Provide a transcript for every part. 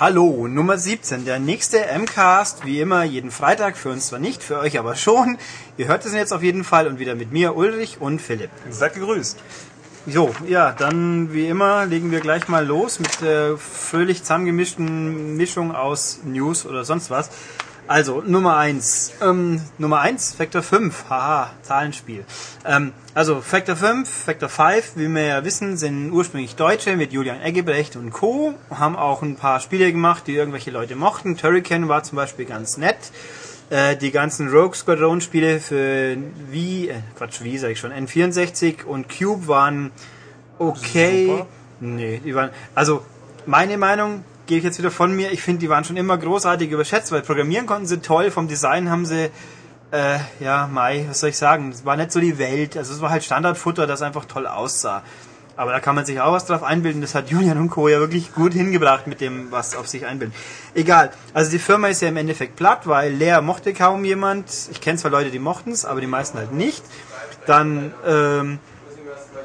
Hallo, Nummer 17, der nächste MCAST, wie immer, jeden Freitag, für uns zwar nicht, für euch aber schon. Ihr hört es jetzt auf jeden Fall und wieder mit mir, Ulrich und Philipp. Seid gegrüßt. So, ja, dann wie immer legen wir gleich mal los mit der fröhlich zusammengemischten Mischung aus News oder sonst was. Also, Nummer eins, Ähm, Nummer eins, Factor 5. Haha, Zahlenspiel. Ähm, also, Factor 5, Factor 5, wie wir ja wissen, sind ursprünglich Deutsche mit Julian Eggebrecht und Co. Haben auch ein paar Spiele gemacht, die irgendwelche Leute mochten. Turrican war zum Beispiel ganz nett. Äh, die ganzen Rogue Squadron Spiele für Wii, äh, Quatsch, Wii sag ich schon, N64 und Cube waren okay. Nee, die waren, also, meine Meinung, gehe ich jetzt wieder von mir. Ich finde, die waren schon immer großartig überschätzt, weil programmieren konnten sie toll, vom Design haben sie, äh, ja, Mai, was soll ich sagen, es war nicht so die Welt. Also es war halt Standardfutter, das einfach toll aussah. Aber da kann man sich auch was drauf einbilden. Das hat Julian und Co. ja wirklich gut hingebracht mit dem, was auf sich einbilden. Egal. Also die Firma ist ja im Endeffekt platt, weil Leer mochte kaum jemand. Ich kenne zwar Leute, die mochten es, aber die meisten halt nicht. Dann ähm,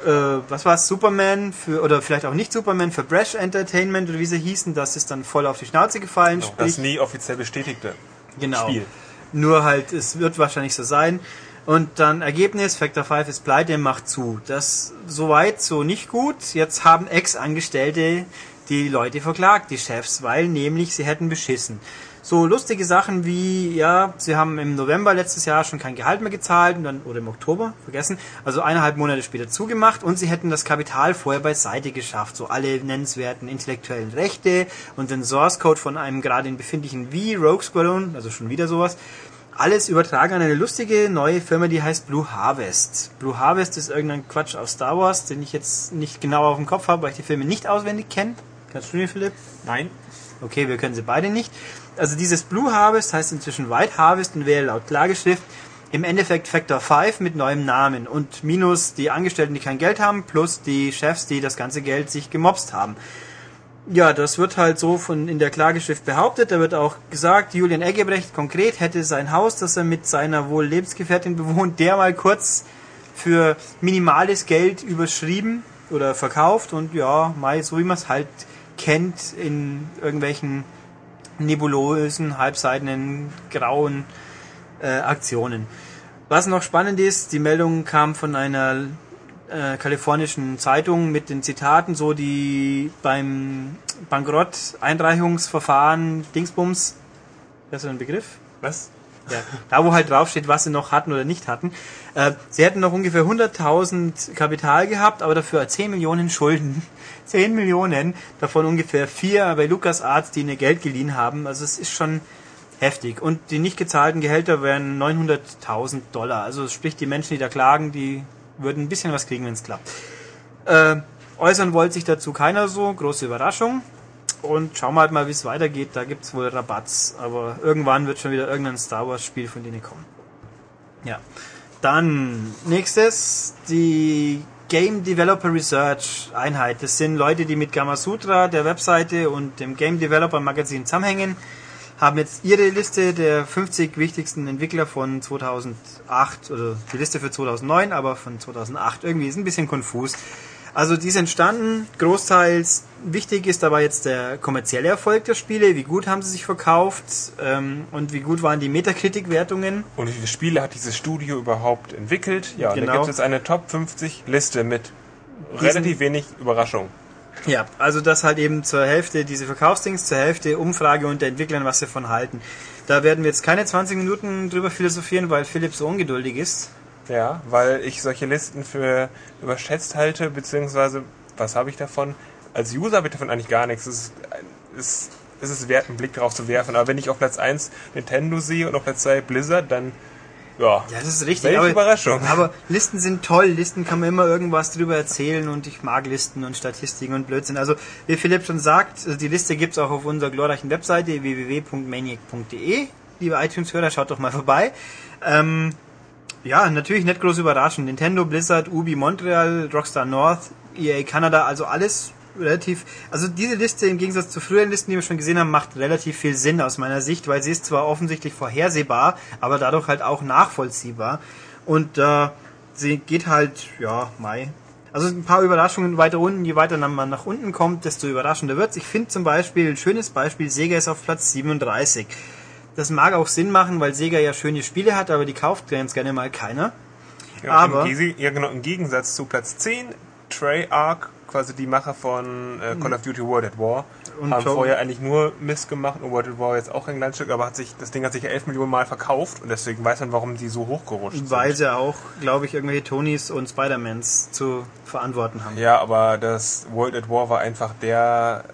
äh, was war es, Superman für, oder vielleicht auch nicht Superman für Brash Entertainment oder wie sie hießen, das ist dann voll auf die Schnauze gefallen. Genau, das nie offiziell bestätigte genau. Spiel. Nur halt, es wird wahrscheinlich so sein. Und dann Ergebnis, Factor 5 ist pleite, macht zu. Das soweit so nicht gut. Jetzt haben Ex-Angestellte die Leute verklagt, die Chefs, weil nämlich sie hätten beschissen so lustige Sachen wie, ja, sie haben im November letztes Jahr schon kein Gehalt mehr gezahlt und dann, oder im Oktober, vergessen, also eineinhalb Monate später zugemacht und sie hätten das Kapital vorher beiseite geschafft, so alle nennenswerten intellektuellen Rechte und den Source Code von einem gerade in befindlichen wie Rogue Squadron, also schon wieder sowas, alles übertragen an eine lustige neue Firma, die heißt Blue Harvest. Blue Harvest ist irgendein Quatsch aus Star Wars, den ich jetzt nicht genau auf dem Kopf habe, weil ich die Filme nicht auswendig kenne. Kannst du den, Philipp? Nein. Okay, wir können sie beide nicht also dieses Blue Harvest heißt inzwischen White Harvest und wäre laut Klageschrift im Endeffekt Factor 5 mit neuem Namen und minus die Angestellten, die kein Geld haben, plus die Chefs, die das ganze Geld sich gemobst haben. Ja, das wird halt so von in der Klageschrift behauptet. Da wird auch gesagt, Julian Eggebrecht konkret hätte sein Haus, das er mit seiner wohl Lebensgefährtin bewohnt, der mal kurz für minimales Geld überschrieben oder verkauft und ja, mal so wie man es halt kennt in irgendwelchen nebulösen, halbseidenen, grauen äh, Aktionen. Was noch spannend ist, die Meldung kam von einer äh, kalifornischen Zeitung mit den Zitaten, so die beim Bankrott-Einreichungsverfahren Dingsbums, das ist ein Begriff? Was? Ja, da wo halt draufsteht, was sie noch hatten oder nicht hatten. Äh, sie hätten noch ungefähr 100.000 Kapital gehabt, aber dafür 10 Millionen Schulden. 10 Millionen, davon ungefähr 4 bei Lukas Arzt, die ihnen Geld geliehen haben. Also es ist schon heftig. Und die nicht gezahlten Gehälter wären 900.000 Dollar. Also sprich, die Menschen, die da klagen, die würden ein bisschen was kriegen, wenn es klappt. Äh, äußern wollte sich dazu keiner so, große Überraschung. Und schauen wir halt mal, wie es weitergeht. Da gibt es wohl Rabatts, aber irgendwann wird schon wieder irgendein Star Wars Spiel von denen kommen. Ja. Dann nächstes die Game Developer Research Einheit. Das sind Leute, die mit Gamasutra, der Webseite und dem Game Developer Magazin zusammenhängen, haben jetzt ihre Liste der 50 wichtigsten Entwickler von 2008 oder die Liste für 2009, aber von 2008 irgendwie ist ein bisschen konfus. Also die ist entstanden, großteils wichtig ist dabei jetzt der kommerzielle Erfolg der Spiele, wie gut haben sie sich verkauft ähm, und wie gut waren die Metakritik-Wertungen. Und wie viele Spiele hat dieses Studio überhaupt entwickelt? Ja, genau. da gibt es jetzt eine Top 50 Liste mit relativ wenig Überraschung. Ja, also das halt eben zur Hälfte diese Verkaufsdings, zur Hälfte Umfrage unter Entwicklern, was sie davon halten. Da werden wir jetzt keine 20 Minuten drüber philosophieren, weil Philipp so ungeduldig ist. Ja, weil ich solche Listen für überschätzt halte, beziehungsweise, was habe ich davon? Als User habe ich davon eigentlich gar nichts. Es ist, es ist wert, einen Blick darauf zu werfen. Aber wenn ich auf Platz 1 Nintendo sehe und auf Platz 2 Blizzard, dann ja, ja, das ist richtig. Welche aber, Überraschung. Aber Listen sind toll. Listen kann man immer irgendwas drüber erzählen und ich mag Listen und Statistiken und Blödsinn. Also, wie Philipp schon sagt, die Liste gibt's auch auf unserer glorreichen Webseite www.maniac.de. Liebe iTunes-Hörer, schaut doch mal vorbei. Ähm, ja, natürlich nicht groß überraschend. Nintendo, Blizzard, Ubi Montreal, Rockstar North, EA Canada, also alles relativ, also diese Liste im Gegensatz zu früheren Listen, die wir schon gesehen haben, macht relativ viel Sinn aus meiner Sicht, weil sie ist zwar offensichtlich vorhersehbar, aber dadurch halt auch nachvollziehbar. Und äh, sie geht halt, ja, Mai. Also ein paar Überraschungen weiter unten, je weiter man nach unten kommt, desto überraschender wird's. Ich finde zum Beispiel, ein schönes Beispiel, Sega ist auf Platz 37. Das mag auch Sinn machen, weil Sega ja schöne Spiele hat, aber die kauft ganz gerne mal keiner. Ja, Aber- im, ja, genau, im Gegensatz zu Platz 10, Treyarch, quasi die Macher von äh, Call of Duty World at War, Und haben Joe- vorher eigentlich nur Mist gemacht und World at War jetzt auch ein kleines Stück, aber hat sich, das Ding hat sich ja 11 Millionen Mal verkauft und deswegen weiß man, warum die so hochgerutscht Weil sind. sie auch, glaube ich, irgendwelche Tonys und Spider-Mans zu verantworten haben. Ja, aber das World at War war einfach der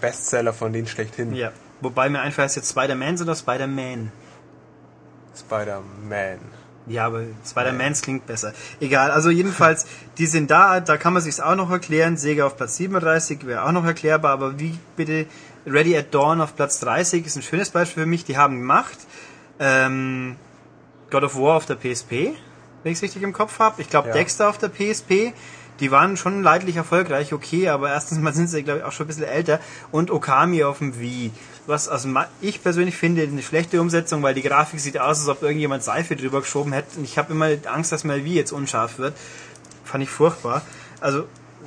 Bestseller von denen schlechthin. Ja. Wobei mir einfällt, ist jetzt Spider-Man oder Spider-Man? Spider-Man. Ja, aber Spider-Mans klingt besser. Egal, also jedenfalls, die sind da, da kann man sich's auch noch erklären. Sega auf Platz 37 wäre auch noch erklärbar, aber wie bitte Ready at Dawn auf Platz 30 ist ein schönes Beispiel für mich. Die haben gemacht ähm, God of War auf der PSP, wenn ich es richtig im Kopf habe. Ich glaube Ja. Dexter auf der PSP. Die waren schon leidlich erfolgreich, okay, aber erstens mal sind sie, glaube ich, auch schon ein bisschen älter. Und Okami auf dem Wii. Was also ich persönlich finde eine schlechte Umsetzung, weil die Grafik sieht aus, als ob irgendjemand Seife drüber geschoben hätte. Und ich habe immer Angst, dass mein Wii jetzt unscharf wird. Fand ich furchtbar. Also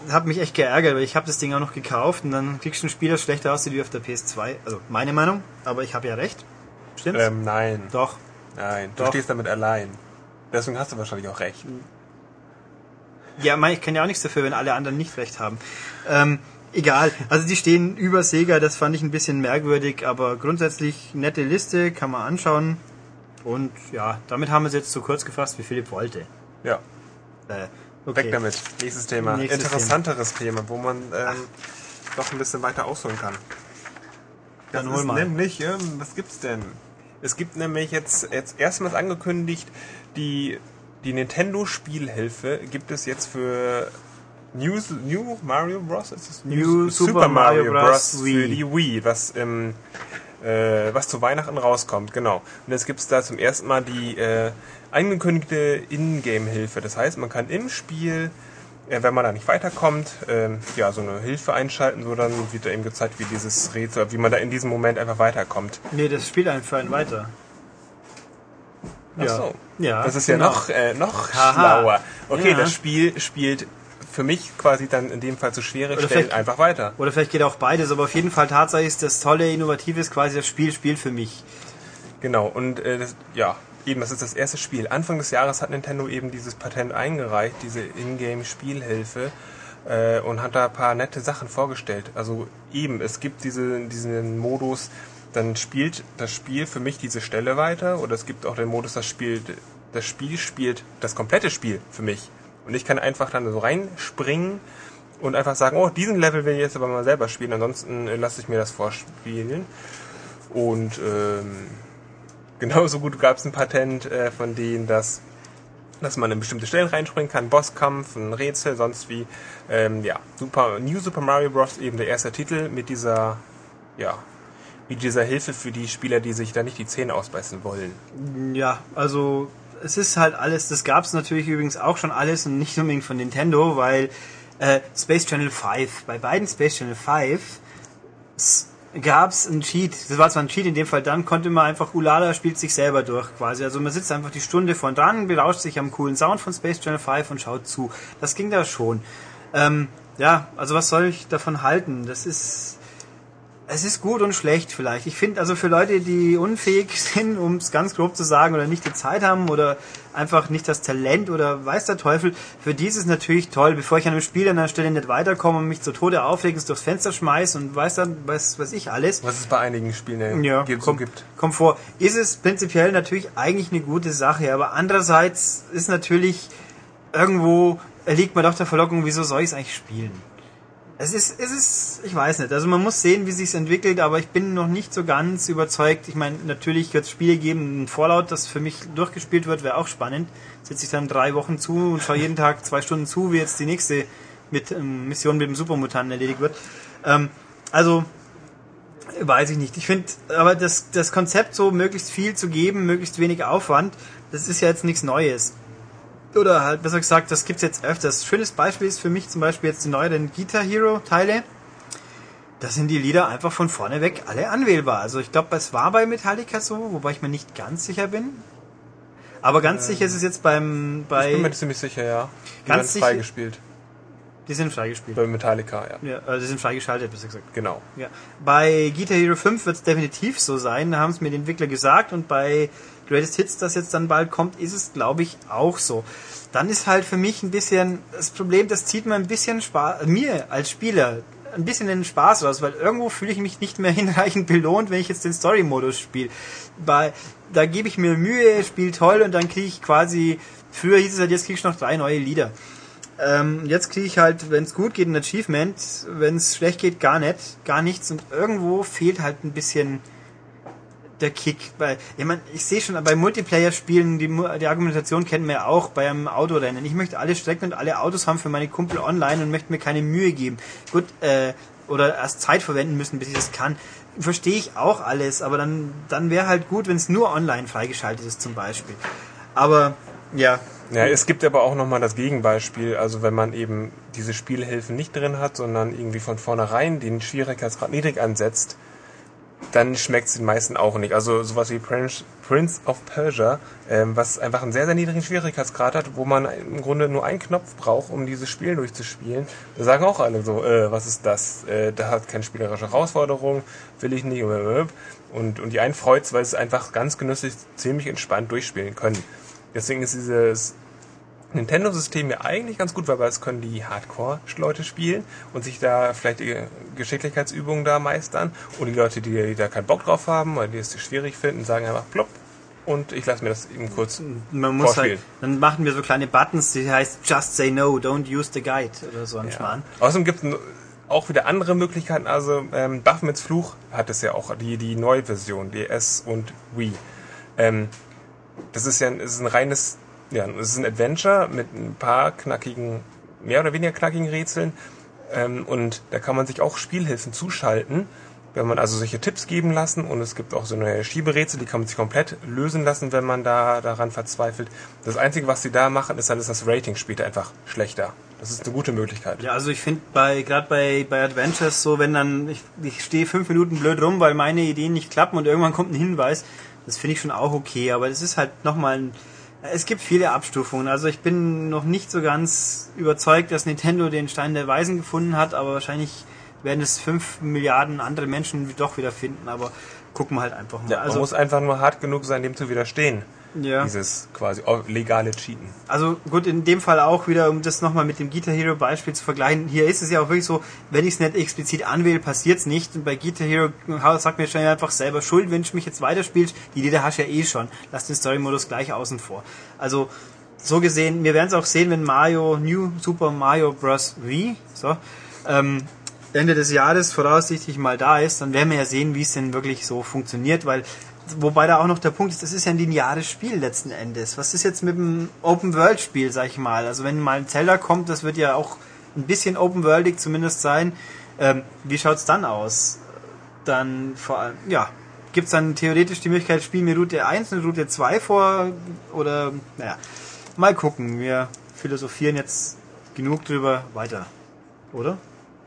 hat mich echt geärgert, weil ich habe das Ding auch noch gekauft und dann kriegst du ein Spiel, das schlechter aussieht wie auf der PS2. Also meine Meinung, aber ich habe ja recht. Stimmt's? Ähm, nein. Doch. Nein, du Doch. stehst damit allein. Deswegen hast du wahrscheinlich auch recht. Ja, mein, ich kann ja auch nichts dafür, wenn alle anderen nicht recht haben. Ähm, egal. Also die stehen über Sega, das fand ich ein bisschen merkwürdig, aber grundsätzlich nette Liste, kann man anschauen. Und ja, damit haben wir es jetzt so kurz gefasst, wie Philipp wollte. Ja, Äh, okay. weg damit. Nächstes Thema. Nächstes Interessanteres Thema, wo man ähm, doch ein bisschen weiter ausholen kann. Dann Das hol ist mal. nämlich, ähm, was gibt's denn? Es gibt nämlich jetzt, jetzt erstmals angekündigt, die, die Nintendo-Spielhilfe gibt es jetzt für New, New Mario Bros. Ist es? New Super Mario Bros. für Wii. die Wii, was im äh, was zu Weihnachten rauskommt, genau. Und jetzt gibt es da zum ersten Mal die äh, angekündigte Ingame-Hilfe. Das heißt, man kann im Spiel, äh, wenn man da nicht weiterkommt, ähm, ja, so eine Hilfe einschalten, so dann wird da eben gezeigt, wie dieses Rätsel, wie man da in diesem Moment einfach weiterkommt. Nee, das spielt einfach einen weiter. Ach so. Ja, Das ist ja genau. noch, äh, noch schlauer. Okay, Ja. das Spiel spielt für mich quasi dann in dem Fall zu schwere Oder Stellen einfach weiter. Oder vielleicht geht auch beides, aber auf jeden Fall Tatsache ist das tolle, innovative ist quasi das Spiel spielt für mich. Genau, und äh, das, ja, eben, das ist das erste Spiel. Anfang des Jahres hat Nintendo eben dieses Patent eingereicht, diese Ingame-Spielhilfe, äh, und hat da ein paar nette Sachen vorgestellt. Also eben, es gibt diese, diesen Modus, dann spielt das Spiel für mich diese Stelle weiter, oder es gibt auch den Modus, das spielt, das Spiel spielt das komplette Spiel für mich. Und ich kann einfach dann so reinspringen und einfach sagen, oh, diesen Level will ich jetzt aber mal selber spielen, ansonsten lasse ich mir das vorspielen. Und ähm, genauso gut gab es ein Patent äh, von denen, dass, dass man in bestimmte Stellen reinspringen kann, Bosskampf, ein Rätsel, sonst wie. Ähm, ja, Super, New Super Mario Bros. eben der erste Titel mit dieser, ja, mit dieser Hilfe für die Spieler, die sich da nicht die Zähne ausbeißen wollen. Ja, also es ist halt alles, das gab es natürlich übrigens auch schon alles und nicht unbedingt von Nintendo, weil äh, Space Channel 5, bei beiden Space Channel 5 gab es einen Cheat. Das war zwar ein Cheat, in dem Fall dann konnte man einfach, Ulala spielt sich selber durch quasi. Also man sitzt einfach die Stunde von dran, belauscht sich am coolen Sound von Space Channel 5 und schaut zu. Das ging da schon. Ähm, ja, also was soll ich davon halten? Das ist es ist gut und schlecht vielleicht. Ich finde also für Leute, die unfähig sind, um es ganz grob zu sagen, oder nicht die Zeit haben oder einfach nicht das Talent oder weiß der Teufel, für die ist es natürlich toll, bevor ich an einem Spiel an einer Stelle nicht weiterkomme und mich zu Tode aufrege, es durchs Fenster schmeiß und weiß dann, was weiß ich alles. Was es bei einigen Spielen äh, Ja, gibt, so kommt, gibt. kommt vor. Ist es prinzipiell natürlich eigentlich eine gute Sache, aber andererseits ist natürlich irgendwo erliegt man doch der Verlockung, wieso soll ich es eigentlich spielen? Es ist, es ist, ich weiß nicht. Also man muss sehen, wie sich's entwickelt, aber ich bin noch nicht so ganz überzeugt. Ich meine, natürlich wird es Spiele geben, ein Fallout, das für mich durchgespielt wird, wäre auch spannend. Sitze ich dann drei Wochen zu und schaue jeden Tag zwei Stunden zu, wie jetzt die nächste mit ähm, Mission mit dem Supermutanten erledigt wird. Ähm, also Weiß ich nicht. Ich finde, aber das, das Konzept so möglichst viel zu geben, möglichst wenig Aufwand, das ist ja jetzt nichts Neues. Oder halt besser gesagt, das gibt's jetzt öfters. Schönes Beispiel ist für mich zum Beispiel jetzt die neueren Guitar Hero Teile. Da sind die Lieder einfach von vorne weg alle anwählbar. Also ich glaube, es war bei Metallica so, wobei ich mir nicht ganz sicher bin. Aber ganz sicher ist es jetzt beim Ich bin mir bei ziemlich sicher, ja. Die Ganz werden freigespielt. Die sind freigespielt. Bei Metallica, ja. Ja, also die sind freigeschaltet, besser gesagt. Genau. Ja. Bei Guitar Hero 5 wird es definitiv so sein, da haben es mir die Entwickler gesagt und bei Greatest Hits, das jetzt dann bald kommt, ist es, glaube ich, auch so. Dann ist halt für mich ein bisschen das Problem, das zieht mir ein bisschen Spaß, mir als Spieler ein bisschen den Spaß raus, weil irgendwo fühle ich mich nicht mehr hinreichend belohnt, wenn ich jetzt den Story-Modus spiele. Bei, da gebe ich mir Mühe, spiele toll und dann kriege ich quasi, früher hieß es halt, jetzt kriege ich noch drei neue Lieder. Ähm, jetzt kriege ich halt, wenn es gut geht, ein Achievement, wenn es schlecht geht, gar nicht, gar nichts und irgendwo fehlt halt ein bisschen der Kick. Bei, ich, mein, ich sehe schon, bei Multiplayer-Spielen, die, die Argumentation kennen wir ja auch bei einem Autorennen. Ich möchte alle Strecken und alle Autos haben für meine Kumpel online und möchte mir keine Mühe geben. Gut, äh, oder erst Zeit verwenden müssen, bis ich das kann. Verstehe ich auch alles, aber dann, dann wäre halt gut, wenn es nur online freigeschaltet ist zum Beispiel. Aber ja. Ja, es gibt aber auch nochmal das Gegenbeispiel, also wenn man eben diese Spielhilfen nicht drin hat, sondern irgendwie von vornherein den Schwierigkeitsgrad niedrig ansetzt, dann schmeckt es den meisten auch nicht. Also sowas wie Prince, of Persia, ähm, was einfach einen sehr, sehr niedrigen Schwierigkeitsgrad hat, wo man im Grunde nur einen Knopf braucht, um dieses Spiel durchzuspielen. Da sagen auch alle so, äh, was ist das? Äh, da hat keine spielerische Herausforderung, will ich nicht. Und, und die einen freut's, weil sie es einfach ganz genüsslich, ziemlich entspannt durchspielen können. Deswegen ist dieses Nintendo-System ja eigentlich ganz gut, weil es können die Hardcore-Leute spielen und sich da vielleicht die Geschicklichkeitsübungen da meistern. Und die Leute, die, da keinen Bock drauf haben oder die es schwierig finden, sagen einfach plopp. Und ich lasse mir das eben kurz Man muss halt, dann machen wir so kleine Buttons, die heißt Just Say No, Don't Use the Guide oder so ein ja. Schmarrn. Außerdem gibt es auch wieder andere Möglichkeiten. Also ähm, Baphomets Fluch hat es ja auch, die, die neue Version, DS und Wii. Ähm, das ist ja ein, ist ein reines ja, es ist ein Adventure mit ein paar knackigen, mehr oder weniger knackigen Rätseln. Ähm, und da kann man sich auch Spielhilfen zuschalten, wenn man also solche Tipps geben lassen. Und es gibt auch so eine Schieberätsel, die kann man sich komplett lösen lassen, wenn man da daran verzweifelt. Das Einzige, was sie da machen, ist dann ist das Rating später einfach schlechter. Das ist eine gute Möglichkeit. Ja, also ich finde bei gerade bei, bei Adventures so, wenn dann ich, ich stehe fünf Minuten blöd rum, weil meine Ideen nicht klappen und irgendwann kommt ein Hinweis, das finde ich schon auch okay, aber das ist halt nochmal ein es gibt viele Abstufungen. Also ich bin noch nicht so ganz überzeugt, dass Nintendo den Stein der Weisen gefunden hat, aber wahrscheinlich werden es fünf Milliarden andere Menschen doch wieder finden. Aber gucken wir halt einfach mal. Ja, man also, muss einfach nur hart genug sein, dem zu widerstehen. Ja. Dieses quasi legale Cheaten. Also gut, in dem Fall auch wieder, um das nochmal mit dem Guitar Hero Beispiel zu vergleichen. Hier ist es ja auch wirklich so, wenn ich es nicht explizit anwähle, passiert es nicht. Und bei Guitar Hero sagt mir schon einfach selber Schuld, wenn du mich jetzt weiterspielst. Die Idee hast du ja eh schon. Lass den Story-Modus gleich außen vor. Also so gesehen, wir werden es auch sehen, wenn Mario, New Super Mario Bros. Wii, so, ähm, Ende des Jahres voraussichtlich mal da ist, dann werden wir ja sehen, wie es denn wirklich so funktioniert, weil wobei da auch noch der Punkt ist, das ist ja ein lineares Spiel letzten Endes. Was ist jetzt mit dem Open-World-Spiel, sag ich mal? Also wenn mal ein Zelda kommt, das wird ja auch ein bisschen open-worldig zumindest sein. Ähm, wie schaut's dann aus? Dann vor allem, ja, gibt's dann theoretisch die Möglichkeit, spielen wir Route 1 und Route 2 vor? Oder, naja, mal gucken. Wir philosophieren jetzt genug drüber weiter. Oder?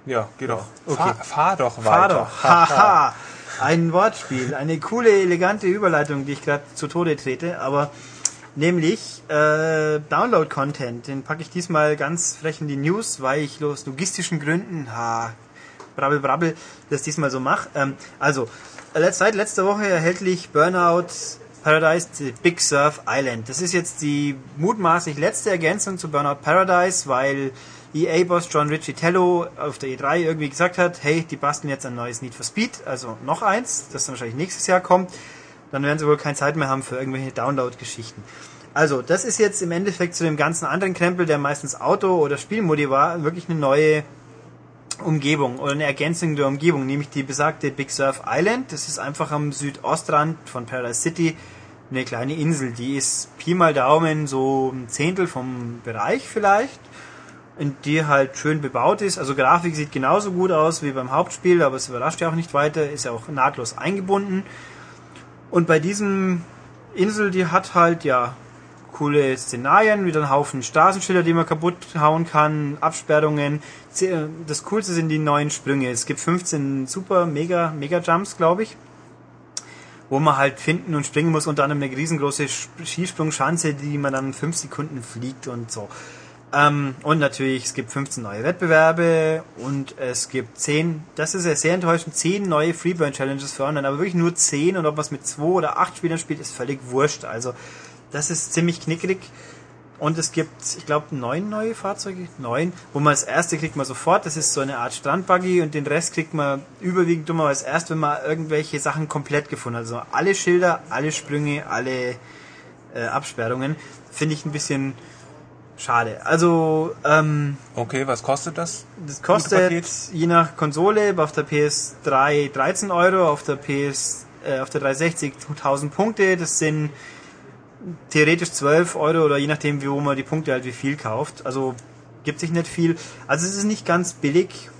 Ja, geht doch. Okay. Fahr, fahr doch weiter. Fahr doch. Haha. Ein Wortspiel, eine coole, elegante Überleitung, die ich gerade zu Tode trete, aber nämlich äh, Download-Content. Den packe ich diesmal ganz frech in die News, weil ich aus logistischen Gründen, ha, brabbel, brabbel, das diesmal so mache. Ähm, also, seit letzter Woche erhältlich Burnout Paradise The Big Surf Island. Das ist jetzt die mutmaßlich letzte Ergänzung zu Burnout Paradise, weil EA-Boss John Riccitello auf der E3 irgendwie gesagt hat, hey, die basteln jetzt ein neues Need for Speed, also noch eins, das dann wahrscheinlich nächstes Jahr kommt. Dann werden sie wohl keine Zeit mehr haben für irgendwelche Download-Geschichten. Also, das ist jetzt im Endeffekt zu dem ganzen anderen Krempel, der meistens Auto- oder Spielmodi war, wirklich eine neue Umgebung oder eine Ergänzung der Umgebung, nämlich die besagte Big Surf Island. Das ist einfach am Südostrand von Paradise City eine kleine Insel. Die ist Pi mal Daumen so ein Zehntel vom Bereich vielleicht in die halt schön bebaut ist. Also Grafik sieht genauso gut aus wie beim Hauptspiel, aber es überrascht ja auch nicht weiter, ist ja auch nahtlos eingebunden. Und bei diesem Insel, die hat halt ja coole Szenarien, wieder einen Haufen Straßenschilder, die man kaputt hauen kann, Absperrungen. Das Coolste sind die neuen Sprünge. Es gibt 15 super, mega, mega Jumps, glaube ich, wo man halt finden und springen muss, unter anderem eine riesengroße Skisprungschanze, die man dann 5 Sekunden fliegt und so Ähm, und natürlich, es gibt 15 neue Wettbewerbe und es gibt 10, das ist ja sehr enttäuschend, 10 neue Freeburn Challenges für online, aber wirklich nur 10 und ob man es mit 2 oder 8 Spielern spielt, ist völlig wurscht. Also, das ist ziemlich knickrig. Und es gibt, ich glaube, neun neue Fahrzeuge, neun, wo man das erste kriegt man sofort, das ist so eine Art Strandbuggy und den Rest kriegt man überwiegend dummerweise erst, wenn man irgendwelche Sachen komplett gefunden hat. Also alle Schilder, alle Sprünge, alle äh, Absperrungen, finde ich ein bisschen schade. Also, ähm, Okay, was kostet das? das kostet je nach Konsole auf der PS3 13 Euro, auf der PS, äh, auf der 360 1000 Punkte, das sind theoretisch 12 Euro oder je nachdem, wie wo man die Punkte halt wie viel kauft. Also gibt sich nicht viel. Also es ist nicht ganz billig.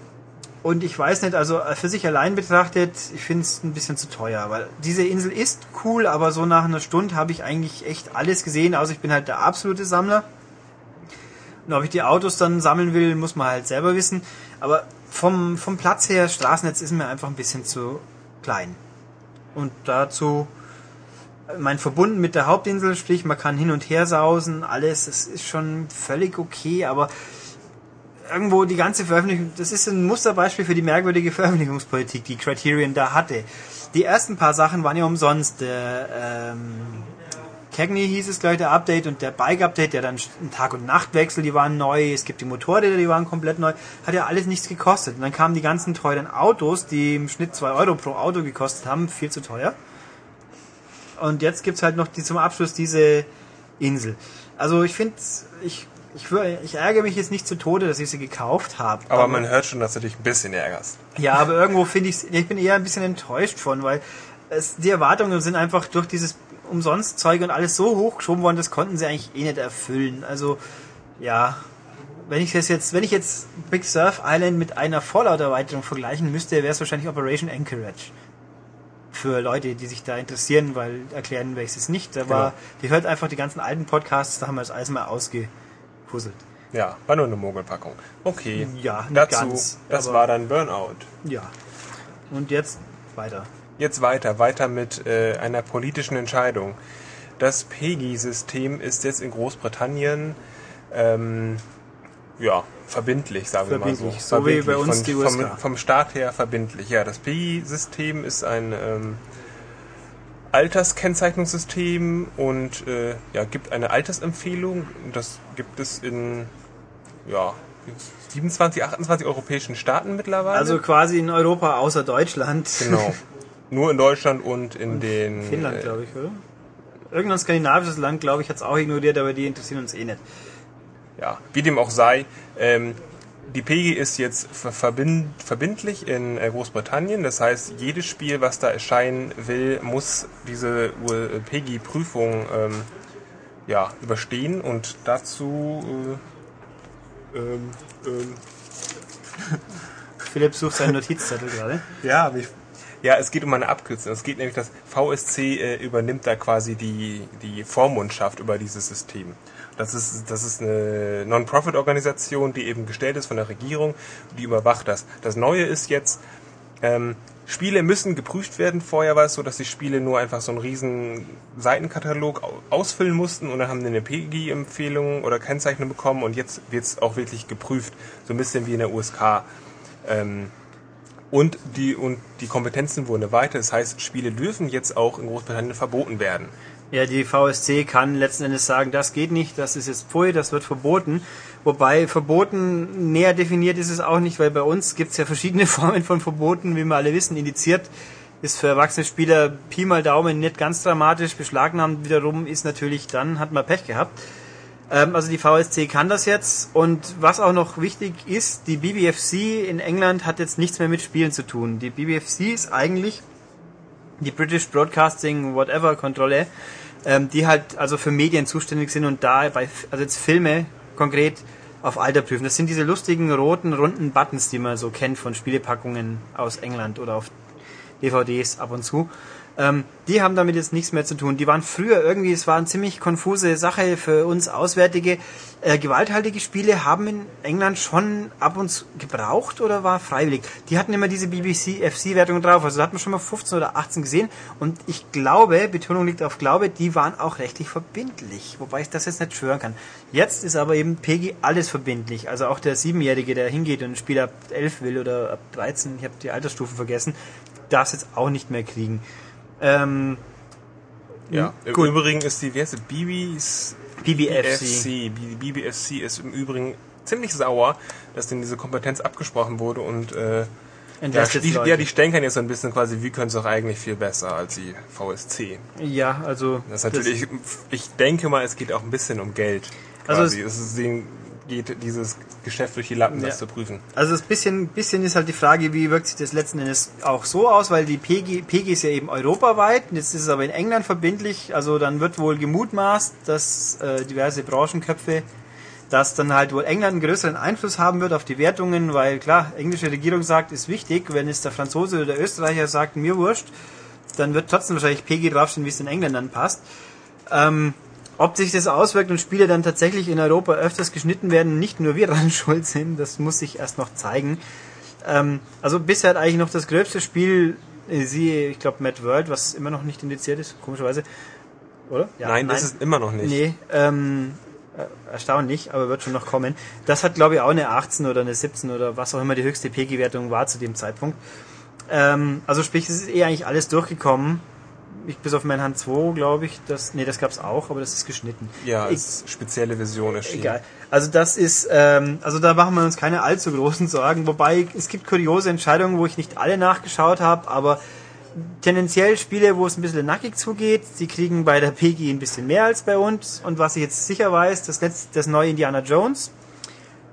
Und ich weiß nicht, also für sich allein betrachtet, ich finde es ein bisschen zu teuer, weil diese Insel ist cool, aber so nach einer Stunde habe ich eigentlich echt alles gesehen, außer ich bin halt der absolute Sammler. Und ob ich die Autos dann sammeln will, muss man halt selber wissen. Aber vom, vom Platz her, Straßennetz ist mir einfach ein bisschen zu klein. Und dazu mein verbunden mit der Hauptinsel, sprich man kann hin und her sausen, alles, das ist schon völlig okay, aber irgendwo die ganze Veröffentlichung, das ist ein Musterbeispiel für die merkwürdige Veröffentlichungspolitik, die Criterion da hatte. Die ersten paar Sachen waren ja umsonst. Der ähm, Cagney hieß es gleich, der Update und der Bike-Update, der dann ein Tag- und Nachtwechsel, die waren neu, es gibt die Motorräder, die waren komplett neu, hat ja alles nichts gekostet. Und dann kamen die ganzen teuren Autos, die im Schnitt 2 Euro pro Auto gekostet haben, viel zu teuer. Und jetzt gibt's halt noch die, zum Abschluss diese Insel. Also ich finde, ich, ich, ich ärgere mich jetzt nicht zu Tode, dass ich sie gekauft habe. Aber man hört schon, dass du dich ein bisschen ärgerst. Ja, aber irgendwo finde ich, ich bin eher ein bisschen enttäuscht von, weil es, die Erwartungen sind einfach durch dieses Umsonstzeug und alles so hochgeschoben worden, das konnten sie eigentlich eh nicht erfüllen. Also, ja, wenn ich das jetzt, wenn ich jetzt Big Surf Island mit einer Fallout-Erweiterung vergleichen müsste, wäre es wahrscheinlich Operation Anchorage. Für Leute, die sich da interessieren, weil erklären werde ich es nicht. Aber Genau. die hört einfach die ganzen alten Podcasts, da haben wir das alles mal ausgepuzzelt. Ja, war nur eine Mogelpackung. Okay. Ja, Dazu, ganz, das war dann Burnout. Ja. Und jetzt weiter. Jetzt weiter, weiter mit äh, einer politischen Entscheidung. Das PEGI-System ist jetzt in Großbritannien ähm, ja, verbindlich, sagen wir Verbindlich, mal so. so wie bei uns von, die vom, USK. vom Staat her verbindlich. Ja, das PEGI-System ist ein ähm, Alterskennzeichnungssystem und äh, ja, gibt eine Altersempfehlung. Das gibt es in ja, 27, 28 europäischen Staaten mittlerweile. Also quasi in Europa außer Deutschland. Genau. Nur in Deutschland und in den. Finnland, äh, glaube ich, oder? Irgendein skandinavisches Land, glaube ich, hat es auch ignoriert, aber die interessieren uns eh nicht. Ja, wie dem auch sei. Ähm, die PEGI ist jetzt ver- verbind, verbindlich in äh, Großbritannien. Das heißt, jedes Spiel, was da erscheinen will, muss diese äh, PEGI-Prüfung ähm, ja, überstehen. Und dazu. Äh, ähm, ähm, Philipp sucht seinen Notizzettel gerade. Ja, aber ich, ja, es geht um eine Abkürzung. Es geht nämlich, dass VSC äh, übernimmt da quasi die, die Vormundschaft über dieses System. Das ist, das ist eine Non-Profit-Organisation, die eben gestellt ist von der Regierung, die überwacht das. Das Neue ist jetzt, ähm, Spiele müssen geprüft werden. Vorher war es so, dass die Spiele nur einfach so einen riesen Seitenkatalog au- ausfüllen mussten und dann haben die eine PEGI-Empfehlung oder Kennzeichnung bekommen und jetzt wird es auch wirklich geprüft. So ein bisschen wie in der USK. Ähm, und die, und die Kompetenzen wurden erweitert. Das heißt, Spiele dürfen jetzt auch in Großbritannien verboten werden. Ja, die VSC kann letzten Endes sagen, das geht nicht, das ist jetzt Pfui, das wird verboten. Wobei verboten näher definiert ist es auch nicht, weil bei uns gibt es ja verschiedene Formen von Verboten, wie wir alle wissen. Indiziert ist für erwachsene Spieler Pi mal Daumen nicht ganz dramatisch, beschlagnahmt wiederum ist natürlich, dann hat man Pech gehabt. Ähm, also die VSC kann das jetzt und was auch noch wichtig ist, die BBFC in England hat jetzt nichts mehr mit Spielen zu tun. Die BBFC ist eigentlich die British Broadcasting Whatever Kontrolle, ähm, die halt also für Medien zuständig sind und da bei also jetzt Filme konkret auf Alter prüfen. Das sind diese lustigen roten runden Buttons, die man so kennt von Spielepackungen aus England oder auf DVDs ab und zu. Ähm, die haben damit jetzt nichts mehr zu tun. Die waren früher irgendwie, es war eine ziemlich konfuse Sache für uns Auswärtige. Äh, gewalthaltige Spiele haben in England schon ab und zu gebraucht oder war freiwillig. Die hatten immer diese BBC FC-Wertung drauf. Also da hat man schon mal 15 oder 18 gesehen. Und ich glaube, Betonung liegt auf Glaube, die waren auch rechtlich verbindlich. Wobei ich das jetzt nicht schwören kann. Jetzt ist aber eben PG alles verbindlich. Also auch der Siebenjährige, der hingeht und ein Spiel ab 11 will oder ab 13, ich habe die Altersstufen vergessen, darf es jetzt auch nicht mehr kriegen. Ähm, Ja, im Gut. Übrigen ist die, wie heißt die, BB's, BBFC. Die BBFC ist im Übrigen ziemlich sauer, dass denn diese Kompetenz abgesprochen wurde und äh, ja, die, ja, die stänkern jetzt so ein bisschen quasi, wie können es doch eigentlich viel besser als die VSC. Ja, also Das ist natürlich, ich denke mal, es geht auch ein bisschen um Geld. Also Quasi. es ist, denen geht dieses Geschäft durch die Lappen, das Ja. zu prüfen. Also das bisschen, bisschen ist halt die Frage, wie wirkt sich das letzten Endes auch so aus, weil die PG, PG ist ja eben europaweit, und jetzt ist es aber in England verbindlich, also dann wird wohl gemutmaßt, dass äh, diverse Branchenköpfe, dass dann halt wohl England einen größeren Einfluss haben wird auf die Wertungen, weil klar, englische Regierung sagt, ist wichtig, wenn es der Franzose oder der Österreicher sagt, mir wurscht, dann wird trotzdem wahrscheinlich PG draufstehen, wie es den Engländern passt. Ähm, ob sich das auswirkt und Spiele dann tatsächlich in Europa öfters geschnitten werden, nicht nur wir dran schuld sind, das muss sich erst noch zeigen. Ähm, also bisher hat eigentlich noch das gröbste Spiel, äh, siehe, ich glaube, Mad World, was immer noch nicht indiziert ist, komischerweise. Oder? Ja, nein, das ist immer noch nicht. Nee, ähm, äh, erstaunlich, aber wird schon noch kommen. Das hat, glaube ich, auch eine 18 oder eine 17 oder was auch immer die höchste PG-Wertung war zu dem Zeitpunkt. Ähm, also sprich, es ist eh eigentlich alles durchgekommen. Ich, bis auf Manhunt 2, glaube ich, das, nee, das gab's auch, aber das ist geschnitten. Ja, Ich- als spezielle Version erschienen. Egal. Also das ist, ähm, also da machen wir uns keine allzu großen Sorgen. Wobei es gibt kuriose Entscheidungen, wo ich nicht alle nachgeschaut habe, aber tendenziell Spiele, wo es ein bisschen nackig zugeht, die kriegen bei der PG ein bisschen mehr als bei uns. Und was ich jetzt sicher weiß, das, letzte, das neue Indiana Jones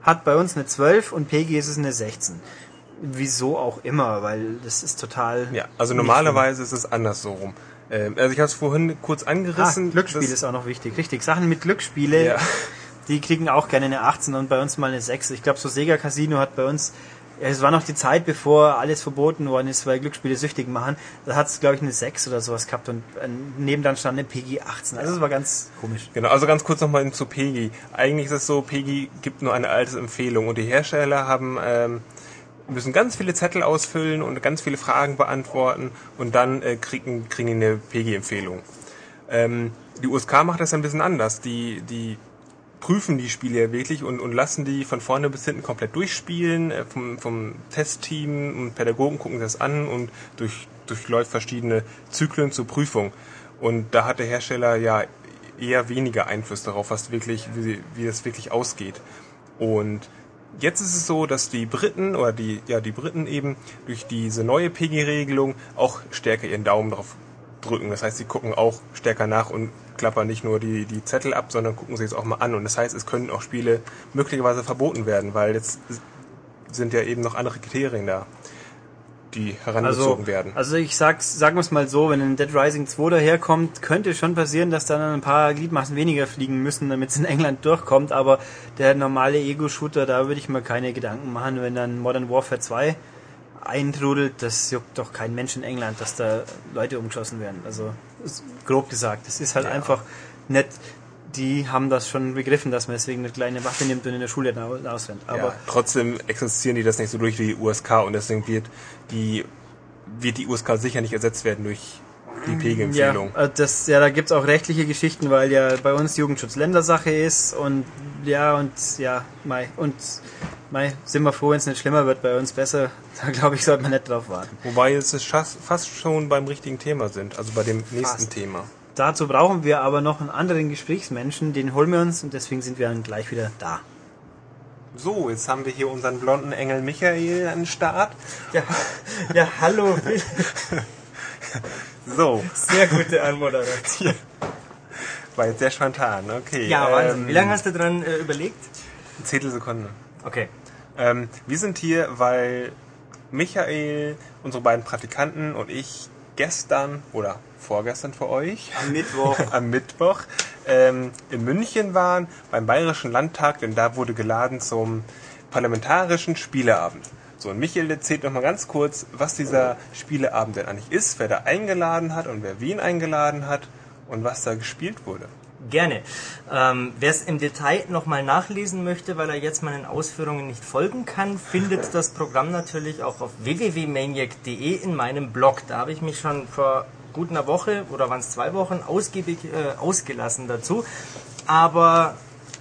hat bei uns eine 12 und PG ist es eine 16. Wieso auch immer, weil das ist total. Ja, also normalerweise ist es anders so rum. Ähm, also ich habe es vorhin kurz Ah, angerissen. Glücksspiel das- ist auch noch wichtig. Richtig, Sachen mit Glücksspiele, Ja. die kriegen auch gerne eine 18 und bei uns mal eine 6. Ich glaube, so Sega Casino hat bei uns, es war noch die Zeit, bevor alles verboten worden ist, weil Glücksspiele süchtig machen. Da hat es, glaube ich, eine 6 oder sowas gehabt und äh, nebenan stand eine PG 18. Also das war ganz komisch. Genau, also ganz kurz nochmal zu PEGI. Eigentlich ist es so, PEGI gibt nur eine Altersempfehlung und die Hersteller haben ähm, müssen ganz viele Zettel ausfüllen und ganz viele Fragen beantworten und dann äh, kriegen, kriegen eine PEGI-Empfehlung. Ähm, die USK macht das ein bisschen anders. Die, die prüfen die Spiele ja wirklich und, und lassen die von vorne bis hinten komplett durchspielen. Äh, vom, vom Testteam und Pädagogen gucken das an und durch, durchläuft verschiedene Zyklen zur Prüfung. Und da hat der Hersteller ja eher weniger Einfluss darauf, was wirklich, wie, wie das wirklich ausgeht. Und jetzt ist es so, dass die Briten oder die, ja, die Briten eben durch diese neue PG-Regelung auch stärker ihren Daumen drauf drücken. Das heißt, sie gucken auch stärker nach und klappern nicht nur die, die Zettel ab, sondern gucken sich es auch mal an. Und das heißt, es können auch Spiele möglicherweise verboten werden, weil jetzt sind ja eben noch andere Kriterien da, die herangezogen Also, werden. also ich sag's, sagen wir es mal so, wenn ein Dead Rising 2 daherkommt, könnte schon passieren, dass dann ein paar Gliedmaßen weniger fliegen müssen, damit es in England durchkommt, aber der normale Ego-Shooter, da würde ich mir keine Gedanken machen, wenn dann Modern Warfare 2 eintrudelt, das juckt doch kein Mensch in England, dass da Leute umgeschossen werden. Also grob gesagt, das ist halt Ja. einfach nett. Die haben das schon begriffen, dass man deswegen eine kleine Waffe nimmt und in der Schule ausrennt. Aber ja, trotzdem existieren die das nicht so durch die USK und deswegen wird die, wird die USK sicher nicht ersetzt werden durch die PG-Empfehlung. Ja, äh, das, ja, da gibt's auch rechtliche Geschichten, weil ja bei uns Jugendschutz Ländersache ist und ja, und ja, mei, und mei, sind wir froh, wenn es nicht schlimmer wird, bei uns besser. Da glaube ich, sollte man nicht drauf warten. Wobei es schas- fast schon beim richtigen Thema sind, also bei dem nächsten Fast. Thema. Dazu brauchen wir aber noch einen anderen Gesprächsmenschen, den holen wir uns und deswegen sind wir dann gleich wieder da. So, jetzt haben wir hier unseren blonden Engel Michael an den Start. Ja, ja hallo, So, sehr gute Anmoderation. war jetzt sehr spontan, okay. Ja, Wahnsinn. ähm, Wie lange hast du dran äh, überlegt? Zehntelsekunde. Okay. Ähm, wir sind hier, weil Michael, unsere beiden Praktikanten und ich gestern oder vorgestern für euch Am Mittwoch. am Mittwoch ähm, in München waren beim Bayerischen Landtag, denn da wurde geladen zum parlamentarischen Spieleabend. So, und Michael erzählt nochmal ganz kurz, was dieser Spieleabend denn eigentlich ist, wer da eingeladen hat und wer wen eingeladen hat und was da gespielt wurde. Gerne. Ähm, Wer es im Detail nochmal nachlesen möchte, weil er jetzt meinen Ausführungen nicht folgen kann, findet das Programm natürlich auch auf www.maniac.de in meinem Blog. Da habe ich mich schon vor gut einer Woche oder waren es zwei Wochen ausgiebig äh, ausgelassen dazu. Aber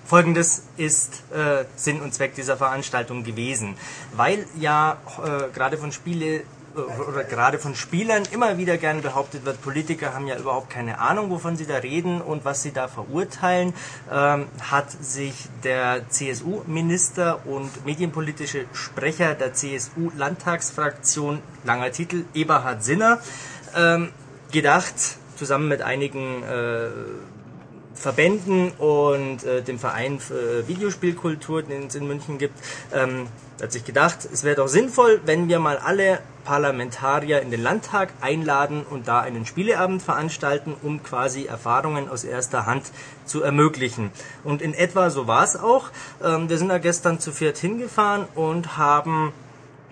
Folgendes ist äh, Sinn und Zweck dieser Veranstaltung gewesen, weil ja äh, gerade von Spiele oder gerade von Spielern immer wieder gern behauptet wird, Politiker haben ja überhaupt keine Ahnung, wovon sie da reden und was sie da verurteilen, ähm, hat sich der CSU-Minister und medienpolitische Sprecher der CSU-Landtagsfraktion, langer Titel, Eberhard Sinner, ähm, gedacht, zusammen mit einigen äh, Verbänden und äh, dem Verein für Videospielkultur, den es in München gibt, ähm, hat sich gedacht, es wäre doch sinnvoll, wenn wir mal alle Parlamentarier in den Landtag einladen und da einen Spieleabend veranstalten, um quasi Erfahrungen aus erster Hand zu ermöglichen. Und in etwa so war es auch. Ähm, wir sind da gestern zu viert hingefahren und haben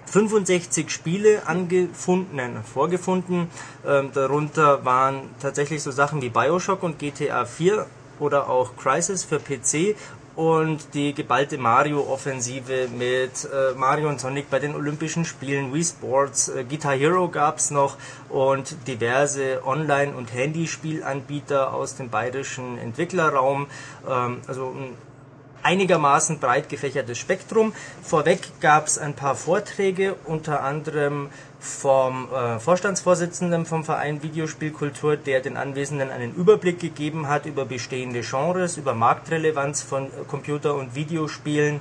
65 Spiele angefunden, vorgefunden. Ähm, darunter waren tatsächlich so Sachen wie Bioshock und GTA 4 oder auch Crisis für PC und die geballte Mario-Offensive mit äh, Mario und Sonic bei den Olympischen Spielen, Wii Sports, äh, Guitar Hero gab's noch und diverse Online- und Handyspielanbieter aus dem bayerischen Entwicklerraum. Ähm, also ein einigermaßen breit gefächertes Spektrum. Vorweg gab es ein paar Vorträge, unter anderem vom äh, Vorstandsvorsitzenden vom Verein Videospielkultur, der den Anwesenden einen Überblick gegeben hat über bestehende Genres, über Marktrelevanz von Computer- und Videospielen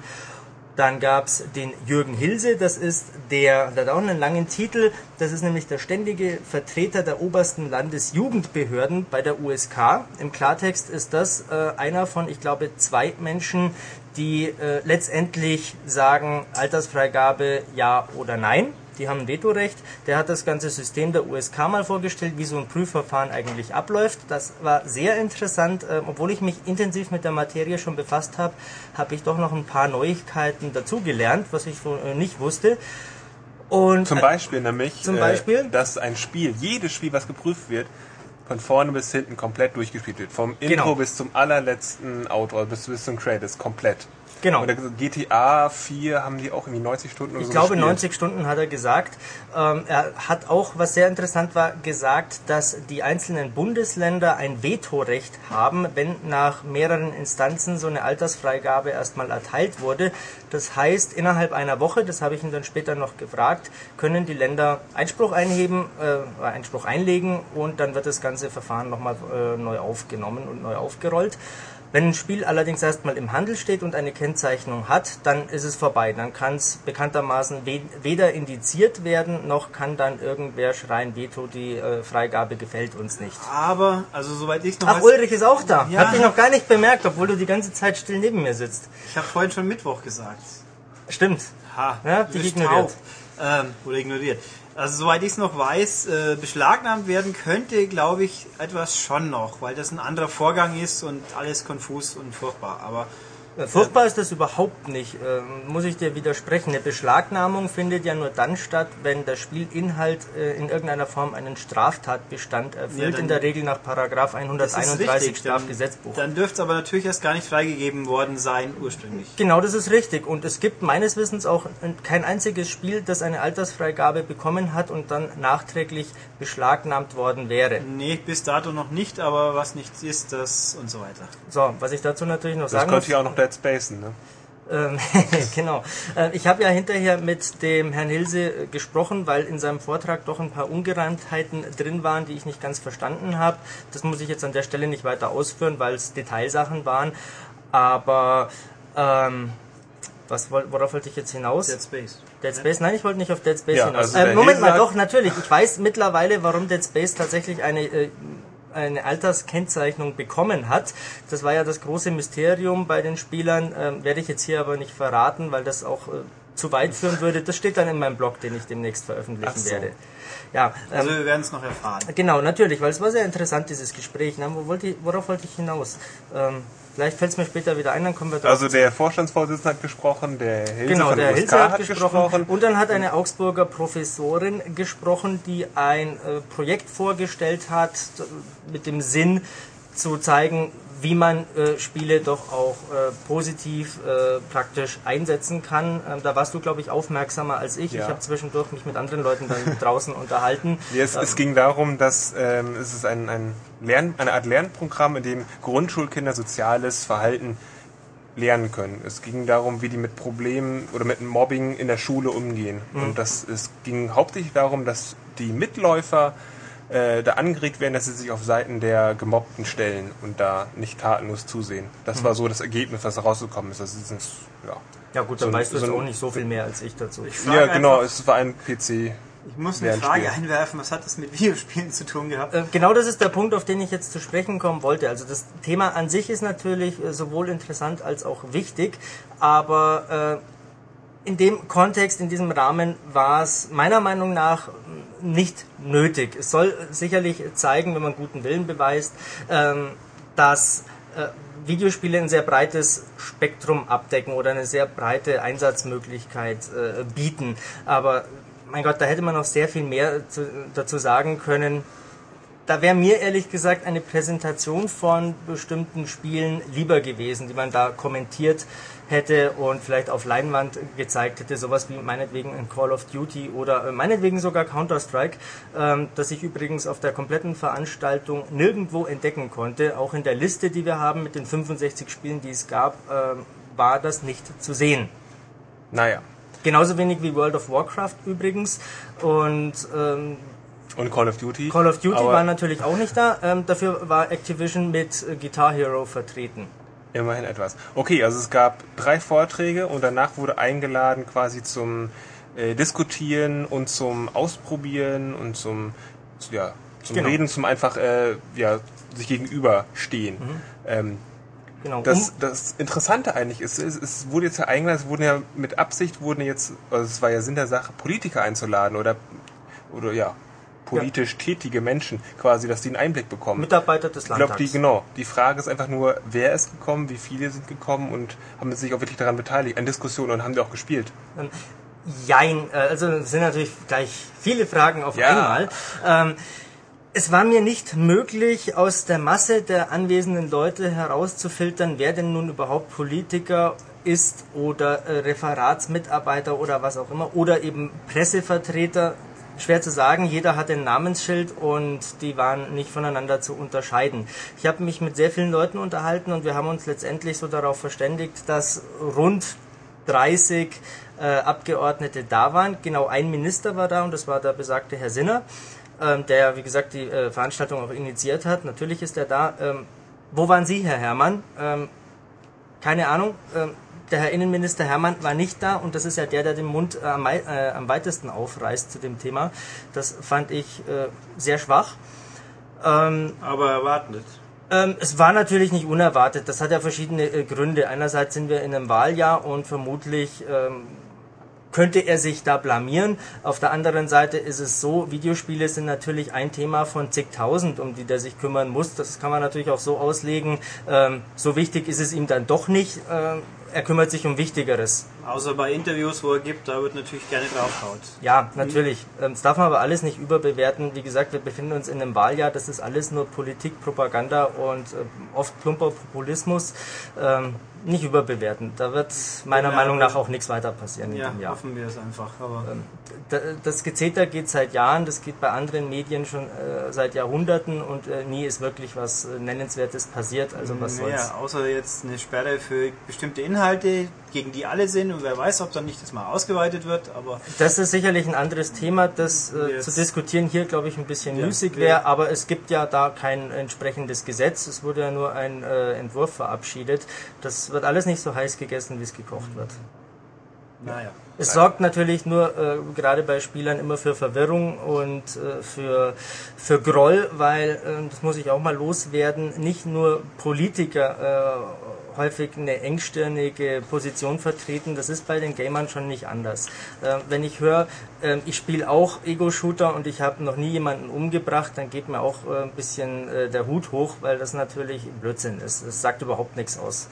dann gab es den Jürgen Hilse, das ist der, der hat auch einen langen Titel, das ist nämlich der ständige Vertreter der obersten Landesjugendbehörden bei der USK. Im Klartext ist das äh, einer von, ich glaube, zwei Menschen, die äh, letztendlich sagen, Altersfreigabe ja oder nein die haben ein Vetorecht. Der hat das ganze System der USK mal vorgestellt, wie so ein Prüfverfahren eigentlich abläuft. Das war sehr interessant. Ähm, obwohl ich mich intensiv mit der Materie schon befasst habe, habe ich doch noch ein paar Neuigkeiten dazugelernt, was ich äh, nicht wusste. Und zum Beispiel nämlich, zum Beispiel? Äh, dass ein Spiel, jedes Spiel, was geprüft wird, von vorne bis hinten komplett durchgespielt wird. Vom Intro genau. bis zum allerletzten Outro, bis, bis zum Credits, komplett. Genau. Oder GTA 4 haben die auch irgendwie 90 Stunden oder Ich so glaube, gespielt. 90 Stunden hat er gesagt. Ähm, er hat auch, was sehr interessant war, gesagt, dass die einzelnen Bundesländer ein Vetorecht haben, wenn nach mehreren Instanzen so eine Altersfreigabe erstmal erteilt wurde. Das heißt, innerhalb einer Woche, das habe ich ihn dann später noch gefragt, können die Länder Einspruch einheben, äh, Einspruch einlegen und dann wird das ganze Verfahren nochmal äh, neu aufgenommen und neu aufgerollt. Wenn ein Spiel allerdings erstmal im Handel steht und eine Kennzeichnung hat, dann ist es vorbei. Dann kann es bekanntermaßen weder indiziert werden, noch kann dann irgendwer schreien, Veto, die äh, Freigabe gefällt uns nicht. Aber, also soweit ich noch Ach, Ulrich ist auch da. Ja. Hat dich noch gar nicht bemerkt, obwohl du die ganze Zeit still neben mir sitzt. Ich habe vorhin schon Mittwoch gesagt. Stimmt. Ha, ja, dich ignoriert. Ähm, oder ignoriert. Also soweit ich es noch weiß, äh, beschlagnahmt werden könnte, glaube ich, etwas schon noch, weil das ein anderer Vorgang ist und alles konfus und furchtbar. Aber Furchtbar ist das überhaupt nicht, ähm, muss ich dir widersprechen. Eine Beschlagnahmung findet ja nur dann statt, wenn der Spielinhalt äh, in irgendeiner Form einen Straftatbestand erfüllt, ja, in der Regel nach Paragraph 131 Strafgesetzbuch. Dann, dann dürfte es aber natürlich erst gar nicht freigegeben worden sein ursprünglich. Genau, das ist richtig. Und es gibt meines Wissens auch kein einziges Spiel, das eine Altersfreigabe bekommen hat und dann nachträglich beschlagnahmt worden wäre. Nee, bis dato noch nicht, aber was nichts ist, das und so weiter. So, was ich dazu natürlich noch das sagen muss... auch noch Dead Space, ne? Ähm, genau. Äh, ich habe ja hinterher mit dem Herrn Hilse äh, gesprochen, weil in seinem Vortrag doch ein paar Ungereimtheiten drin waren, die ich nicht ganz verstanden habe. Das muss ich jetzt an der Stelle nicht weiter ausführen, weil es Detailsachen waren. Aber ähm, was, worauf wollte ich jetzt hinaus? Dead Space. Dead Space? Nein, ich wollte nicht auf Dead Space ja, hinaus. Also äh, Moment mal, doch, natürlich. Ich weiß mittlerweile, warum Dead Space tatsächlich eine äh, eine Alterskennzeichnung bekommen hat. Das war ja das große Mysterium bei den Spielern, ähm, werde ich jetzt hier aber nicht verraten, weil das auch äh, zu weit führen würde. Das steht dann in meinem Blog, den ich demnächst veröffentlichen so. werde. Ja, ähm, also wir werden es noch erfahren. Genau, natürlich, weil es war sehr interessant, dieses Gespräch. Na, wo wollte ich, worauf wollte ich hinaus? Ähm, Vielleicht fällt es mir später wieder ein, dann kommen wir drauf. Also der Vorstandsvorsitzende hat gesprochen, der Hilse Genau, der USK Hilse hat, hat gesprochen. gesprochen. Und dann hat eine Augsburger Professorin gesprochen, die ein äh, Projekt vorgestellt hat, mit dem Sinn zu zeigen, wie man äh, Spiele doch auch äh, positiv äh, praktisch einsetzen kann. Ähm, da warst du, glaube ich, aufmerksamer als ich. Ja. Ich habe zwischendurch mich mit anderen Leuten dann draußen unterhalten. Es, es ging darum, dass ähm, es ist ein, ein Lern, eine Art Lernprogramm, in dem Grundschulkinder soziales Verhalten lernen können. Es ging darum, wie die mit Problemen oder mit Mobbing in der Schule umgehen. Und das, es ging hauptsächlich darum, dass die Mitläufer äh, da angeregt werden, dass sie sich auf Seiten der Gemobbten stellen und da nicht tatenlos zusehen. Das war so das Ergebnis, was rausgekommen ist. Das ist ein, ja. Ja gut, So dann ein- weißt du so auch nicht so viel mehr als ich dazu. Ich ja, genau, einfach- es war ein PC. Ich muss eine. Frage einwerfen, was hat das mit Videospielen zu tun gehabt? Äh, Genau das ist der Punkt, auf den ich jetzt zu sprechen kommen wollte. Also das Thema an sich ist natürlich äh, sowohl interessant als auch wichtig, aber äh, in dem Kontext, in diesem Rahmen war es meiner Meinung nach nicht nötig. Es soll sicherlich zeigen, wenn man guten Willen beweist, ähm, dass äh, Videospiele ein sehr breites Spektrum abdecken oder eine sehr breite Einsatzmöglichkeit äh, bieten. Aber mein Gott, da hätte man noch sehr viel mehr zu, dazu sagen können. Da wäre mir ehrlich gesagt eine Präsentation von bestimmten Spielen lieber gewesen, die man da kommentiert hätte und vielleicht auf Leinwand gezeigt hätte, sowas wie meinetwegen ein Call of Duty oder äh, meinetwegen sogar Counter-Strike, ähm, das ich übrigens auf der kompletten Veranstaltung nirgendwo entdecken konnte. Auch in der Liste, die wir haben mit den 65 Spielen, die es gab, ähm, war das nicht zu sehen. Naja. Genauso wenig wie World of Warcraft übrigens. Und ähm, Und Call of Duty. Call of Duty war natürlich auch nicht da. Ähm, dafür war Activision mit äh, Guitar Hero vertreten. Immerhin etwas. Okay, also es gab drei Vorträge und danach wurde eingeladen quasi zum äh, Diskutieren und zum Ausprobieren und zum, zu- ja, zum Genau. Reden, zum einfach äh, ja, sich gegenüberstehen. Ähm, Genau. das, das Interessante eigentlich ist, es, es wurde jetzt ja eingeladen, es wurden ja mit Absicht wurden jetzt, also es war ja Sinn der Sache, Politiker einzuladen oder oder ja, politisch tätige Menschen quasi, dass die einen Einblick bekommen. Mitarbeiter des Ich glaube, Landtags. die, genau. Die Frage ist einfach nur, wer ist gekommen, wie viele sind gekommen und haben sich auch wirklich daran beteiligt, an Diskussionen und haben die auch gespielt. Jein, äh, also es sind natürlich gleich viele Fragen auf Ja. einmal. Ähm, es war mir nicht möglich, aus der Masse der anwesenden Leute herauszufiltern, wer denn nun überhaupt Politiker ist oder äh, Referatsmitarbeiter oder was auch immer oder eben Pressevertreter. Schwer zu sagen, jeder hat ein Namensschild und die waren nicht voneinander zu unterscheiden. Ich habe mich mit sehr vielen Leuten unterhalten und wir haben uns letztendlich so darauf verständigt, dass rund 30 äh, Abgeordnete da waren. Genau ein Minister war da und das war der besagte Herr Sinner, ähm, der, wie gesagt, die äh, Veranstaltung auch initiiert hat. Natürlich ist er da. Ähm, wo waren Sie, Herr Herrmann? Ähm, keine Ahnung. Ähm, der Herr Innenminister Herrmann war nicht da und das ist ja der, der den Mund äh, am, äh, am weitesten aufreißt zu dem Thema. Das fand ich äh, sehr schwach. Ähm, Aber erwartet. ähm, es war natürlich nicht unerwartet. Das hat ja verschiedene äh, Gründe. Einerseits sind wir in einem Wahljahr und vermutlich ähm, könnte er sich da blamieren. Auf der anderen Seite ist es so, Videospiele sind natürlich ein Thema von zigtausend, um die der sich kümmern muss. Das kann man natürlich auch so auslegen. Ähm, so wichtig ist es ihm dann doch nicht. Ähm, er kümmert sich um Wichtigeres. Außer bei Interviews, wo er gibt, da wird natürlich gerne draufhaut. Ja, natürlich. Ähm, Das darf man aber alles nicht überbewerten. Wie gesagt, wir befinden uns in einem Wahljahr. Das ist alles nur Politik, Propaganda und äh, oft plumper Populismus. Ähm, Nicht überbewerten. Da wird meiner Ja, Meinung nach auch nichts weiter passieren in Ja, dem Jahr. hoffen wir es einfach. Da- Das Gezeter geht seit Jahren, das geht bei anderen Medien schon äh, seit Jahrhunderten und äh, nie ist wirklich was Nennenswertes passiert. Also was soll's. naja, außer jetzt eine Sperre für bestimmte Inhalte, gegen die alle sind und wer weiß, ob dann nicht das mal ausgeweitet wird, aber Das ist sicherlich ein anderes Thema, das äh, zu diskutieren hier, glaube ich, ein bisschen Ja, müßig ja. wäre, aber es gibt ja da kein entsprechendes Gesetz. Es wurde ja nur ein äh, Entwurf verabschiedet. Das wird alles nicht so heiß gegessen, wie es gekocht wird. naja. Es sorgt natürlich nur äh, gerade bei Spielern immer für Verwirrung und äh, für, für Groll, weil, äh, das muss ich auch mal loswerden, nicht nur Politiker häufig eine engstirnige Position vertreten. Das ist bei den Gamern schon nicht anders. Äh, wenn ich höre, äh, ich spiele auch Ego-Shooter und ich habe noch nie jemanden umgebracht, dann geht mir auch äh, ein bisschen äh, der Hut hoch, weil das natürlich Blödsinn ist. Das sagt überhaupt nichts aus.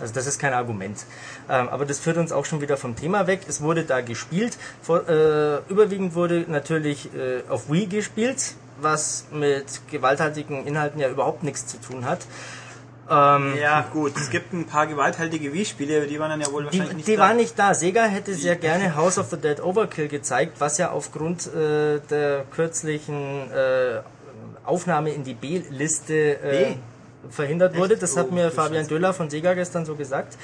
Also das ist kein Argument. Ähm, aber das führt uns auch schon wieder vom Thema weg. Es wurde da gespielt. Vor, äh, überwiegend wurde natürlich äh, auf Wii gespielt, was mit gewalthaltigen Inhalten ja überhaupt nichts zu tun hat. Ähm, ja, gut, es gibt ein paar gewalthaltige Wii-Spiele, die waren dann ja wohl wahrscheinlich die, nicht Die da. waren nicht da. Sega hätte sehr gerne House of the Dead Overkill gezeigt, was ja aufgrund äh, der kürzlichen äh, Aufnahme in die B-Liste äh, B? Verhindert wurde. Das hat Oh, mir Fabian. Döller von Sega gestern so gesagt.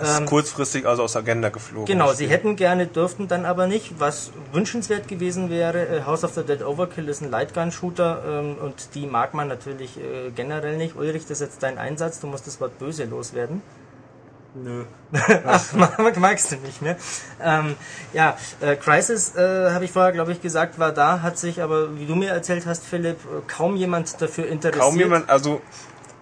Ist Ähm, kurzfristig also aus der Agenda geflogen. Genau, sie hätten gerne, dürften dann aber nicht. Was wünschenswert gewesen wäre, äh, House of the Dead Overkill ist ein Lightgun-Shooter ähm, und die mag man natürlich äh, generell nicht. Ulrich, das ist jetzt dein Einsatz, du musst das Wort böse loswerden. Nö. Ach, mag- magst du nicht, ne? Ähm, ja, äh, Crisis, äh, habe ich vorher, glaube ich, gesagt, war da, hat sich aber, wie du mir erzählt hast, Philipp, äh, kaum jemand dafür interessiert. Kaum jemand, also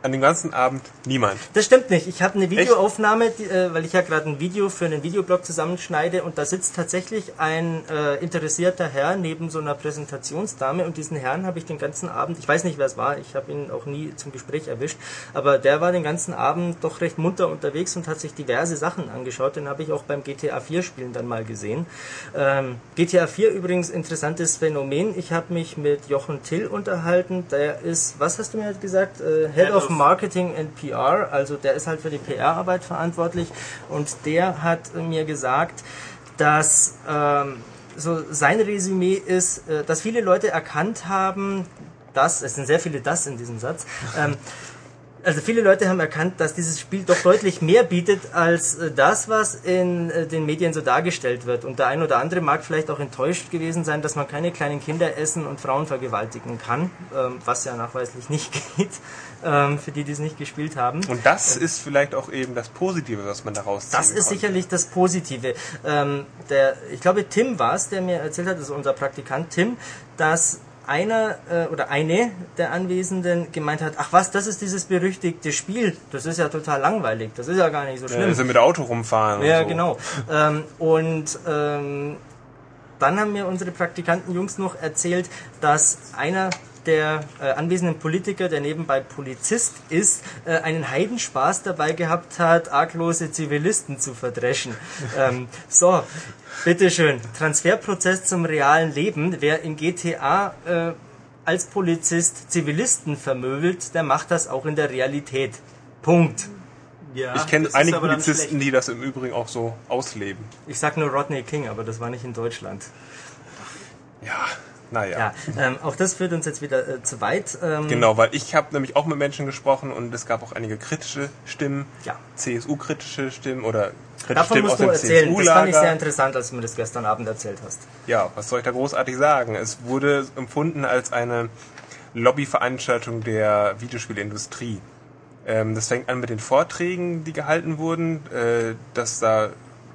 an dem ganzen Abend niemand. Das stimmt nicht. Ich habe eine Videoaufnahme, die, äh, weil ich ja gerade ein Video für einen Videoblog zusammenschneide und da sitzt tatsächlich ein äh, interessierter Herr neben so einer Präsentationsdame und diesen Herrn habe ich den ganzen Abend, ich weiß nicht wer es war, ich habe ihn auch nie zum Gespräch erwischt, aber der war den ganzen Abend doch recht munter unterwegs und hat sich diverse Sachen angeschaut. Den habe ich auch beim GTA 4 Spielen dann mal gesehen. Ähm, GTA 4 übrigens interessantes Phänomen. Ich habe mich mit Jochen Till unterhalten. Der ist, was hast du mir halt gesagt? Äh, Head, Head of Marketing and PR, also der ist halt für die PR-Arbeit verantwortlich und der hat mir gesagt, dass ähm, so sein Resümee ist, äh, dass viele Leute erkannt haben, dass, es sind sehr viele das in diesem Satz, ähm, also viele Leute haben erkannt, dass dieses Spiel doch deutlich mehr bietet als äh, das, was in äh, den Medien so dargestellt wird. Und der ein oder andere mag vielleicht auch enttäuscht gewesen sein, dass man keine kleinen Kinder essen und Frauen vergewaltigen kann, ähm, was ja nachweislich nicht geht, ähm, für die, die es nicht gespielt haben. Und das ist vielleicht auch eben das Positive, was man daraus ziehen Das ist konnte. sicherlich das Positive. Ähm, der, ich glaube, Tim war es, der mir erzählt hat, das ist unser Praktikant Tim, dass einer äh, oder eine der Anwesenden gemeint hat, ach was, das ist dieses berüchtigte Spiel, das ist ja total langweilig, das ist ja gar nicht so Ja, schlimm. also mit Auto rumfahren. Ja, und so. genau. Ähm, und ähm, dann haben mir unsere Praktikantenjungs noch erzählt, dass einer der äh, anwesenden Politiker, der nebenbei Polizist ist, äh, einen Heidenspaß dabei gehabt hat, arglose Zivilisten zu verdreschen. ähm, so, bitteschön. Transferprozess zum realen Leben. Wer in GTA äh, als Polizist Zivilisten vermöbelt, der macht das auch in der Realität. Punkt. Ja, Ich kenne einige Polizisten, die das im Übrigen auch so ausleben. Ich sag nur Rodney King, aber das war nicht in Deutschland. Ja, naja. Ja, ähm, auch das führt uns jetzt wieder äh, zu weit. Ähm, Genau, weil ich habe nämlich auch mit Menschen gesprochen und es gab auch einige kritische Stimmen, Ja. CSU-kritische Stimmen oder kritische Davon Stimmen musst aus du erzählen. Das fand ich sehr interessant, als du mir das gestern Abend erzählt hast. Ja, was soll ich da großartig sagen? Es wurde empfunden als eine Lobbyveranstaltung der Videospielindustrie. Ähm, das fängt an mit den Vorträgen, die gehalten wurden, äh, dass da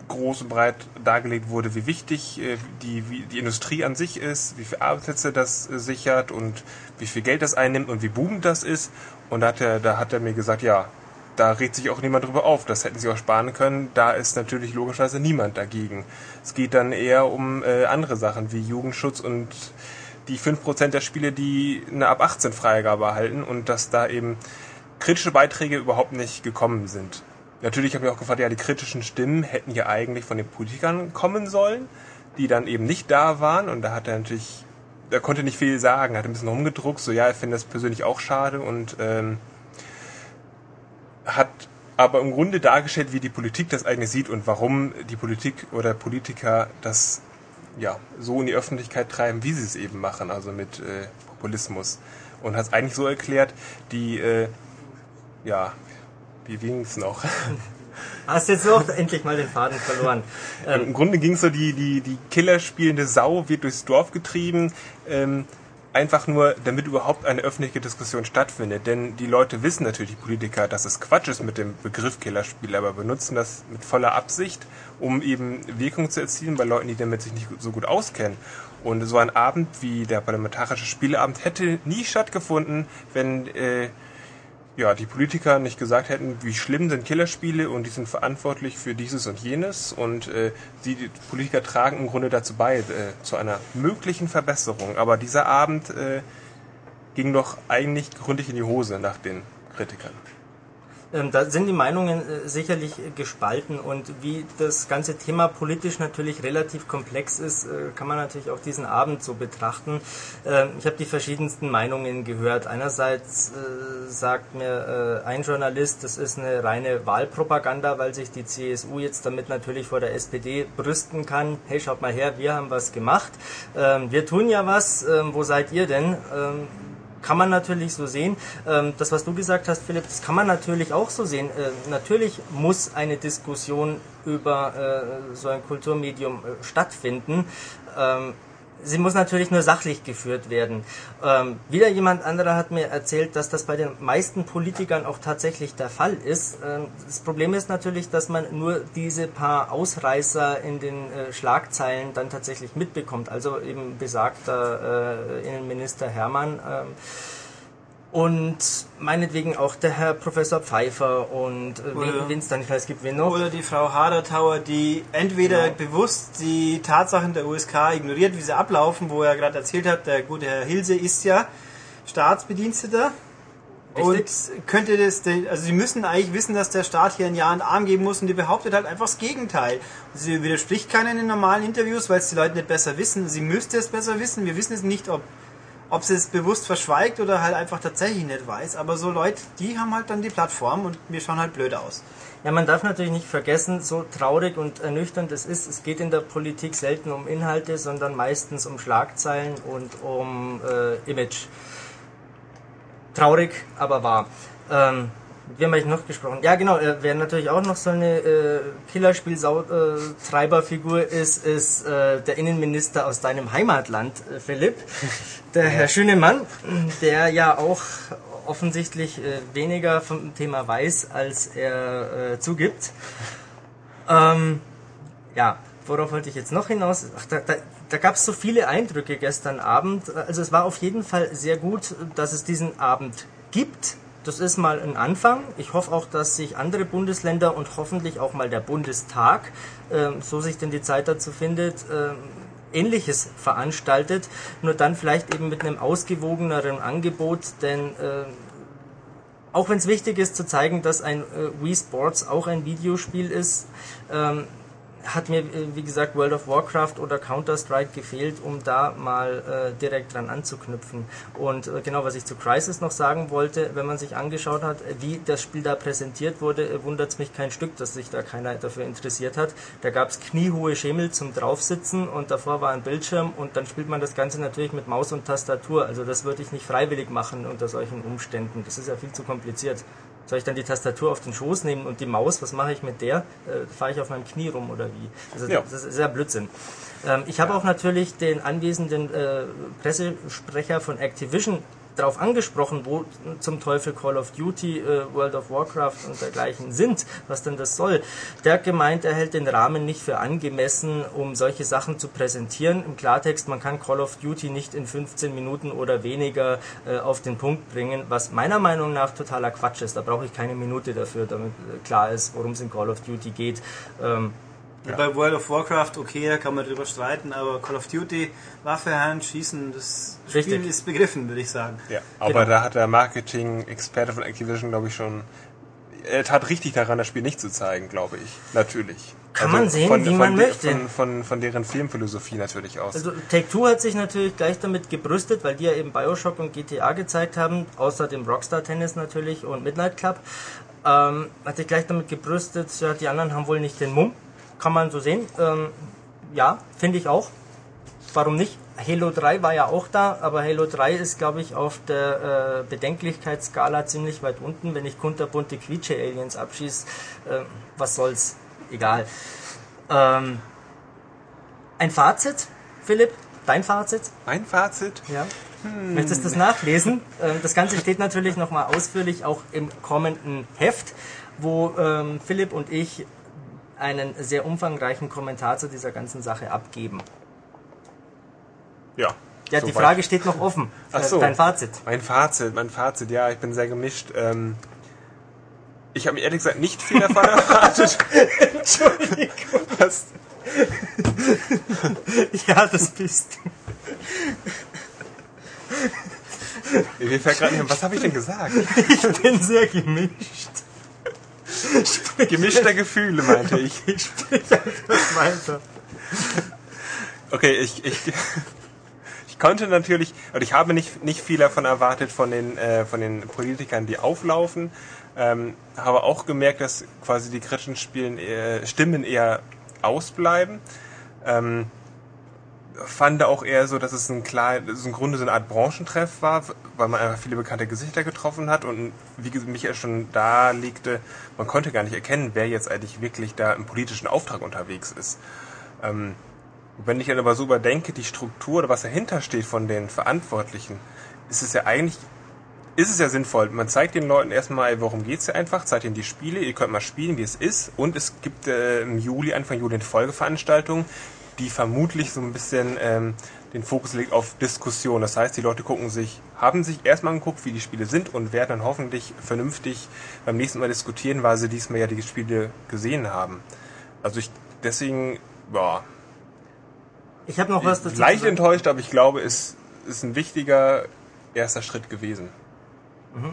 groß und breit dargelegt wurde, wie wichtig äh, die, wie die Industrie an sich ist, wie viele Arbeitsplätze das äh, sichert und wie viel Geld das einnimmt und wie boomend das ist. Und da hat er, da hat er mir gesagt, ja, da regt sich auch niemand drüber auf. Das hätten sie auch sparen können. Da ist natürlich logischerweise niemand dagegen. Es geht dann eher um äh, andere Sachen wie Jugendschutz und die 5% der Spiele, die eine ab 18 Freigabe erhalten und dass da eben kritische Beiträge überhaupt nicht gekommen sind. Natürlich habe ich auch gefragt, ja, die kritischen Stimmen hätten ja eigentlich von den Politikern kommen sollen, die dann eben nicht da waren. Und da hat er natürlich, er konnte nicht viel sagen, hat ein bisschen rumgedruckt, so ja, er findet das persönlich auch schade. Und ähm, hat aber im Grunde dargestellt, wie die Politik das eigentlich sieht und warum die Politik oder Politiker das ja so in die Öffentlichkeit treiben, wie sie es eben machen, also mit äh, Populismus. Und hat es eigentlich so erklärt, die, äh, ja, wie ging es noch? Hast jetzt auch endlich mal den Faden verloren. Ähm, Im Grunde ging es so, die, die, die killerspielende Sau wird durchs Dorf getrieben, ähm, einfach nur, damit überhaupt eine öffentliche Diskussion stattfindet. Denn die Leute wissen natürlich, die Politiker, dass es Quatsch ist mit dem Begriff Killerspiel, aber benutzen das mit voller Absicht, um eben Wirkung zu erzielen bei Leuten, die damit sich nicht so gut auskennen. Und so ein Abend wie der parlamentarische Spieleabend hätte nie stattgefunden, wenn äh, ja, die Politiker nicht gesagt hätten, wie schlimm sind Killerspiele und die sind verantwortlich für dieses und jenes und äh, die, Politiker tragen im Grunde dazu bei, äh, zu einer möglichen Verbesserung. Aber dieser Abend äh, ging doch eigentlich gründlich in die Hose nach den Kritikern. Ähm, da sind die Meinungen äh, sicherlich gespalten und wie das ganze Thema politisch natürlich relativ komplex ist, äh, kann man natürlich auch diesen Abend so betrachten. Ähm, ich habe die verschiedensten Meinungen gehört. Einerseits äh, sagt mir ein Journalist, das ist eine reine Wahlpropaganda, weil sich die CSU jetzt damit natürlich vor der SPD brüsten kann. Hey, schaut mal her, wir haben was gemacht. Ähm, wir tun ja was. Wo seid ihr denn? Kann man natürlich so sehen. Ähm, das, was du gesagt hast, Philipp, das kann man natürlich auch so sehen. Äh, natürlich muss eine Diskussion über äh, so ein Kulturmedium äh, stattfinden. Sie muss natürlich nur sachlich geführt werden. Ähm, wieder jemand anderer hat mir erzählt, dass das bei den meisten Politikern auch tatsächlich der Fall ist. Ähm, das Problem ist natürlich, dass man nur diese paar Ausreißer in den äh, Schlagzeilen dann tatsächlich mitbekommt. Also eben besagter äh, Innenminister Hermann. Ähm, und meinetwegen auch der Herr Professor Pfeiffer und äh, wen, es dann, ich weiß, gibt wen noch. Oder die Frau Hadertauer, die entweder genau. bewusst die Tatsachen der USK ignoriert, wie sie ablaufen, wo er gerade erzählt hat, der gute Herr Hilse ist ja Staatsbediensteter. Richtig. Und könnte das, also sie müssen eigentlich wissen, dass der Staat hier ein Ja und Arm geben muss und die behauptet halt einfach das Gegenteil. Sie widerspricht keiner in den normalen Interviews, weil es die Leute nicht besser wissen. Sie müsste es besser wissen. Wir wissen es nicht, ob ob sie es bewusst verschweigt oder halt einfach tatsächlich nicht weiß. Aber so Leute, die haben halt dann die Plattform und wir schauen halt blöd aus. Ja, man darf natürlich nicht vergessen, so traurig und ernüchternd es ist, es geht in der Politik selten um Inhalte, sondern meistens um Schlagzeilen und um äh, Image. Traurig, aber wahr. Ähm, wir haben eigentlich noch gesprochen. Ja, genau, äh, wer natürlich auch noch so eine äh, Killerspiel-Treiberfigur ist, ist äh, der Innenminister aus deinem Heimatland, äh, Philipp. Der Herr Schönemann, der ja auch offensichtlich äh, weniger vom Thema weiß, als er äh, zugibt. Ähm, ja, worauf wollte ich jetzt noch hinaus? Ach, da, da, da gab es so viele Eindrücke gestern Abend. Also es war auf jeden Fall sehr gut, dass es diesen Abend gibt das ist mal ein Anfang. Ich hoffe auch, dass sich andere Bundesländer und hoffentlich auch mal der Bundestag, äh, so sich denn die Zeit dazu findet, äh, Ähnliches veranstaltet. Nur dann vielleicht eben mit einem ausgewogeneren Angebot, denn äh, auch wenn es wichtig ist zu zeigen, dass ein äh, Wii Sports auch ein Videospiel ist, ähm, hat mir, äh, wie gesagt, World of Warcraft oder Counter-Strike gefehlt, um da mal äh, direkt dran anzuknüpfen. Und äh, genau, was ich zu Crisis noch sagen wollte, wenn man sich angeschaut hat, wie das Spiel da präsentiert wurde, äh, wundert es mich kein Stück, dass sich da keiner dafür interessiert hat. Da gab es kniehohe Schemel zum Draufsitzen und davor war ein Bildschirm und dann spielt man das Ganze natürlich mit Maus und Tastatur. Also das würde ich nicht freiwillig machen unter solchen Umständen. Das ist ja viel zu kompliziert. Soll ich dann die Tastatur auf den Schoß nehmen und die Maus, was mache ich mit der? Äh, Fahre ich auf meinem Knie rum oder wie? Also, ja. Das ist sehr Blödsinn. Ähm, ich habe auch natürlich den anwesenden äh, Pressesprecher von Activision darauf angesprochen, wo zum Teufel Call of Duty, äh, World of Warcraft und dergleichen sind, was denn das soll. Der gemeint, er hält den Rahmen nicht für angemessen, um solche Sachen zu präsentieren. Im Klartext, man kann Call of Duty nicht in 15 Minuten oder weniger äh, auf den Punkt bringen, was meiner Meinung nach totaler Quatsch ist. Da brauche ich keine Minute dafür, damit äh, klar ist, worum es in Call of Duty geht. Ähm, ja. Bei World of Warcraft, okay, da kann man drüber streiten, aber Call of Duty, Waffe, Hand, Schießen, das Richtig. Spiel ist begriffen, würde ich sagen. Ja, aber genau. da hat der Marketing-Experte von Activision, glaube ich, schon. Er tat richtig daran, das Spiel nicht zu zeigen, glaube ich. Natürlich. Kann also man sehen, von, wie von man möchte. Von, von, von deren Filmphilosophie natürlich aus. Also Take-Two hat sich natürlich gleich damit gebrüstet, weil die ja eben Bioshock und GTA gezeigt haben, außer dem Rockstar Tennis natürlich und Midnight Club. Ähm, hat sich gleich damit gebrüstet, ja, die anderen haben wohl nicht den Mumm kann man so sehen. Ähm, ja, finde ich auch. Warum nicht? Halo 3 war ja auch da, aber Halo 3 ist, glaube ich, auf der äh, Bedenklichkeitsskala ziemlich weit unten. Wenn ich kunterbunte Quietsche-Aliens abschieße, äh, was soll's? Egal. Ähm, ein Fazit, Philipp? Dein Fazit? Mein Fazit? Ja. Hm. Möchtest du das nachlesen? Ähm, das Ganze steht natürlich nochmal ausführlich auch im kommenden Heft, wo ähm, Philipp und ich einen sehr umfangreichen Kommentar zu dieser ganzen Sache abgeben. Ja, Ja, die Soweit. Frage steht noch offen. Ach Äh, so. Dein Fazit. Mein Fazit, mein Fazit, ja, ich bin sehr gemischt. Ähm, ich habe mir ehrlich gesagt nicht viel davon erwartet. Entschuldigung. Was? Ja, das bist du. Mir fällt gerade nicht was habe ich denn gesagt? Ich bin sehr gemischt. Gemischter Gefühle, meinte ich. Sprich einfach weiter. Okay, ich, ich, ich konnte natürlich, und ich habe nicht, nicht viel davon erwartet von den, äh, von den Politikern, die auflaufen. Ähm, habe auch gemerkt, dass quasi die kritischen Spielen eher, Stimmen eher ausbleiben. Ähm, fand auch eher so, dass es ein klar, im Grunde so eine Art Branchentreff war, weil man einfach viele bekannte Gesichter getroffen hat und wie Michael schon da legte, man konnte gar nicht erkennen, wer jetzt eigentlich wirklich da im politischen Auftrag unterwegs ist. Ähm, wenn ich dann aber so überdenke, die Struktur oder was dahinter steht von den Verantwortlichen, ist es ja eigentlich, ist es ja sinnvoll. Man zeigt den Leuten erstmal, worum geht's hier einfach, zeigt ihnen die Spiele, ihr könnt mal spielen, wie es ist. Und es gibt äh, im Juli, Anfang Juli, eine Folgeveranstaltung, die vermutlich so ein bisschen ähm, den Fokus legt auf Diskussion. Das heißt, die Leute gucken sich, haben sich erstmal angeguckt, wie die Spiele sind und werden dann hoffentlich vernünftig beim nächsten Mal diskutieren, weil sie diesmal ja die Spiele gesehen haben. Also ich, deswegen, boah, Ich habe noch was dazu. leicht enttäuscht, aber ich glaube, es ist ein wichtiger erster Schritt gewesen.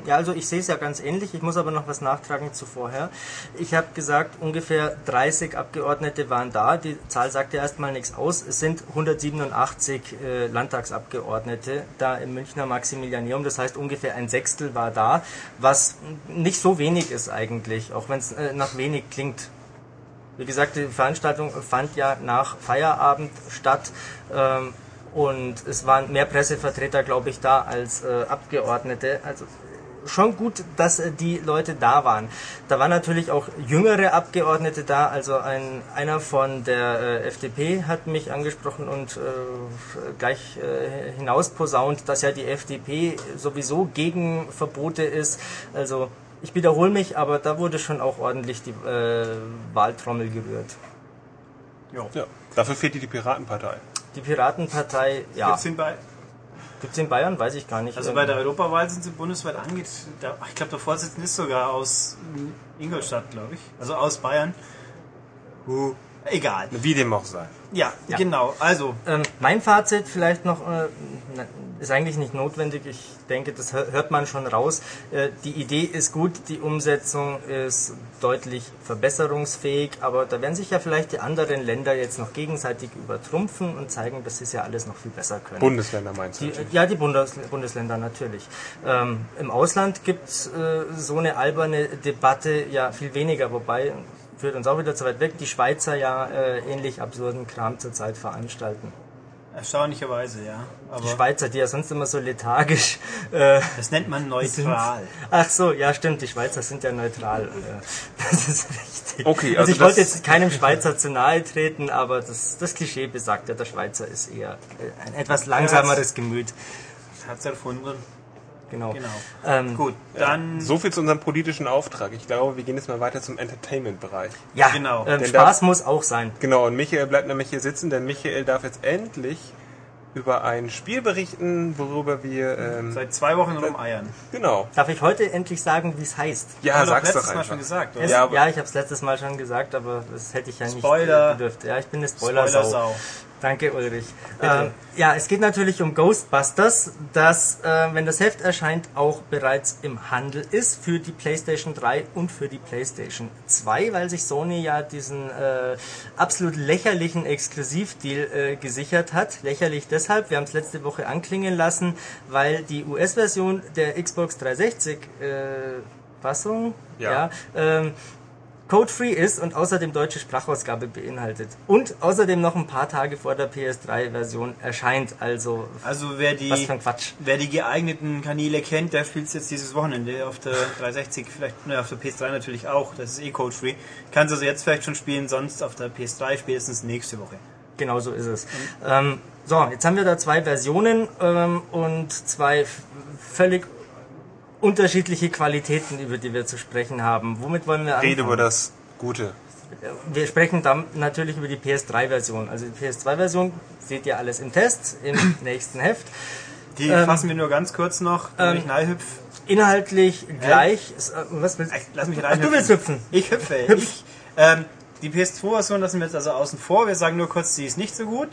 Ja, also ich sehe es ja ganz ähnlich. Ich muss aber noch was nachtragen zu vorher. Ich habe gesagt, ungefähr 30 Abgeordnete waren da. Die Zahl sagt ja erstmal nichts aus. Es sind 187 äh, Landtagsabgeordnete da im Münchner Maximilianeum. Das heißt, ungefähr ein Sechstel war da, was nicht so wenig ist eigentlich, auch wenn es äh, nach wenig klingt. Wie gesagt, die Veranstaltung fand ja nach Feierabend statt. Ähm, und es waren mehr Pressevertreter, glaube ich, da als äh, Abgeordnete. Also schon gut, dass äh, die Leute da waren. Da waren natürlich auch jüngere Abgeordnete da. Also ein, einer von der äh, FDP hat mich angesprochen und äh, gleich äh, hinausposaunt, dass ja die FDP sowieso gegen Verbote ist. Also ich wiederhole mich, aber da wurde schon auch ordentlich die äh, Wahltrommel gerührt. Ja. Dafür fehlt dir die Piratenpartei. Die Piratenpartei, ja. Gibt's den bei, Gibt es in Bayern? Weiß ich gar nicht. also bei der Europawahl sind sie bundesweit angeht. Ich glaube, der Vorsitzende ist sogar aus Ingolstadt, glaube ich. Also aus Bayern. Uh, egal. Wie dem auch sei. Ja, Ja. genau. Also, ähm, mein Fazit vielleicht noch, äh, ist eigentlich nicht notwendig. Ich denke, das hör- hört man schon raus. Äh, die Idee ist gut, die Umsetzung ist deutlich verbesserungsfähig, aber da werden sich ja vielleicht die anderen Länder jetzt noch gegenseitig übertrumpfen und zeigen, dass sie es ja alles noch viel besser können. Bundesländer meinst du? Die, ja, die Bundes Bundesländer natürlich. Ähm, Im Ausland gibt es äh, so eine alberne Debatte ja viel weniger, wobei führt uns auch wieder zu weit weg, die Schweizer ja äh, ähnlich absurden Kram zurzeit veranstalten. erstaunlicherweise, ja. Die Aber Schweizer, die ja sonst immer so lethargisch äh, das nennt man sind. neutral. Ach so, ja stimmt, die Schweizer sind ja neutral. Äh, Das ist richtig. Okay, also, also ich wollte das- jetzt keinem Schweizer zu nahe treten, aber das, das Klischee besagt ja, der Schweizer ist eher äh, ein etwas langsameres Gemüt. Hat's erfunden. Genau. Genau. Ähm, Gut, dann. So viel zu unserem politischen Auftrag. Ich glaube, wir gehen jetzt mal weiter zum Entertainment-Bereich. Ja, Genau. ähm, Denn Spaß muss auch sein. Genau, und Michael bleibt nämlich hier sitzen, denn Michael darf jetzt endlich über ein Spiel berichten, worüber wir... Ähm, Seit zwei Wochen rumeiern. genau. Darf ich heute endlich sagen, wie es heißt? Ja, sag's doch letztes Mal einfach. schon gesagt, oder? Es, Ja, ja, ich habe es letztes Mal schon gesagt, aber das hätte ich ja nicht Spoiler. äh, bedürft. Ja, ich bin eine Spoilersau. Spoilersau. Danke, Ulrich. Ähm, ja, es geht natürlich um Ghostbusters, das, äh, wenn das Heft erscheint, auch bereits im Handel ist für die PlayStation 3 und für die PlayStation 2, weil sich Sony ja diesen äh, absolut lächerlichen Exklusivdeal äh, gesichert hat. Lächerlich deshalb, wir haben es letzte Woche anklingen lassen, weil die US-Version der Xbox 360 äh, Fassung, Ja. ja ähm, Code-free ist und außerdem deutsche Sprachausgabe beinhaltet. Und außerdem noch ein paar Tage vor der PS3-Version erscheint. Also, Also wer was die, für ein Quatsch. wer die geeigneten Kanäle kennt, der spielt jetzt dieses Wochenende auf der 360, vielleicht ne, auf der PS3 natürlich auch. Das ist eh code-free. Kann es also jetzt vielleicht schon spielen, sonst auf der PS3 spätestens nächste Woche. Genau so ist es. Ähm, so, jetzt haben wir da zwei Versionen ähm, und zwei völlig unterschiedliche Qualitäten, über die wir zu sprechen haben. Womit wollen wir anfangen? Rede über das Gute. wir sprechen dann natürlich über die PS3-Version. Also die PS2-Version seht ihr alles im Test, im nächsten Heft. Die Ähm, fassen wir nur ganz kurz noch, ich reinhüpf. Inhaltlich gleich. äh, Was willst Ey, Lass mich Ach, rein. du willst hüpfen. Ich hüpfe. Hüpf. Ich, ähm, die PS2-Version lassen wir jetzt also außen vor. Wir sagen nur kurz, sie ist nicht so gut.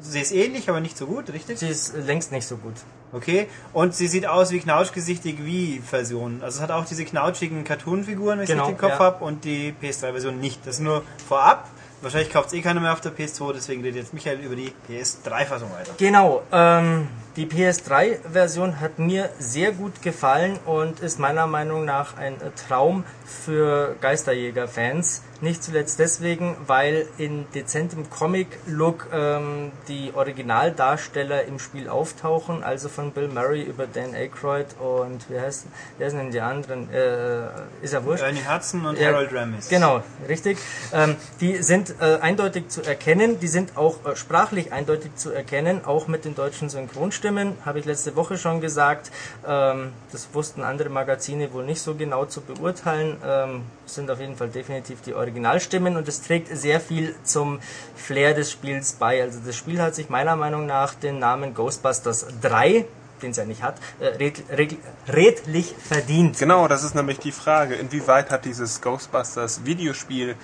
Sie ist ähnlich, aber nicht so gut, richtig? Sie ist längst nicht so gut. Okay. Und sie sieht aus wie knautschgesichtig Wii-Version. Also es hat auch diese knautschigen Cartoon-Figuren, wenn ich Genau, richtig im Kopf ja. habe, und die PS3-Version nicht. Das ist nur vorab. Wahrscheinlich kauft es eh keiner mehr auf der PS2, deswegen redet jetzt Michael über die PS3-Fassung weiter. Genau, ähm, die PS3-Version hat mir sehr gut gefallen und ist meiner Meinung nach ein Traum für Geisterjäger-Fans. Nicht zuletzt deswegen, weil in dezentem Comic-Look ähm, die Originaldarsteller im Spiel auftauchen, also von Bill Murray über Dan Aykroyd und wie heißt, wer sind denn die anderen? Äh, ist ja wurscht. Ernie Hudson und Ja, Harold Ramis. Genau, richtig. Ähm, die sind äh, eindeutig zu erkennen, die sind auch äh, sprachlich eindeutig zu erkennen, auch mit den deutschen Synchronstimmen, habe ich letzte Woche schon gesagt. Ähm, das wussten andere Magazine wohl nicht so genau zu beurteilen. Ähm, sind auf jeden Fall definitiv die Originalstimmen und es trägt sehr viel zum Flair des Spiels bei. Also das Spiel hat sich meiner Meinung nach den Namen Ghostbusters 3 den es ja nicht hat, äh, red, red, redlich verdient. Genau, das ist nämlich die Frage. Inwieweit hat dieses Ghostbusters Videospiel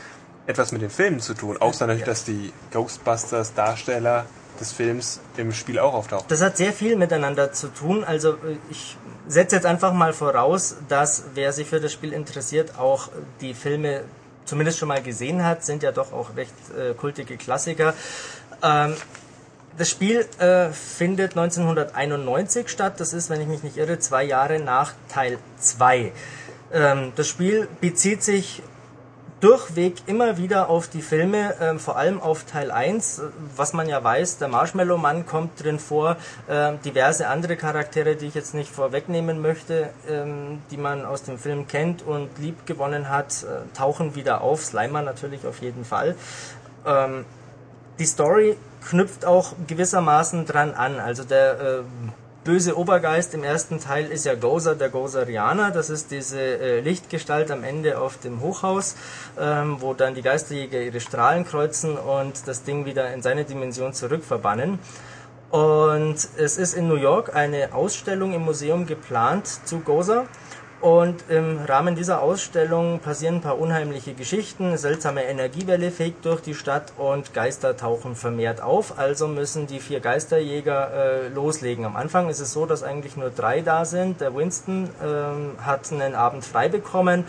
etwas mit den Filmen zu tun? Außer natürlich, dass die Ghostbusters Darsteller des Films im Spiel auch auftauchen. Das hat sehr viel miteinander zu tun. Also äh, ich setze jetzt einfach mal voraus, dass wer sich für das Spiel interessiert, auch die Filme zumindest schon mal gesehen hat, sind ja doch auch recht äh, kultige Klassiker. Ähm, das Spiel äh, findet 1991 statt. Das ist, wenn ich mich nicht irre, zwei Jahre nach Teil 2. Ähm, das Spiel bezieht sich durchweg immer wieder auf die Filme, ähm, vor allem auf Teil 1, äh, was man ja weiß, der Marshmallow-Mann kommt drin vor, ähm, diverse andere Charaktere, die ich jetzt nicht vorwegnehmen möchte, ähm, die man aus dem Film kennt und lieb gewonnen hat, äh, tauchen wieder auf, Slimer natürlich auf jeden Fall. Ähm, die Story knüpft auch gewissermaßen dran an, also der äh, böse Obergeist im ersten Teil ist ja Gozer, der Gozerianer. Das ist diese äh, Lichtgestalt am Ende auf dem Hochhaus, ähm, wo dann die Geisterjäger ihre Strahlen kreuzen und das Ding wieder in seine Dimension zurückverbannen. Und es ist in New York eine Ausstellung im Museum geplant zu Gozer. Und im Rahmen dieser Ausstellung passieren ein paar unheimliche Geschichten. Seltsame Energiewelle fegt durch die Stadt und Geister tauchen vermehrt auf. Also müssen die vier Geisterjäger äh, loslegen. Am Anfang ist es so, dass eigentlich nur drei da sind. Der Winston ähm, hat einen Abend frei bekommen.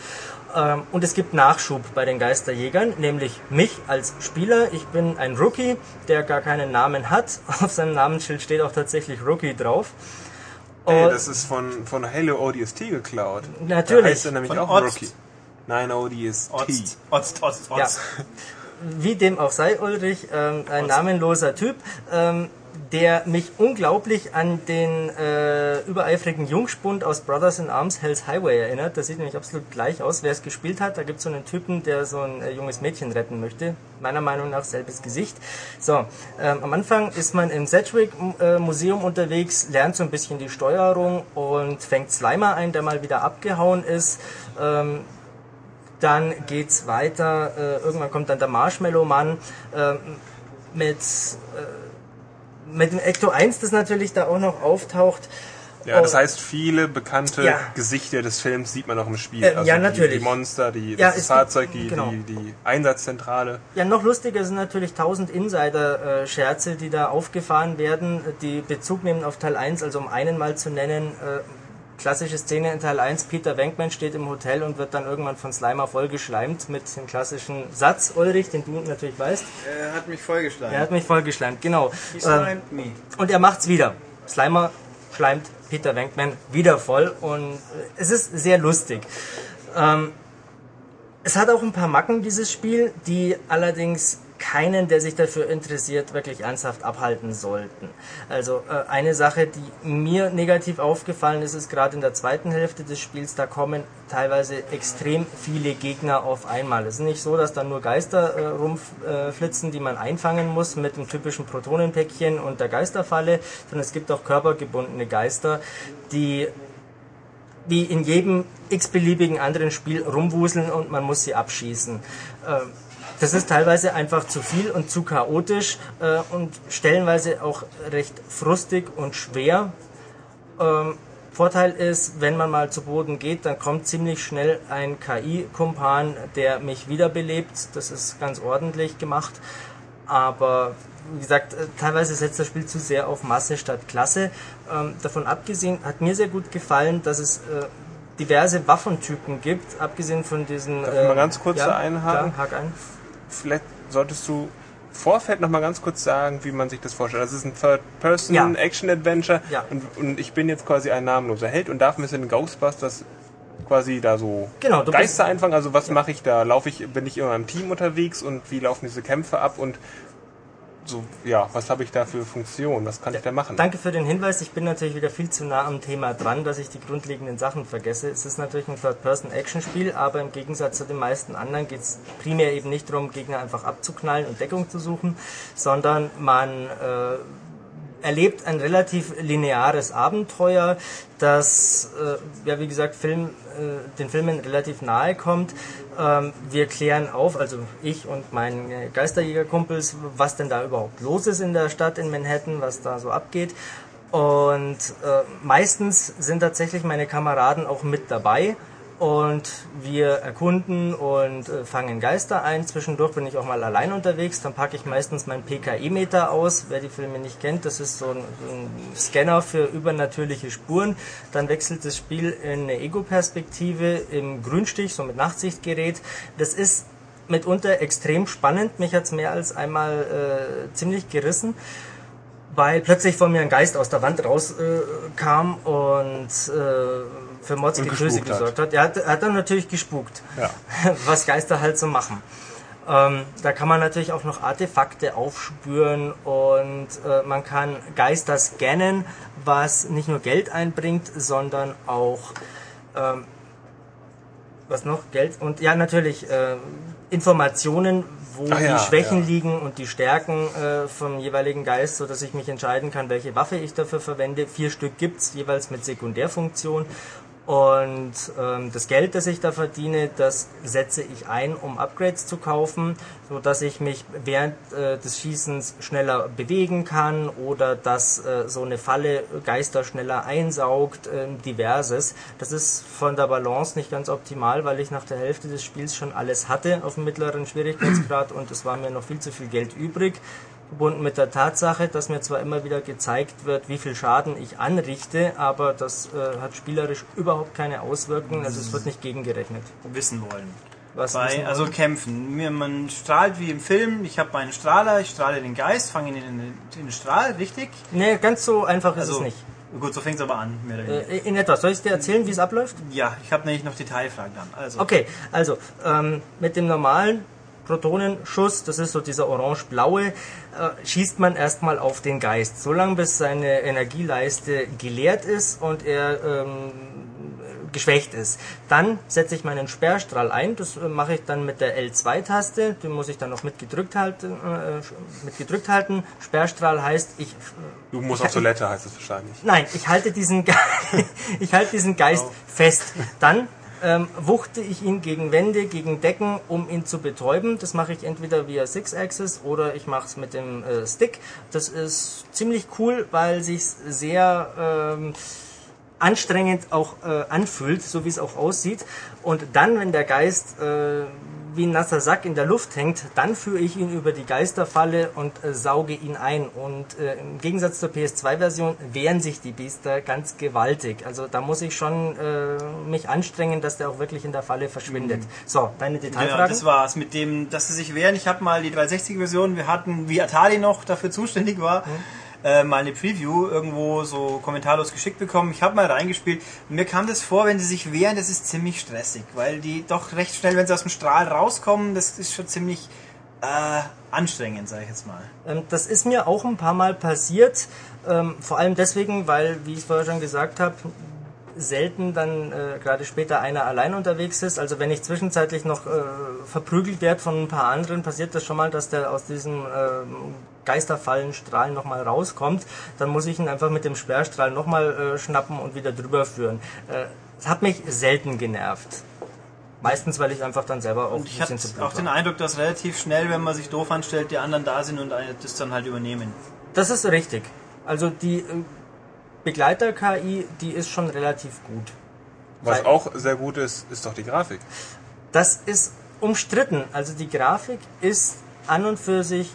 Ähm, und es gibt Nachschub bei den Geisterjägern, nämlich mich als Spieler. Ich bin ein Rookie, der gar keinen Namen hat. Auf seinem Namensschild steht auch tatsächlich Rookie drauf. Hey, Und- das ist von, von Halo ODST geklaut. Natürlich. Da heißt er nämlich Von auch Otzt. Rookie. Nein, ODST. Otzt, Otzt, Otzt, Ja. Otzt. Wie dem auch sei, Ulrich, ähm, ein namenloser Typ, ähm, der mich unglaublich an den äh, übereifrigen Jungspund aus Brothers in Arms Hell's Highway erinnert. Das sieht nämlich absolut gleich aus. Wer es gespielt hat, da gibt es so einen Typen, der so ein äh, junges Mädchen retten möchte. Meiner Meinung nach selbes Gesicht. So, ähm, am Anfang ist man im Sedgwick äh, Museum unterwegs, lernt so ein bisschen die Steuerung und fängt Slimer ein, der mal wieder abgehauen ist. Ähm, dann geht's weiter. Äh, irgendwann kommt dann der Marshmallow-Mann ähm, mit, äh, mit dem Ecto 1, das natürlich da auch noch auftaucht. Ja, das Oh. heißt, viele bekannte Ja. Gesichter des Films sieht man auch im Spiel. Äh, ja, die, natürlich. Die Monster, die, Ja, das Fahrzeug, die, genau. die, die Einsatzzentrale. Ja, noch lustiger sind natürlich tausend Insider-Scherze, die da aufgefahren werden, die Bezug nehmen auf Teil 1, also um einen mal zu nennen. Klassische Szene in Teil 1, Peter Venkman steht im Hotel und wird dann irgendwann von Slimer vollgeschleimt mit dem klassischen Satz, Ulrich, den du natürlich weißt. Er hat mich vollgeschlagen. Er hat mich vollgeschleimt, genau. He Ähm, slimed me. Und er macht's wieder. Slimer schleimt Peter Venkman wieder voll und es ist sehr lustig. Ähm, es hat auch ein paar Macken, dieses Spiel, die allerdings keinen, der sich dafür interessiert, wirklich ernsthaft abhalten sollten. Also äh, eine Sache, die mir negativ aufgefallen ist, ist gerade in der zweiten Hälfte des Spiels, da kommen teilweise extrem viele Gegner auf einmal. Es ist nicht so, dass da nur Geister äh, rumflitzen, die man einfangen muss mit dem typischen Protonenpäckchen und der Geisterfalle, sondern es gibt auch körpergebundene Geister, die wie in jedem x-beliebigen anderen Spiel rumwuseln und man muss sie abschießen. Ähm, das ist teilweise einfach zu viel und zu chaotisch äh, und stellenweise auch recht frustig und schwer. Ähm, Vorteil ist, wenn man mal zu Boden geht, dann kommt ziemlich schnell ein KI-Kumpan, der mich wiederbelebt. Das ist ganz ordentlich gemacht. Aber wie gesagt, äh, teilweise setzt das Spiel zu sehr auf Masse statt Klasse. Ähm, davon abgesehen hat mir sehr gut gefallen, dass es äh, diverse Waffentypen gibt, abgesehen von diesen. Darf ich mal ganz kurz ja, da einhaken? Klar, hak ein. Vielleicht solltest du Vorfeld noch mal ganz kurz sagen, wie man sich das vorstellt. Das ist ein Ja. Third-Person-Action-Adventure Ja. und, und ich bin jetzt quasi ein namenloser Held und darf ein bisschen Ghostbusters quasi da so Genau, Geister einfangen. Also was mache ich da? Laufe ich, bin ich immer im Team unterwegs und wie laufen diese Kämpfe ab und so, ja, was habe ich da für Funktion? Was kann ich da machen? Danke für den Hinweis. Ich bin natürlich wieder viel zu nah am Thema dran, dass ich die grundlegenden Sachen vergesse. Es ist natürlich ein Third-Person-Action-Spiel, aber im Gegensatz zu den meisten anderen geht es primär eben nicht darum, Gegner einfach abzuknallen und Deckung zu suchen, sondern man äh, erlebt ein relativ lineares Abenteuer, das, äh, ja wie gesagt, Film, äh, den Filmen relativ nahe kommt. Ähm, wir klären auf, also ich und mein äh, Geisterjägerkumpels, was denn da überhaupt los ist in der Stadt in Manhattan, was da so abgeht. Und äh, meistens sind tatsächlich meine Kameraden auch mit dabei. Und wir erkunden und äh, fangen Geister ein. Zwischendurch bin ich auch mal allein unterwegs. Dann packe ich meistens meinen PKE-Meter aus. Wer die Filme nicht kennt, das ist so ein, ein Scanner für übernatürliche Spuren. Dann wechselt das Spiel in eine Ego-Perspektive im Grünstich, so mit Nachtsichtgerät. Das ist mitunter extrem spannend. Mich hat's mehr als einmal äh, ziemlich gerissen weil plötzlich vor mir ein Geist aus der Wand rauskam äh, und äh, für Und Getöse gespukt hat. gesorgt hat. Er hat, er hat dann natürlich gespukt, Ja. was Geister halt so machen. Ähm, da kann man natürlich auch noch Artefakte aufspüren und äh, man kann Geister scannen, was nicht nur Geld einbringt, sondern auch ähm, was noch Geld und ja natürlich äh, Informationen, wo Ach ja, die Schwächen ja. liegen und die Stärken äh, vom jeweiligen Geist, so dass ich mich entscheiden kann, welche Waffe ich dafür verwende. Vier Stück gibt's jeweils mit Sekundärfunktion. Und ähm, das Geld, das ich da verdiene, das setze ich ein, um Upgrades zu kaufen, so dass ich mich während äh, des Schießens schneller bewegen kann oder dass äh, so eine Falle Geister schneller einsaugt, äh, diverses. Das ist von der Balance nicht ganz optimal, weil ich nach der Hälfte des Spiels schon alles hatte auf dem mittleren Schwierigkeitsgrad und es war mir noch viel zu viel Geld übrig verbunden mit der Tatsache, dass mir zwar immer wieder gezeigt wird, wie viel Schaden ich anrichte, aber das äh, hat spielerisch überhaupt keine Auswirkungen, also es wird nicht gegengerechnet. Wissen wollen. Was Bei, wissen also kämpfen. Mir, man strahlt wie im Film. Ich habe meinen Strahler, ich strahle den Geist, fange ihn in den, in den Strahl, richtig? Nee, ganz so einfach ist Also, es nicht. gut, so fängt es aber an. Mehr oder. Äh, in etwas. Soll ich dir erzählen, wie es abläuft? ja, ich habe nämlich noch Detailfragen dann. Also, Okay, also ähm, mit dem normalen Protonenschuss, das ist so dieser orange-blaue, äh, schießt man erstmal auf den Geist, solange bis seine Energieleiste geleert ist und er ähm, geschwächt ist. Dann setze ich meinen Sperrstrahl ein, das äh, mache ich dann mit der L2-Taste, den muss ich dann noch mit gedrückt halten. Äh, mit gedrückt halten. Sperrstrahl heißt, ich äh, Du musst Ich- auf Toilette, heißt es wahrscheinlich. Nein, ich halte diesen, Ge ich halte diesen Geist fest. Dann ähm, wuchte ich ihn gegen Wände, gegen Decken, um ihn zu betäuben. Das mache ich entweder via Six-Axis oder ich mache es mit dem äh, Stick. Das ist ziemlich cool, weil sich sehr ähm, anstrengend auch äh, anfühlt, so wie es auch aussieht. Und dann, wenn der Geist äh, wie ein nasser Sack in der Luft hängt, dann führe ich ihn über die Geisterfalle und äh, sauge ihn ein. Und äh, im Gegensatz zur PS2-Version wehren sich die Biester ganz gewaltig. Also da muss ich schon äh, mich anstrengen, dass der auch wirklich in der Falle verschwindet. So, deine Detailfragen? das war's mit dem, dass sie sich wehren. Ich habe mal die 360-Version, wir hatten, wie Atari noch dafür zuständig war, äh, mal eine Preview irgendwo so kommentarlos geschickt bekommen. Ich habe mal reingespielt. Mir kam das vor, wenn sie sich wehren, das ist ziemlich stressig, weil die doch recht schnell, wenn sie aus dem Strahl rauskommen, das ist schon ziemlich äh, anstrengend, sage ich jetzt mal. Ähm, das ist mir auch ein paar Mal passiert. Ähm, vor allem deswegen, weil, wie ich vorher schon gesagt habe, selten dann äh, gerade später einer allein unterwegs ist. Also wenn ich zwischenzeitlich noch äh, verprügelt werde von ein paar anderen, passiert das schon mal, dass der aus diesem ähm, Geisterfallenstrahl nochmal rauskommt. Dann muss ich ihn einfach mit dem Sperrstrahl nochmal äh, schnappen und wieder drüber führen. Äh, es hat mich selten genervt. Meistens, weil ich einfach dann selber auch Und ein ich hatte bisschen zu blöd auch den. Eindruck, dass relativ schnell, wenn man sich doof anstellt, die anderen da sind und das dann halt übernehmen. Das ist richtig. Also die äh, Begleiter-KI, die ist schon relativ gut. Was Weil- auch sehr gut ist, ist doch die Grafik. Das ist umstritten. Also die Grafik ist an und für sich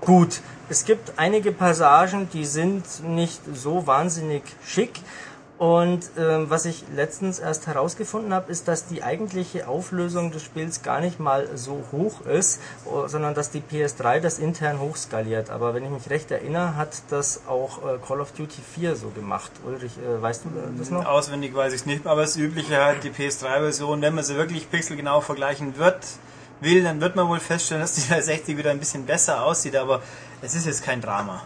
gut. Es gibt einige Passagen, die sind nicht so wahnsinnig schick. Und ähm, was ich letztens erst herausgefunden habe, ist, dass die eigentliche Auflösung des Spiels gar nicht mal so hoch ist, sondern dass die PS3 das intern hochskaliert. Aber wenn ich mich recht erinnere, hat das auch äh, Call of Duty 4 so gemacht. Ulrich, äh, weißt du äh, das noch? Auswendig weiß ich es nicht, aber das Übliche halt die PS3-Version, wenn man sie wirklich pixelgenau vergleichen wird, will, dann wird man wohl feststellen, dass die 360 wieder ein bisschen besser aussieht, aber es ist jetzt kein Drama.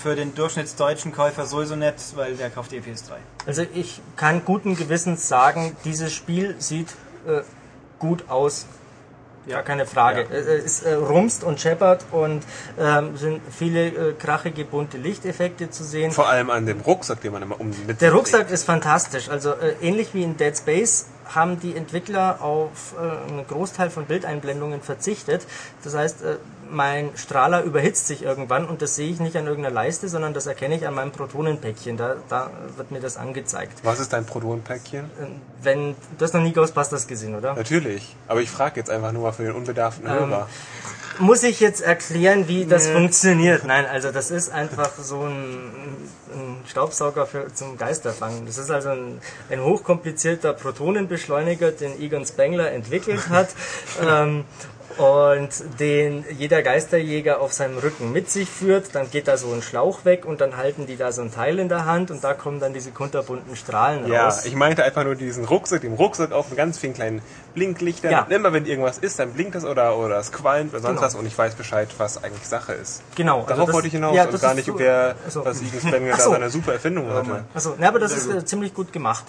Für den durchschnittsdeutschen Käufer sowieso nicht, weil der kauft eh PS3. Also ich kann guten Gewissens sagen, dieses Spiel sieht äh, gut aus. Gar keine Frage. Ja. Es es, äh, rumst und scheppert und ähm, sind viele äh, krachige bunte Lichteffekte zu sehen. Vor allem an dem Rucksack, den man immer um mit Der Rucksack ist fantastisch. Also äh, ähnlich wie in Dead Space haben die Entwickler auf äh, einen Großteil von Bildeinblendungen verzichtet. Das heißt, äh, mein Strahler überhitzt sich irgendwann und das sehe ich nicht an irgendeiner Leiste, sondern das erkenne ich an meinem Protonenpäckchen. Da, da wird mir das angezeigt. Was ist dein Protonenpäckchen? Äh, Wenn du hast noch nie Ghostbusters gesehen, oder? Natürlich. Aber ich frage jetzt einfach nur mal für den unbedarften Ähm, Hörer. Muss ich jetzt erklären, wie das funktioniert? Nein, also das ist einfach so ein, ein Staubsauger für, zum Geisterfangen. Das ist also ein, ein hochkomplizierter Protonenbeschleuniger, den Egon Spengler entwickelt hat. ähm, und den jeder Geisterjäger auf seinem Rücken mit sich führt, dann geht da so ein Schlauch weg und dann halten die da so ein Teil in der Hand und da kommen dann diese kunterbunten Strahlen Ja, raus. ich meinte einfach nur diesen Rucksack, dem Rucksack auf mit ganz vielen kleinen Blinklichtern. Ja. Immer wenn irgendwas ist, dann blinkt es oder, oder es qualmt oder sonst Genau. was und ich weiß Bescheid, was eigentlich Sache ist. Genau. Darauf das- wollte ich hinaus ja, und das gar nicht, so- wer, Achso. was Egan Spengler Ach da so. seine super Erfindung hatte. Also, ne, aber das ist äh, ziemlich gut gemacht.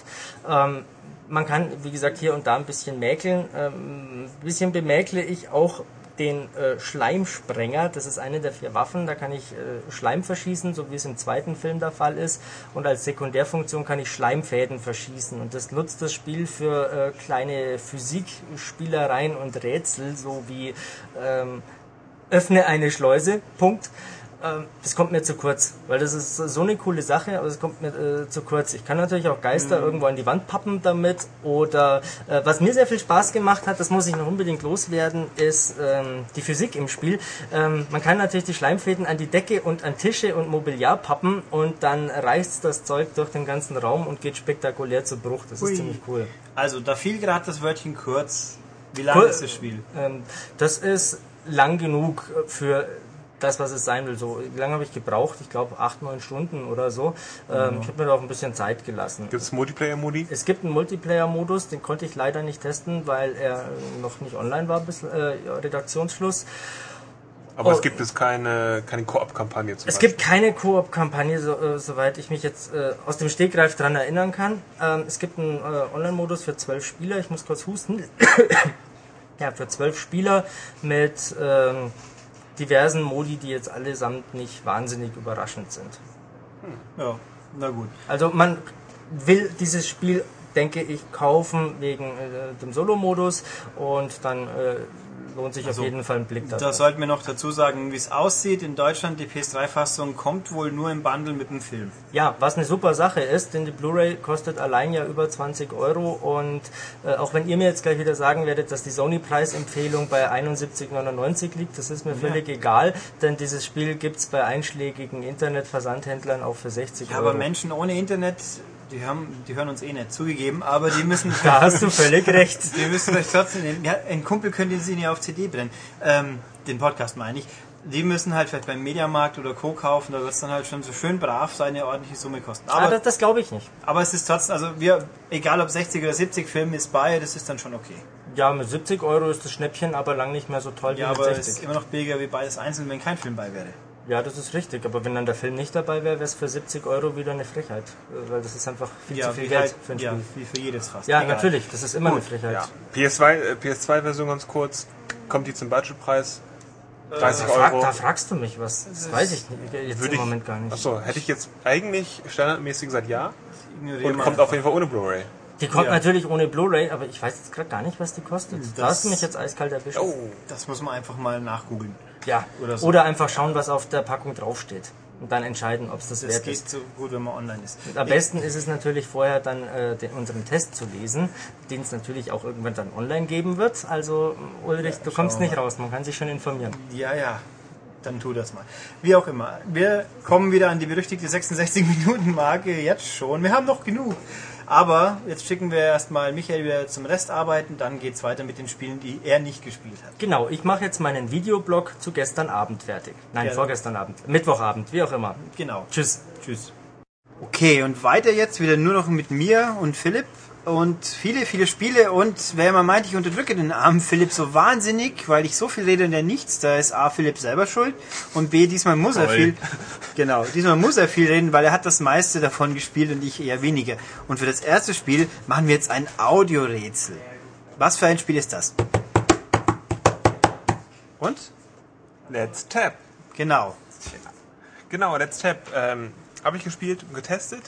Ähm, man kann, wie gesagt, hier und da ein bisschen mäkeln. Ähm, ein bisschen bemäkle ich auch den äh, Schleimsprenger. Das ist eine der vier Waffen. Da kann ich äh, Schleim verschießen, so wie es im zweiten Film der Fall ist. Und als Sekundärfunktion kann ich Schleimfäden verschießen. Und das nutzt das Spiel für äh, kleine Physikspielereien und Rätsel, so wie ähm, öffne eine Schleuse. Punkt. Ähm, Das kommt mir zu kurz, weil das ist so eine coole Sache, aber es kommt mir äh, zu kurz. Ich kann natürlich auch Geister irgendwo an die Wand pappen damit oder äh, was mir sehr viel Spaß gemacht hat, das muss ich noch unbedingt loswerden, ist ähm, die Physik im Spiel. Ähm, man kann natürlich die Schleimfäden an die Decke und an Tische und Mobiliar pappen und dann reißt das Zeug durch den ganzen Raum und geht spektakulär zu Bruch. Das ist Hui. ziemlich cool. Also, da fiel gerade das Wörtchen kurz. Wie lang Kur- ist das Spiel? Ähm, das ist lang genug für das, was es sein will. So, wie lange habe ich gebraucht? Ich glaube acht, neun Stunden oder so. Ähm, Ich habe mir da auch ein bisschen Zeit gelassen. Gibt es Multiplayer-Modi? Es gibt einen Multiplayer-Modus, den konnte ich leider nicht testen, weil er noch nicht online war bis äh, Redaktionsschluss. Aber Oh. es gibt es keine, keine Koop-Kampagne zum Es Beispiel. gibt keine Koop-Kampagne, so, äh, soweit ich mich jetzt äh, aus dem Stegreif dran erinnern kann. Ähm, es gibt einen äh, Online-Modus für zwölf Spieler. Ich muss kurz husten. ja, für zwölf Spieler mit ähm, diversen Modi, die jetzt allesamt nicht wahnsinnig überraschend sind. Ja, na gut. Also man will dieses Spiel, denke ich, kaufen wegen äh, dem Solo-Modus und dann äh, lohnt sich Also, auf jeden Fall ein Blick Da darauf. sollten wir noch dazu sagen, wie es aussieht. In Deutschland, die PS3-Fassung kommt wohl nur im Bundle mit dem Film. Ja, was eine super Sache ist, denn die Blu-ray kostet allein ja über 20 Euro und äh, auch wenn ihr mir jetzt gleich wieder sagen werdet, dass die Sony-Preisempfehlung bei 71,99 liegt, das ist mir völlig egal, denn dieses Spiel gibt's bei einschlägigen Internetversandhändlern auch für 60 Ja, Euro. aber Menschen ohne Internet, die, haben, die hören uns eh nicht zugegeben, aber die müssen. da hast du völlig recht. Die müssen vielleicht trotzdem. nehmen. Ja, ein Kumpel könnte sie ja auf CD brennen. Ähm, den Podcast meine ich. Die müssen halt vielleicht beim Mediamarkt oder Co. kaufen, da wird es dann halt schon so schön brav seine ordentliche Summe kosten. Aber Aber, Ah, das, das glaube ich nicht. aber es ist trotzdem, also wir, egal ob 60 oder 70 Film ist bei, das ist dann schon okay. Ja, mit 70 Euro ist das Schnäppchen aber lang nicht mehr so toll Ja, wie mit aber es 60. ist immer noch billiger wie beides einzeln, wenn kein Film bei wäre. Ja, das ist richtig, aber wenn dann der Film nicht dabei wäre, wäre es für 70 Euro wieder eine Frechheit. Äh, Weil das ist einfach viel Ja, zu viel Geld halt, für ein ja, Spiel. wie für jedes fast. Ja, Egal. natürlich, das ist immer Gut, eine Frechheit. Ja. PS2, äh, PS2-Version ganz kurz. Kommt die zum Budgetpreis? 30 Da, frag, Euro. da fragst du mich was. Das weiß ich nicht, jetzt Würde im ich- Moment gar nicht. Achso, hätte ich jetzt eigentlich standardmäßig gesagt ja. Und kommt auf jeden Fall ohne Blu-ray. Die kommt Ja. natürlich ohne Blu-ray, aber ich weiß jetzt gerade gar nicht, was die kostet. da hast du mich jetzt eiskalt erwischt. Oh, Das muss man einfach mal nachgoogeln. Ja. Oder Oder, so. einfach schauen, was auf der Packung draufsteht. Und dann entscheiden, ob es das Das wert geht ist. so gut, wenn man online ist. Am besten ist es natürlich vorher dann äh, den, unseren Test zu lesen, den es natürlich auch irgendwann dann online geben wird. Also Ulrich, du kommst nicht raus, man kann sich schon informieren. Ja, ja. Dann tu das mal. Wie auch immer. Wir kommen wieder an die berüchtigte 66-Minuten-Marke jetzt schon. Wir haben noch genug. Aber jetzt schicken wir erstmal Michael wieder zum Rest arbeiten. Dann geht's weiter mit den Spielen, die er nicht gespielt hat. Genau, ich mache jetzt meinen Videoblog zu gestern Abend fertig. Nein, Ja. vorgestern Abend. Mittwochabend, wie auch immer. Genau. Tschüss. Tschüss. Okay, und weiter jetzt wieder nur noch mit mir und Philipp und viele, viele Spiele. Und wer immer meint, ich unterdrücke den armen Philipp so wahnsinnig, weil ich so viel rede und er nichts, da ist A, Philipp selber schuld und B, diesmal muss er viel, genau, diesmal muss er viel reden, weil er hat das meiste davon gespielt und ich eher weniger. Und für das erste Spiel machen wir jetzt ein Audiorätsel. Was für ein Spiel ist das? Und? Let's Tap. Genau. Genau, Let's Tap ähm, habe ich gespielt und getestet.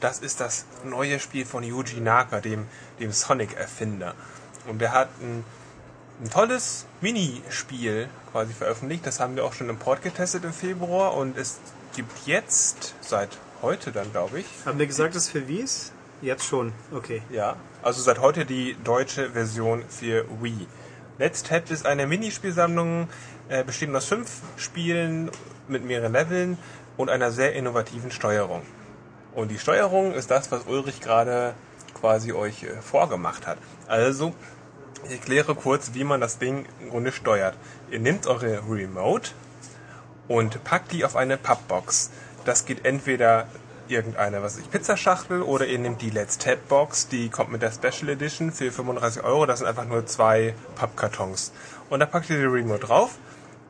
Das ist das neue Spiel von Yuji Naka, dem, dem Sonic-Erfinder. Und der hat ein, ein tolles Minispiel quasi veröffentlicht. Das haben wir auch schon im Port getestet im Februar. Und es gibt jetzt, seit heute dann glaube ich, Haben wir gesagt, dass für wie ist? Jetzt schon. Okay. Ja, also seit heute die deutsche Version für Wii. Let's Tap ist eine Minispielsammlung, äh, bestehend aus fünf Spielen mit mehreren Leveln und einer sehr innovativen Steuerung. Und die Steuerung ist das, was Ulrich gerade quasi euch äh, vorgemacht hat. Also, ich erkläre kurz, wie man das Ding im Grunde steuert. Ihr nehmt eure Remote und packt die auf eine Pappbox. Das geht entweder irgendeine, was ich, Pizzaschachtel oder ihr nehmt die Let's Tap Box, die kommt mit der Special Edition für 35 Euro. Das sind einfach nur zwei Pappkartons. Und da packt ihr die Remote drauf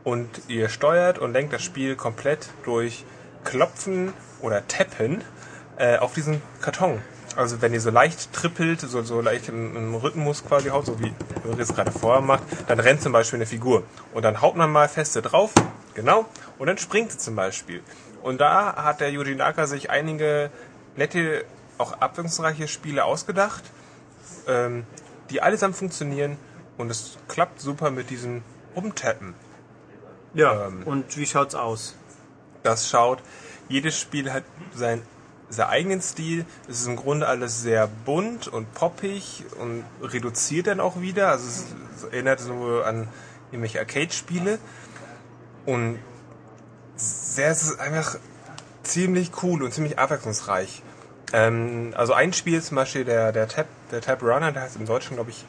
und ihr steuert und lenkt das Spiel komplett durch Klopfen oder Tappen äh, auf diesen Karton. Also wenn ihr so leicht trippelt, so, so leicht im Rhythmus quasi haut, so wie Ulrich es gerade vorher macht, dann rennt zum Beispiel eine Figur. Und dann haut man mal feste drauf, genau, und dann springt sie zum Beispiel. Und da hat der Yuji Naka sich einige nette, auch abwechslungsreiche Spiele ausgedacht, ähm, die allesamt funktionieren und es klappt super mit diesem Umtappen. Ja. Ähm. und wie schaut's aus? das schaut. Jedes Spiel hat sein, seinen eigenen Stil. Es ist im Grunde alles sehr bunt und poppig und reduziert dann auch wieder. Also es, erinnert so an irgendwelche Arcade-Spiele. Und sehr, es ist einfach ziemlich cool und ziemlich abwechslungsreich. Ähm, also ein Spiel zum Beispiel, der, der, Tab, der Tab Runner, der heißt im Deutschen, glaube ich,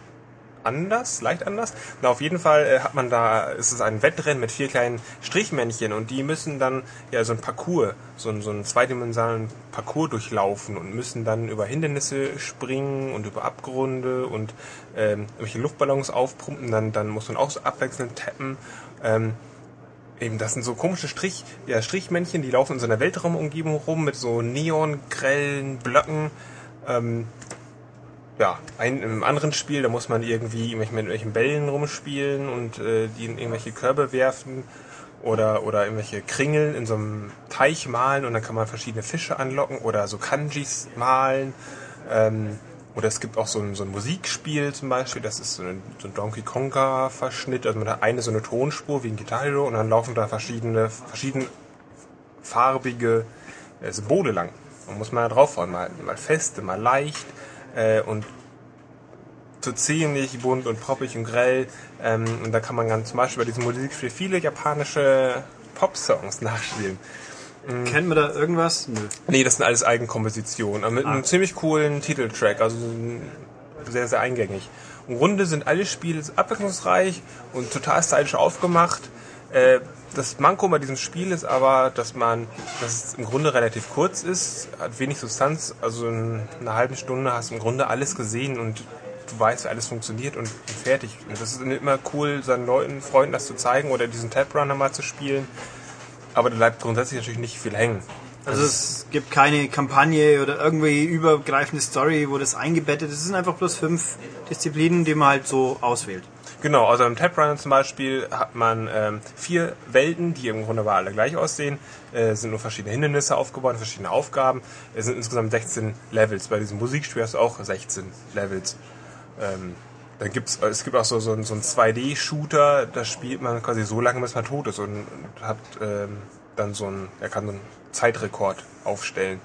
anders, leicht anders. Na, auf jeden Fall äh, hat man da, ist es ein Wettrennen mit vier kleinen Strichmännchen und die müssen dann ja so ein Parcours, so, ein- so einen zweidimensionalen Parcours durchlaufen und müssen dann über Hindernisse springen und über Abgründe und ähm, irgendwelche Luftballons aufpumpen. Dann, dann muss man auch so abwechselnd tappen. Ähm, Eben, das sind so komische Strich, ja, Strichmännchen, die laufen in so einer Weltraumumgebung rum mit so neongrellen Blöcken. Ähm, ja, ein, im anderen Spiel, da muss man irgendwie mit irgendwelchen Bällen rumspielen und äh, die in irgendwelche Körbe werfen oder, oder irgendwelche Kringeln in so einem Teich malen und dann kann man verschiedene Fische anlocken oder so Kanjis malen. Ähm, oder es gibt auch so ein, so ein Musikspiel zum Beispiel, das ist so ein, so ein Donkey Konga-Verschnitt. Also man hat eine so eine Tonspur wie ein Guitar Hero und dann laufen da verschiedene, verschieden farbige äh, Symbole lang. Man muss mal draufhauen, mal, mal fest, mal leicht äh, und so ziemlich bunt und poppig und grell. Ähm, und da kann man ganz zum Beispiel bei diesem Musikspiel viele japanische Pop-Songs nachspielen. Kennen wir da irgendwas? Nö. Nee, das sind alles Eigenkompositionen, aber mit einem ziemlich coolen Titeltrack, also sehr, sehr eingängig. Im Grunde sind alle Spiele abwechslungsreich und total stylisch aufgemacht. Äh, Das Manko bei diesem Spiel ist aber, dass man, dass es im Grunde relativ kurz ist, hat wenig Substanz, also in einer halben Stunde hast du im Grunde alles gesehen und du weißt, wie alles funktioniert und fertig. Und das ist immer cool, seinen Leuten, Freunden das zu zeigen oder diesen Tab Runner mal zu spielen. Aber da bleibt grundsätzlich natürlich nicht viel hängen. Also es gibt keine Kampagne oder irgendwie übergreifende Story, wo das eingebettet ist. Es sind einfach bloß fünf Disziplinen, die man halt so auswählt. Genau, also im Taprunner zum Beispiel hat man ähm, vier Welten, die im Grunde aber alle gleich aussehen. Äh, Es sind nur verschiedene Hindernisse aufgebaut, verschiedene Aufgaben. Es sind insgesamt 16 Levels. Bei diesem Musikspiel hast du auch 16 Levels. Ähm, dann gibt's, es gibt auch so, so, so einen 2D-Shooter, da spielt man quasi so lange, bis man tot ist und hat ähm, dann so einen, er kann so einen Zeitrekord aufstellen.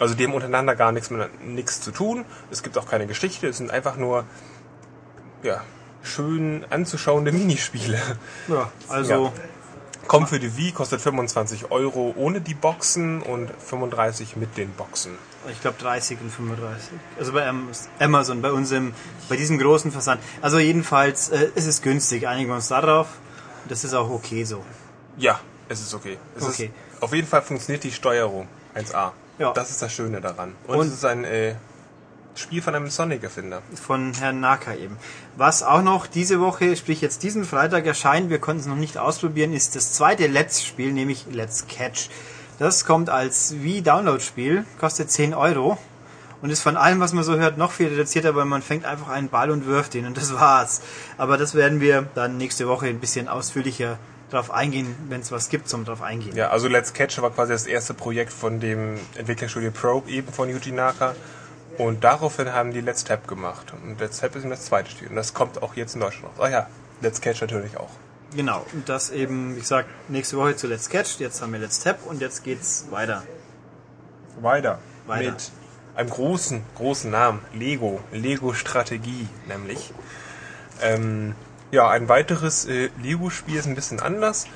Also die haben untereinander gar nichts, mit, nichts zu tun. Es gibt auch keine Geschichte, es sind einfach nur ja, schön anzuschauende Minispiele. Ja, also Ja. Kommt für die Wii, kostet 25 Euro ohne die Boxen und 35 mit den Boxen. ich glaube 30 und 35. Also bei Am- Amazon, bei uns im, bei diesem großen Versand. Also jedenfalls äh, ist es günstig, einigen wir uns darauf. Das ist auch okay so. Ja, es ist okay. Es Okay. Ist, auf jeden Fall funktioniert die Steuerung 1A. Ja. Das ist das Schöne daran. Und, Und- es ist ein äh, Spiel von einem Sonic-Erfinder. von Herrn Naka eben. Was auch noch diese Woche, sprich jetzt diesen Freitag erscheint, wir konnten es noch nicht ausprobieren, ist das zweite Let's Spiel, nämlich Let's Catch. Das kommt als Wii-Download-Spiel, kostet 10 Euro und ist von allem, was man so hört, noch viel reduzierter, weil man fängt einfach einen Ball und wirft ihn und das war's. Aber das werden wir dann nächste Woche ein bisschen ausführlicher drauf eingehen, wenn es was gibt zum drauf eingehen. Ja, also Let's Catch war quasi das erste Projekt von dem Entwicklerstudio Probe, eben von Yuji Naka. Und daraufhin haben die Let's Tap gemacht. Und Let's Tap ist eben das zweite Spiel. Und das kommt auch jetzt in Deutschland raus. Ah ja, Let's Catch natürlich auch. Genau, und das eben, wie gesagt, nächste Woche zu Let's Catch, jetzt haben wir Let's Tap und jetzt geht's weiter. Weiter. Weiter. Mit einem großen, großen Namen. Lego. Lego Strategie, nämlich. Ähm, ja, ein weiteres äh, Lego-Spiel ist ein bisschen anders.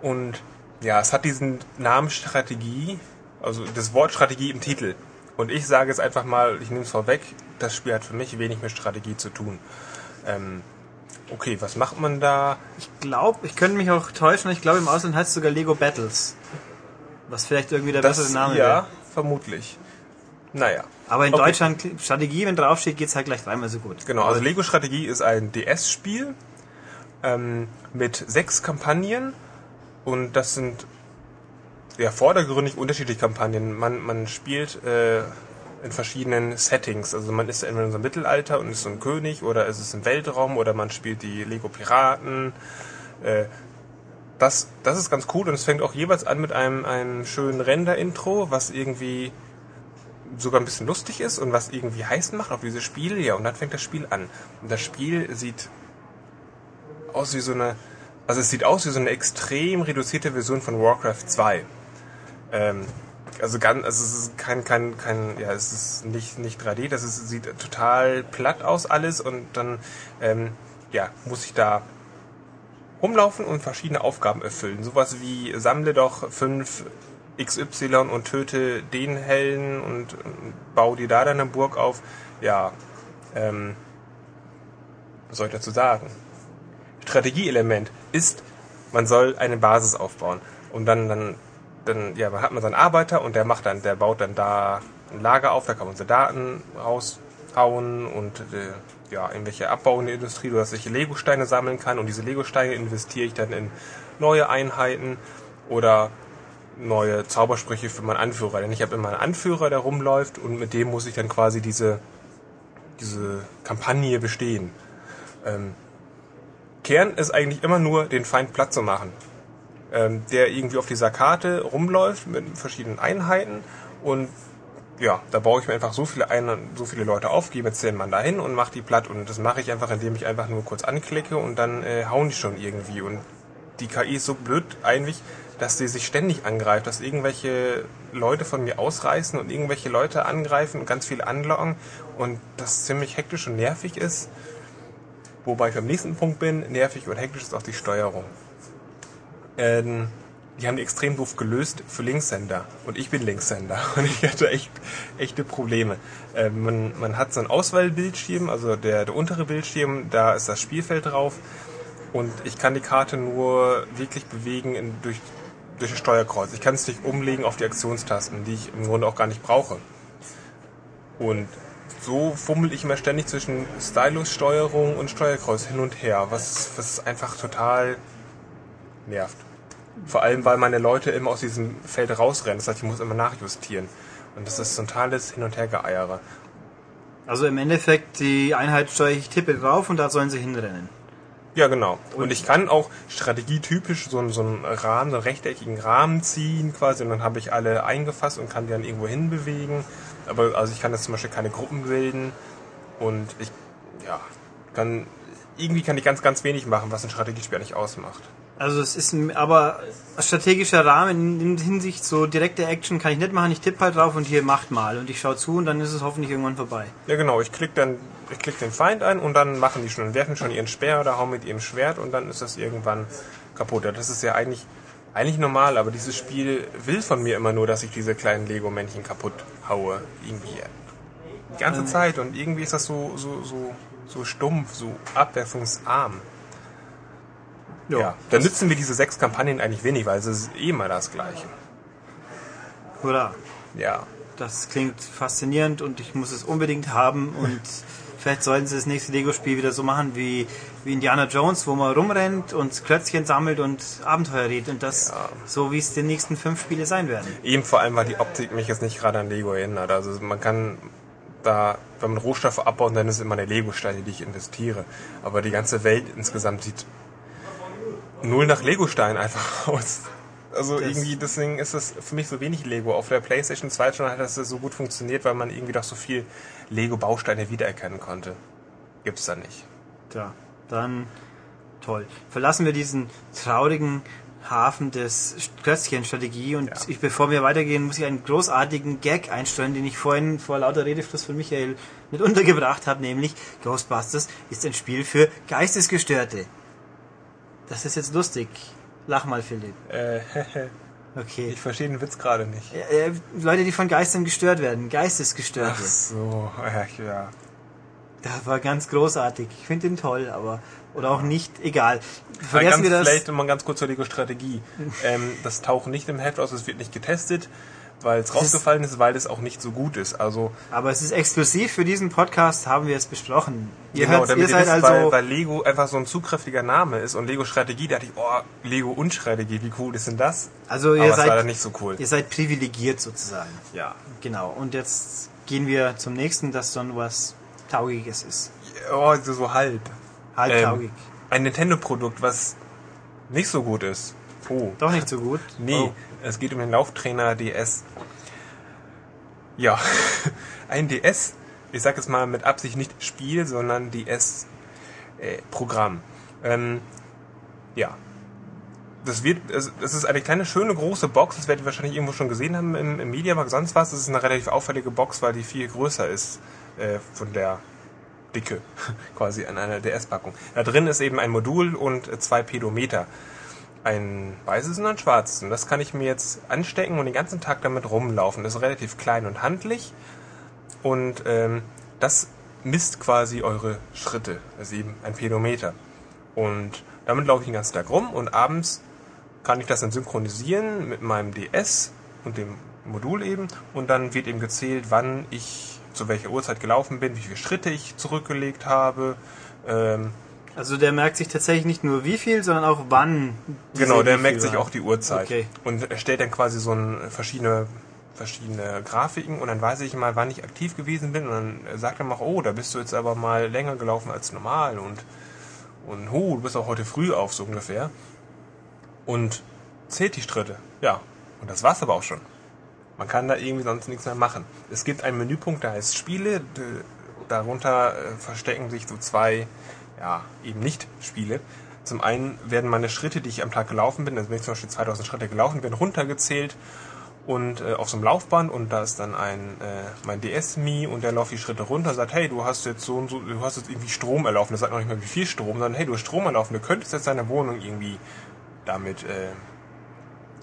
Und ja, es hat diesen Namen Strategie, also das Wort Strategie im Titel. Und ich sage jetzt einfach mal, ich nehme es vorweg, das Spiel hat für mich wenig mit Strategie zu tun. Ähm, okay, was macht man da? Ich glaube, ich könnte mich auch täuschen, ich glaube im Ausland heißt es sogar Lego Battles. Was vielleicht irgendwie der bessere Name ja, wäre. vermutlich. Naja. Aber in Okay. Deutschland, Strategie, wenn draufsteht, geht's halt gleich dreimal so gut. Genau, also Lego Strategie ist ein DS-Spiel ähm, mit sechs Kampagnen und das sind ja vordergründig unterschiedliche Kampagnen. Man, man spielt äh, in verschiedenen Settings. Also man ist entweder in so einem Mittelalter und ist so ein König oder es ist im Weltraum oder man spielt die Lego Piraten. Äh, das, das ist ganz cool und es fängt auch jeweils an mit einem, einem schönen Render-Intro, was irgendwie sogar ein bisschen lustig ist und was irgendwie heiß macht auf dieses Spiel. Ja, und dann fängt das Spiel an. Und das Spiel sieht aus wie so eine, also es sieht aus wie so eine extrem reduzierte Version von Warcraft 2. Ähm, also ganz, also es ist kein, kein, kein, ja, es ist nicht, nicht 3D, das ist, sieht total platt aus alles und dann, ähm, ja, muss ich da rumlaufen und verschiedene Aufgaben erfüllen. Sowas wie sammle doch fünf XY und töte den Helden und bau dir da deine Burg auf. Ja, ähm, was soll ich dazu sagen? Strategieelement ist, man soll eine Basis aufbauen. Und dann, dann, dann, ja, hat man seinen Arbeiter und der macht dann, der baut dann da ein Lager auf, da kann man seine Daten raushauen und äh, ja, irgendwelche abbauende Industrie, dass ich Lego-Steine sammeln kann und diese Lego-Steine investiere ich dann in neue Einheiten oder neue Zaubersprüche für meinen Anführer. Denn ich habe immer einen Anführer, der rumläuft und mit dem muss ich dann quasi diese, diese Kampagne bestehen. Ähm, Kern ist eigentlich immer nur, den Feind platt zu machen. Ähm, der irgendwie auf dieser Karte rumläuft mit verschiedenen Einheiten und ja, da baue ich mir einfach so viele Ein so viele Leute auf, gehe mit zehn Mann dahin und mache die platt. Und das mache ich einfach, indem ich einfach nur kurz anklicke und dann äh, hauen die schon irgendwie. Und die KI ist so blöd eigentlich, dass sie sich ständig angreift, dass irgendwelche Leute von mir ausreißen und irgendwelche Leute angreifen und ganz viele anlocken und das ziemlich hektisch und nervig ist. Wobei ich beim nächsten Punkt bin, nervig und hektisch ist auch die Steuerung. Ähm, die haben die extrem doof gelöst für Linkshänder. Und ich bin Linkshänder. Und ich hatte echt echte Probleme. Ähm, man, man hat so einen Auswahlbildschirm, also der, der untere Bildschirm, da ist das Spielfeld drauf. Und ich kann die Karte nur wirklich bewegen in, durch, durch das Steuerkreuz. Ich kann es nicht umlegen auf die Aktionstasten, die ich im Grunde auch gar nicht brauche. Und so fummel ich immer ständig zwischen Stylus-Steuerung und Steuerkreuz hin und her, was, was einfach total nervt. Vor allem, weil meine Leute immer aus diesem Feld rausrennen. Das heißt, ich muss immer nachjustieren. Und das ist so ein totales Hin- und Hergeeiere. Also im Endeffekt, die Einheit steuere ich Tippe drauf und da sollen sie hinrennen. Ja, genau. Und, ich kann auch strategietypisch so, einen- so einen Rahmen, so einen rechteckigen Rahmen ziehen quasi und dann habe ich alle eingefasst und kann die dann irgendwo hinbewegen. Aber also ich kann jetzt zum Beispiel keine Gruppen bilden und ich, ja, kann, irgendwie kann ich ganz, ganz wenig machen, was ein Strategiespiel eigentlich ausmacht. Also es ist ein, aber strategischer Rahmen in Hinsicht so direkte Action kann ich nicht machen. Ich tippe halt drauf und hier macht mal und ich schaue zu und dann ist es hoffentlich irgendwann vorbei. Ja, genau. Ich klicke dann, ich klick den Feind ein und dann machen die schon, werfen schon ihren Speer oder hauen mit ihrem Schwert und dann ist das irgendwann kaputt. Ja, das ist ja eigentlich, eigentlich normal, aber dieses Spiel will von mir immer nur, dass ich diese kleinen Lego-Männchen kaputt haue. Irgendwie. Die ganze Zeit und irgendwie ist das so, so, so, so stumpf, so abwerfungsarm. Ja, dann nützen mir diese sechs Kampagnen eigentlich wenig, weil es ist eh immer das Gleiche. Hurra. Ja. Das klingt faszinierend und ich muss es unbedingt haben und vielleicht sollten sie das nächste Lego-Spiel wieder so machen wie, wie Indiana Jones, wo man rumrennt und Klötzchen sammelt und Abenteuer redet und das Ja. so wie es die nächsten fünf Spiele sein werden. Eben vor allem, weil die Optik mich jetzt nicht gerade an Lego erinnert. Also man kann da, wenn man Rohstoffe abbaut, dann ist es immer eine Lego-Steine, die ich investiere. Aber die ganze Welt insgesamt sieht null nach Lego-Stein einfach aus. Also Das- irgendwie, deswegen ist es für mich so wenig Lego. Auf der Playstation 2 schon hat das so gut funktioniert, weil man irgendwie doch so viel Lego-Bausteine wiedererkennen konnte. Gibt's da nicht. Tja, dann toll. Verlassen wir diesen traurigen Hafen des Klötzchen-Strategie und Ja. ich, bevor wir weitergehen, muss ich einen großartigen Gag einstellen, den ich vorhin vor lauter Redefluss von Michael mit untergebracht habe, nämlich Ghostbusters ist ein Spiel für Geistesgestörte. Das ist jetzt lustig. Lach mal, Philipp. Äh, Okay. ich verstehe den Witz gerade nicht. Äh, Leute, die von Geistern gestört werden. Geistesgestörte. Ach so, ja, ja. Das war ganz großartig. Ich finde den toll, aber oder auch nicht. Egal. Vergessen ganz, wir das. Vielleicht mal ganz kurz zur Lego-Strategie. ähm, das taucht nicht im Heft aus, es wird nicht getestet, weil es rausgefallen ist, weil es auch nicht so gut ist. Also Aber es ist exklusiv für diesen Podcast, haben wir es besprochen. Ihr, genau, ihr damit ihr seid wisst, also. weil, weil Lego einfach so ein zugkräftiger Name ist und Lego-Strategie, da dachte ich, oh, Lego und Strategie, wie cool ist denn das? also Aber ihr es war dann seid, nicht so cool. ihr seid privilegiert sozusagen. Ja. Genau. Und jetzt gehen wir zum nächsten, das dann was Taugiges ist. Oh, so, so halb. Halb Ähm, taugig. Ein Nintendo-Produkt, was nicht so gut ist. Oh. Doch nicht so gut. Nee, Oh. Es geht um den Lauftrainer DS. Ja, ein DS, ich sag jetzt mal mit Absicht nicht Spiel, sondern DS-Programm. ähm, ja. Das wird, es, ist eine kleine, schöne, große Box, das werdet ihr wahrscheinlich irgendwo schon gesehen haben im, im Mediamarkt, sonst was. Es ist eine relativ auffällige Box, weil die viel größer ist äh, von der Dicke quasi an einer DS-Packung. Da drin ist eben ein Modul und äh, zwei Pedometer ein weißes und ein schwarzes. Und das kann ich mir jetzt anstecken und den ganzen Tag damit rumlaufen. Das ist relativ klein und handlich. Und ähm, das misst quasi eure Schritte. Das ist eben ein Pedometer. Und damit laufe ich den ganzen Tag rum und abends kann ich das dann synchronisieren mit meinem DS und dem Modul eben. Und dann wird eben gezählt, wann ich zu welcher Uhrzeit gelaufen bin, wie viele Schritte ich zurückgelegt habe. Ähm, Also der merkt sich tatsächlich nicht nur wie viel, sondern auch wann. Genau, der merkt sich auch die Uhrzeit. Okay. Und erstellt dann quasi so ein, verschiedene, verschiedene Grafiken und dann weiß ich mal, wann ich aktiv gewesen bin und dann sagt er mal, oh, da bist du jetzt aber mal länger gelaufen als normal und, und oh, du bist auch heute früh auf, so ungefähr. Und zählt die Schritte. Ja, und das war's aber auch schon. Man kann da irgendwie sonst nichts mehr machen. Es gibt einen Menüpunkt, der heißt Spiele. Darunter äh, verstecken sich so zwei, ja, eben nicht Spiele. Zum einen werden meine Schritte, die ich am Tag gelaufen bin, also bin ich zum Beispiel 2000 Schritte gelaufen, werden runtergezählt und äh, auf so einem Laufband und da ist dann ein äh, mein DS-Mi und der läuft die Schritte runter sagt, hey, du hast jetzt so und so, du hast jetzt irgendwie Strom erlaufen. Das sagt noch nicht mal wie viel Strom, sondern hey, du hast Strom erlaufen, du könntest jetzt deine Wohnung irgendwie damit äh,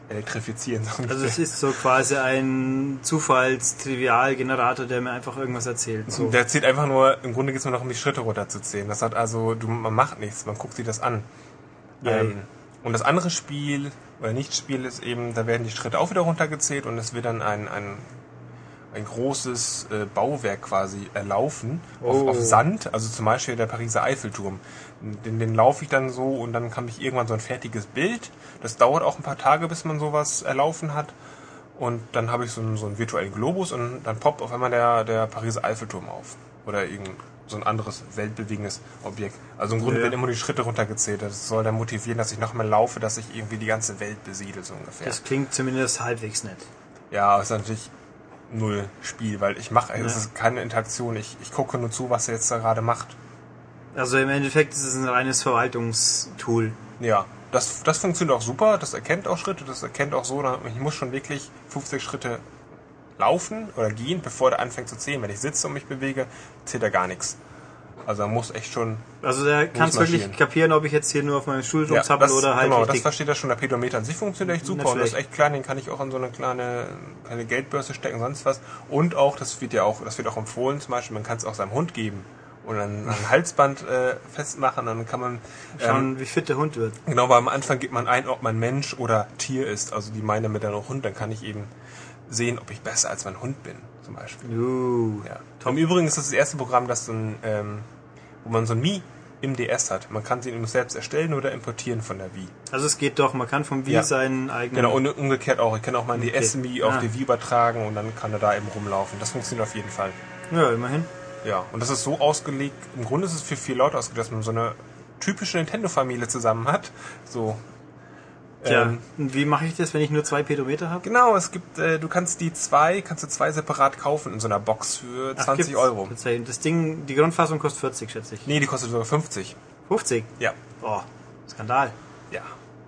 elektrifizieren. so Also es ist so quasi ein Zufallstrivialgenerator, der mir einfach irgendwas erzählt. So. Der zählt einfach nur, im Grunde geht es nur noch um die Schritte runterzuzählen. Das hat also, du, man macht nichts, man guckt sich das an. Yay. Ähm, und das andere Spiel, oder Nicht-Spiel ist eben, da werden die Schritte auch wieder runtergezählt und es wird dann ein, ein, ein großes äh, Bauwerk quasi erlaufen Oh. auf, auf Sand, also zum Beispiel der Pariser Eiffelturm. Den, den laufe ich dann so und dann kann ich irgendwann so ein fertiges Bild. Das dauert auch ein paar Tage, bis man sowas erlaufen hat. Und dann habe ich so einen, so einen virtuellen Globus und dann poppt auf einmal der, der Pariser Eiffelturm auf. Oder irgendein so ein anderes weltbewegendes Objekt. Also im Grunde Ja. werden immer die Schritte runtergezählt. Das soll dann motivieren, dass ich noch mehr laufe, dass ich irgendwie die ganze Welt besiedle, so ungefähr. Das klingt zumindest halbwegs nett. ja, ist natürlich null Spiel, weil ich mache, es Ja. ist keine Interaktion. Ich, ich gucke nur zu, was er jetzt da gerade macht. Also im Endeffekt ist es ein reines Verwaltungstool. Ja, das, das funktioniert auch super. Das erkennt auch Schritte. Das erkennt auch so, ich muss schon wirklich 50 Schritte laufen oder gehen, bevor der anfängt zu zählen. Wenn ich sitze und mich bewege, zählt er gar nichts. Also er muss echt schon Also der kann es wirklich kapieren, ob ich jetzt hier nur auf meinem Stuhl Ja, rumzappel das, oder halt genau, das versteht er schon. Der Pedometer an sich funktioniert echt super Nicht und das ist echt klein, den kann ich auch in so eine kleine, kleine Geldbörse stecken, sonst was. Und auch, das wird ja auch, das wird auch empfohlen zum Beispiel, man kann es auch seinem Hund geben und dann ein Halsband äh, festmachen dann kann man ähm, Schauen, wie fit der Hund wird. genau, weil am Anfang gibt man ein, ob man Mensch oder Tier ist. Also die meine mit dann auch Hund, dann kann ich eben sehen, ob ich besser als mein Hund bin, zum Beispiel. Uh, Ja. Im Übrigen ist das das erste Programm, das so ein, ähm, wo man so ein Mi im DS hat. Man kann sie eben selbst erstellen oder importieren von der Wii. Also es geht doch, man kann vom Wii Ja. seinen eigenen... Genau, und umgekehrt auch. Ich kann auch mal ein Okay. DS-Mi auf Ah. die Wii übertragen und dann kann er da eben rumlaufen. Das funktioniert auf jeden Fall. Ja, immerhin. Ja, und das ist so ausgelegt, im Grunde ist es für vier Leute ausgelegt, dass man so eine typische Nintendo-Familie zusammen hat. So. Tja, Ähm, und wie mache ich das, wenn ich nur zwei Pedometer habe? genau, es gibt, äh, du kannst die zwei, kannst du zwei separat kaufen in so einer Box für 20 Euro. Das Ding, die Grundfassung kostet 40, schätze ich. Nee, die kostet sogar 50. 50? Ja. Oh, Skandal. Ja.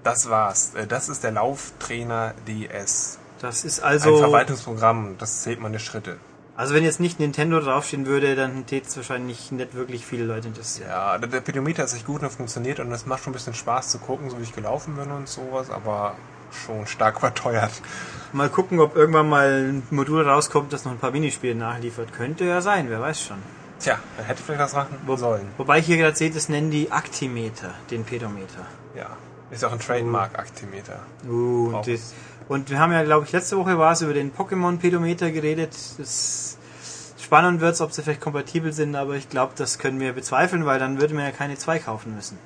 Das war's. Äh, Das ist der Lauftrainer DS. Das ist Ein also... Verwaltungsprogramm, das zählt meine Schritte. Also wenn jetzt nicht Nintendo draufstehen würde, dann täte es wahrscheinlich nicht wirklich viele Leute interessieren. Ja, der, der Pedometer ist echt gut und funktioniert und es macht schon ein bisschen Spaß zu gucken, so wie ich gelaufen bin und sowas, aber schon stark überteuert. Mal gucken, ob irgendwann mal ein Modul rauskommt, das noch ein paar Minispiele nachliefert. Könnte ja sein, wer weiß schon. Tja, dann hätte vielleicht was machen Wo- sollen. Wobei ich hier gerade sehe, das nennen die Aktimeter, den Pedometer. Ja. Ist auch ein Trademark-Aktimeter. Uh, und, das, und wir haben ja, glaube ich, letzte Woche war es über den Pokémon-Pedometer geredet. Das spannend wird ob sie vielleicht kompatibel sind, aber ich glaube, das können wir bezweifeln, weil dann würde man ja keine zwei kaufen müssen.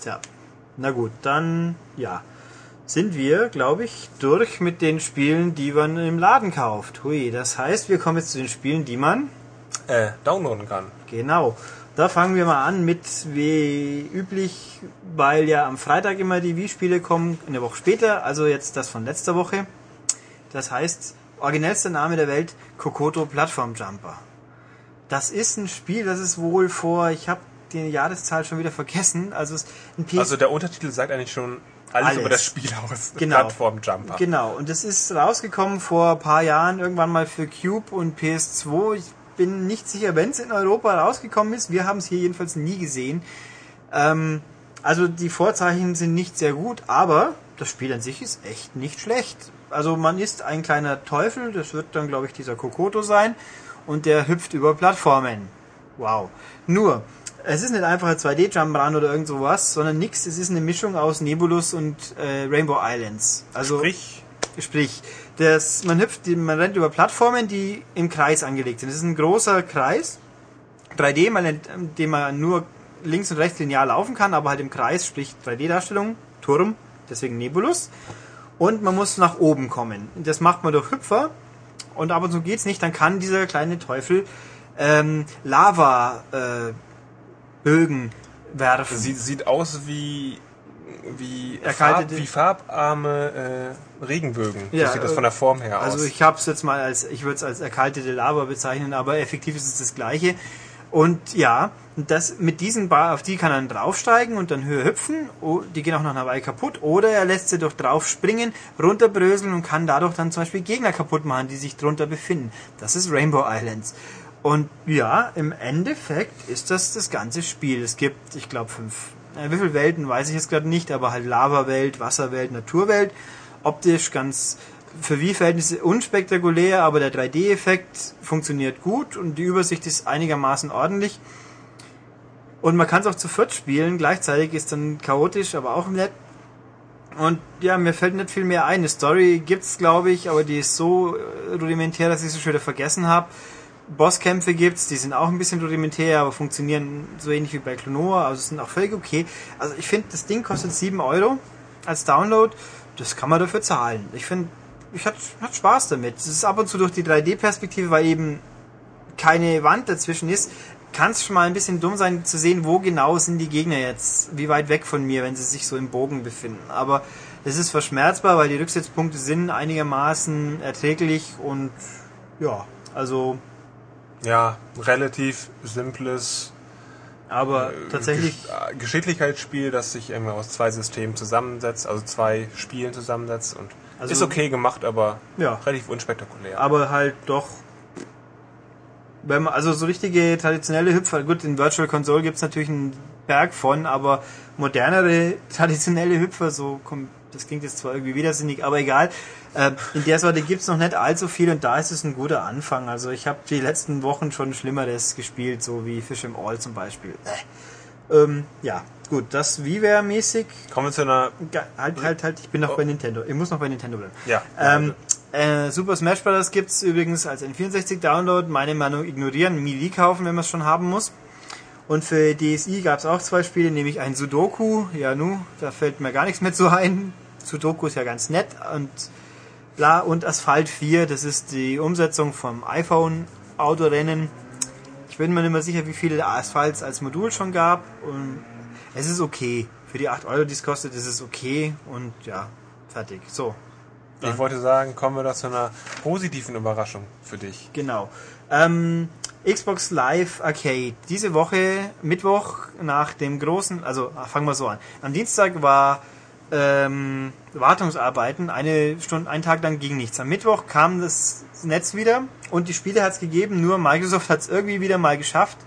Tja, na gut, dann ja. Sind wir, glaube ich, durch mit den Spielen, die man im Laden kauft. Hui, das heißt, wir kommen jetzt zu den Spielen, die man Äh, downloaden kann. Genau. Da fangen wir mal an mit wie üblich, weil ja am Freitag immer die Wii-Spiele kommen, eine Woche später, also jetzt das von letzter Woche. Das heißt, originellster Name der Welt, Kokoto Plattform Jumper. Das ist ein Spiel, das ist wohl vor, ich habe die Jahreszahl schon wieder vergessen, also es ein PS Also der Untertitel sagt eigentlich schon alles, Alles. über das Spiel aus. Genau. Plattform-Jumper. Genau, und es ist rausgekommen vor ein paar Jahren irgendwann mal für Cube und PS2. Ich bin nicht sicher, wenn es in Europa rausgekommen ist. Wir haben es hier jedenfalls nie gesehen. Ähm, also die Vorzeichen sind nicht sehr gut, aber das Spiel an sich ist echt nicht schlecht. Also man ist ein kleiner Teufel, das wird dann glaube ich dieser Kokoto sein und der hüpft über Plattformen. Wow. Nur, es ist nicht einfach ein 2D-Jump-Run oder irgend sowas, sondern nix. Es ist eine Mischung aus Nebulus und äh, Rainbow Islands. Also Sprich, Sprich, das, man hüpft, man rennt über Plattformen, die im Kreis angelegt sind. Es ist ein großer Kreis, 3D, man den man nur links und rechts linear laufen kann, aber halt im Kreis, sprich 3D-Darstellung, Turm, deswegen Nebulus. Und man muss nach oben kommen. Das macht man durch Hüpfer. Und ab und zu geht's nicht, dann kann dieser kleine Teufel ähm, Lava äh, Bögen werfen. sieht, sieht aus wie wie, Farb, wie farbarme äh, Regenbögen. Ja, so sieht das äh, von der Form her Also aus. ich habe es jetzt mal als, ich würde es als erkaltete Lava bezeichnen, aber effektiv ist es das gleiche. Und ja, das mit diesen Bar, auf die kann er dann draufsteigen und dann höher hüpfen. Die gehen auch nach einer Weile kaputt. Oder er lässt sie durch drauf springen, runterbröseln und kann dadurch dann zum Beispiel Gegner kaputt machen, die sich drunter befinden. Das ist Rainbow Islands. Und ja, im Endeffekt ist das das ganze Spiel. Es gibt, ich glaube, fünf. Äh, wie viele Welten weiß ich jetzt gerade nicht, aber halt Lava-Welt, Wasserwelt, Naturwelt. Optisch ganz für Wii-Verhältnisse unspektakulär, aber der 3D-Effekt funktioniert gut und die Übersicht ist einigermaßen ordentlich. Und man kann es auch zu viert spielen, gleichzeitig ist dann chaotisch, aber auch nett. Und ja, mir fällt nicht viel mehr ein. Eine Story gibt's, glaube ich, aber die ist so äh, rudimentär, dass ich sie schon wieder vergessen habe. Bosskämpfe gibt's, die sind auch ein bisschen rudimentär, aber funktionieren so ähnlich wie bei Klonoa, also sind auch völlig okay. Also ich finde, das Ding kostet 7 Euro als Download, das kann man dafür zahlen. Ich finde, ich hatte hat Spaß damit. Es ist ab und zu durch die 3D-Perspektive, weil eben keine Wand dazwischen ist, kann es schon mal ein bisschen dumm sein zu sehen, wo genau sind die Gegner jetzt, wie weit weg von mir, wenn sie sich so im Bogen befinden. Aber es ist verschmerzbar, weil die Rücksetzpunkte sind einigermaßen erträglich und ja, also Ja, relativ simples aber äh, tatsächlich Gesch- äh, Geschicklichkeitsspiel, das sich irgendwie aus zwei Systemen zusammensetzt, also zwei Spielen zusammensetzt und Also- ist okay gemacht, aber Ja. relativ unspektakulär. aber halt doch wenn man also so richtige traditionelle Hüpfer, gut, in Virtual Console gibt's natürlich einen Berg von, aber modernere traditionelle Hüpfer, so kommt, das klingt jetzt zwar irgendwie widersinnig, aber egal. Äh, in der Sorte gibt's noch nicht allzu viel und da ist es ein guter Anfang. Also ich habe die letzten Wochen schon Schlimmeres gespielt, so wie Fish im All zum Beispiel. Äh. Ähm, ja, gut, das WiiWare-mäßig. Kommen wir zu einer Halt, halt, halt, ich bin noch bei Nintendo. Ich muss noch bei Nintendo bleiben. Ja. Ähm, äh, Super Smash Bros. gibt's übrigens als N64-Download. Meine Meinung ignorieren, Melee kaufen, wenn man es schon haben muss. Und für DSi gab's auch zwei Spiele, nämlich ein Sudoku. Ja, nu, da fällt mir gar nichts mehr zu ein. Sudoku ist ja ganz nett und bla. Und Asphalt 4, das ist die Umsetzung vom iPhone-Autorennen. Ich bin mir nicht mehr sicher, wie viele Asphalts als Modul schon gab. Und es ist okay. Für die 8 Euro, die es kostet, ist es okay. Und ja, fertig. So, Ich wollte sagen, kommen wir doch zu einer positiven Überraschung für dich. Genau. Ähm, Xbox Live Arcade. Diese Woche, Mittwoch, nach dem großen, also ah, fangen wir so an. Am Dienstag war ähm, Wartungsarbeiten, eine Stunde, einen Tag lang ging nichts. Am Mittwoch kam das Netz wieder und die Spiele hat es gegeben, nur Microsoft hat es irgendwie wieder mal geschafft,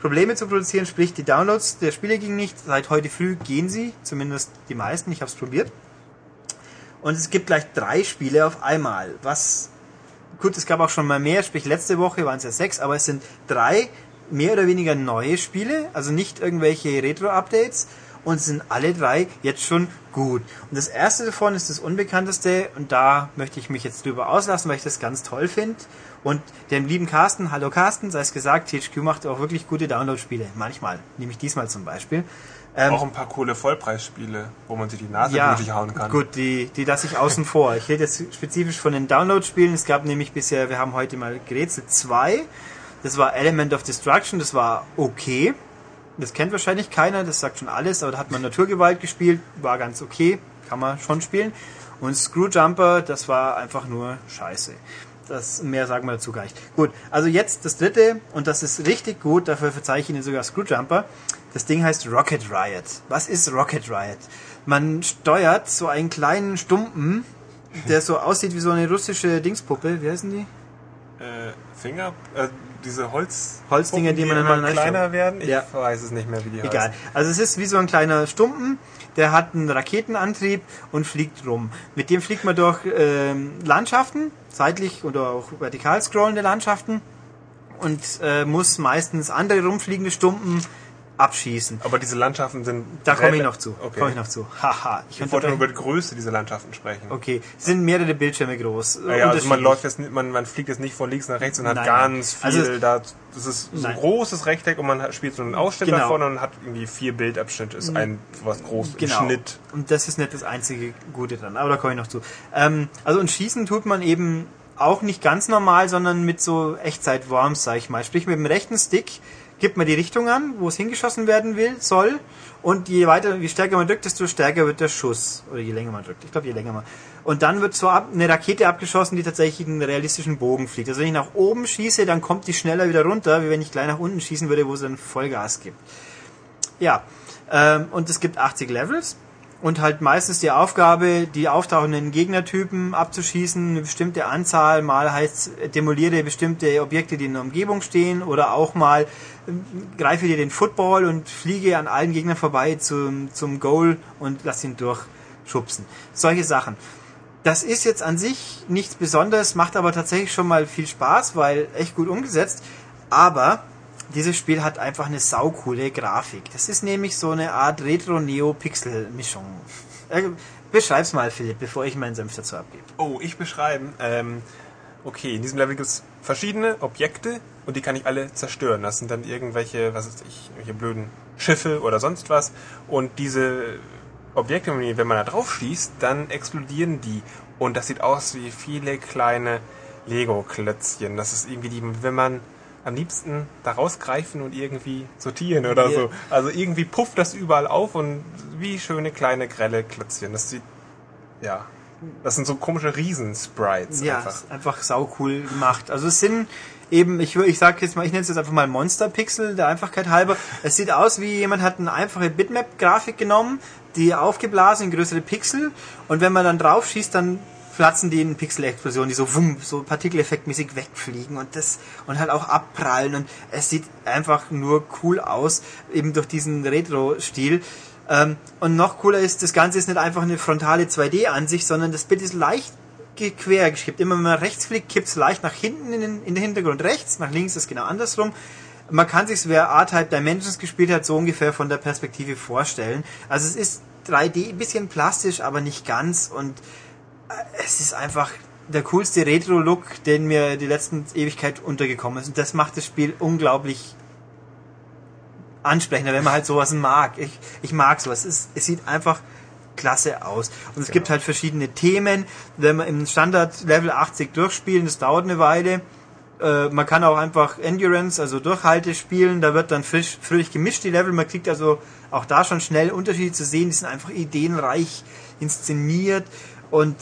Probleme zu produzieren, sprich die Downloads der Spiele gingen nicht. Seit heute früh gehen sie, zumindest die meisten, ich habe es probiert. Und es gibt gleich drei Spiele auf einmal, was gut, es gab auch schon mal mehr, sprich letzte Woche waren es ja sechs, aber es sind drei mehr oder weniger neue Spiele, also nicht irgendwelche Retro-Updates und sind alle drei jetzt schon gut. Und das erste davon ist das unbekannteste und da möchte ich mich jetzt drüber auslassen, weil ich das ganz toll finde. Und dem lieben Carsten, hallo Carsten, sei es gesagt, THQ macht auch wirklich gute Download-Spiele, manchmal, nämlich diesmal zum Beispiel. Ähm, Auch ein paar coole Vollpreisspiele, wo man sich die Nase blutig hauen kann. Gut, die, die lasse ich außen vor. Ich rede jetzt spezifisch von den Download-Spielen. Es gab nämlich bisher, wir haben heute mal gerätselt, zwei. Das war Element of Destruction, das war okay. Das kennt wahrscheinlich keiner, das sagt schon alles, aber da hat man Naturgewalt gespielt, war ganz okay, kann man schon spielen. Und Screwjumper, das war einfach nur scheiße. Das, mehr sagen wir dazu gar nicht. Gut, also jetzt das dritte, und das ist richtig gut, dafür verzeihe ich Ihnen sogar Screwjumper. Das Ding heißt Rocket Riot. Was ist Rocket Riot? Man steuert so einen kleinen Stumpen, der so aussieht wie so eine russische Dingspuppe. Wie heißen die? Äh, Finger, äh, diese Holz Holzdinger, die man aneinander kleiner werden. Ich Ja. weiß es nicht mehr, wie die Egal. heißen. Also es ist wie so ein kleiner Stumpen, der hat einen Raketenantrieb und fliegt rum. Mit dem fliegt man durch ähm, Landschaften, seitlich oder auch vertikal scrollende Landschaften und äh, muss meistens andere rumfliegende Stumpen abschießen. Aber diese Landschaften sind. Da komme ich noch zu. Okay. Komme ich noch zu. Haha. Ich Ich wollte nur über die Größe dieser Landschaften sprechen. Okay, es sind mehrere Bildschirme groß. Ja, ja, also man läuft jetzt, man, man fliegt jetzt nicht von links nach rechts und hat Nein, ganz nein. viel Also da. Das ist so ein großes Rechteck und man spielt so einen Ausschnitt Genau. davon und hat irgendwie vier Bildabschnitte. Ist ein was groß Genau. Schnitt. Und das ist nicht das einzige Gute dran, aber da komme ich noch zu. Ähm, also und schießen tut man eben auch nicht ganz normal, sondern mit so Echtzeit-Worms, sag ich mal. Sprich, mit dem rechten Stick gibt man die Richtung an, wo es hingeschossen werden will, soll. Und je weiter, je stärker man drückt, desto stärker wird der Schuss. Oder je länger man drückt. Ich glaube, je länger man. Und dann wird so ab, eine Rakete abgeschossen, die tatsächlich einen realistischen Bogen fliegt. Also wenn ich nach oben schieße, dann kommt die schneller wieder runter, wie wenn ich gleich nach unten schießen würde, wo es dann Vollgas gibt. Ja, ähm, und es gibt 80 Levels und halt meistens die Aufgabe, die auftauchenden Gegnertypen abzuschießen, eine bestimmte Anzahl, mal heißt demoliere bestimmte Objekte, die in der Umgebung stehen oder auch mal ähm, greife dir den Football und fliege an allen Gegnern vorbei zum, zum Goal und lass ihn durchschubsen. Solche Sachen. Das ist jetzt an sich nichts Besonderes, macht aber tatsächlich schon mal viel Spaß, weil echt gut umgesetzt. Aber dieses Spiel hat einfach eine saukoole Grafik. Das ist nämlich so eine Art Retro-Neo-Pixel-Mischung. Äh, beschreib's mal, Philipp, bevor ich meinen Senf dazu abgebe. Oh, ich beschreiben. Ähm, okay, in diesem Level gibt es verschiedene Objekte und die kann ich alle zerstören. Das sind dann irgendwelche, was weiß ich, irgendwelche blöden Schiffe oder sonst was. Und diese Objekte, wenn man da drauf schießt, dann explodieren die. Und das sieht aus wie viele kleine Lego-Klötzchen. Das ist irgendwie die, wenn man am liebsten da rausgreifen und irgendwie sortieren oder Ja. so. Also irgendwie pufft das überall auf und wie schöne kleine grelle Klötzchen. Das sieht, ja, das sind so komische Riesensprites Ja, einfach. einfach sau cool gemacht. Also es sind eben, ich, ich sag jetzt mal, ich nenne es jetzt einfach mal Monster-Pixel, der Einfachkeit halber. Es sieht aus wie jemand hat eine einfache Bitmap-Grafik genommen, die aufgeblasen in größere Pixel und wenn man dann drauf schießt, dann platzen die in Pixel-Explosionen, die so wumm, so partikeleffektmäßig wegfliegen und das und halt auch abprallen und es sieht einfach nur cool aus, eben durch diesen Retro-Stil. Ähm, und noch cooler ist, das Ganze ist nicht einfach eine frontale 2D-Ansicht, sondern das Bild ist leicht quer gekippt. Immer wenn man rechts fliegt, kippt es leicht nach hinten in den, in den Hintergrund rechts, nach links ist genau andersrum. Man kann sich, wer R-Type Dimensions gespielt hat, so ungefähr von der Perspektive vorstellen. Also es ist 3D, ein bisschen plastisch, aber nicht ganz und es ist einfach der coolste Retro-Look, den mir die letzten Ewigkeit untergekommen ist. Und das macht das Spiel unglaublich ansprechender, wenn man halt sowas mag. Ich, ich mag sowas. Es, es sieht einfach klasse aus. Und es gibt halt verschiedene Themen. Wenn man im Standard Level 80 durchspielen, das dauert eine Weile. Äh, man kann auch einfach Endurance, also Durchhalte spielen. Da wird dann frisch, fröhlich gemischt die Level. Man kriegt also auch da schon schnell Unterschiede zu sehen. Die sind einfach ideenreich inszeniert und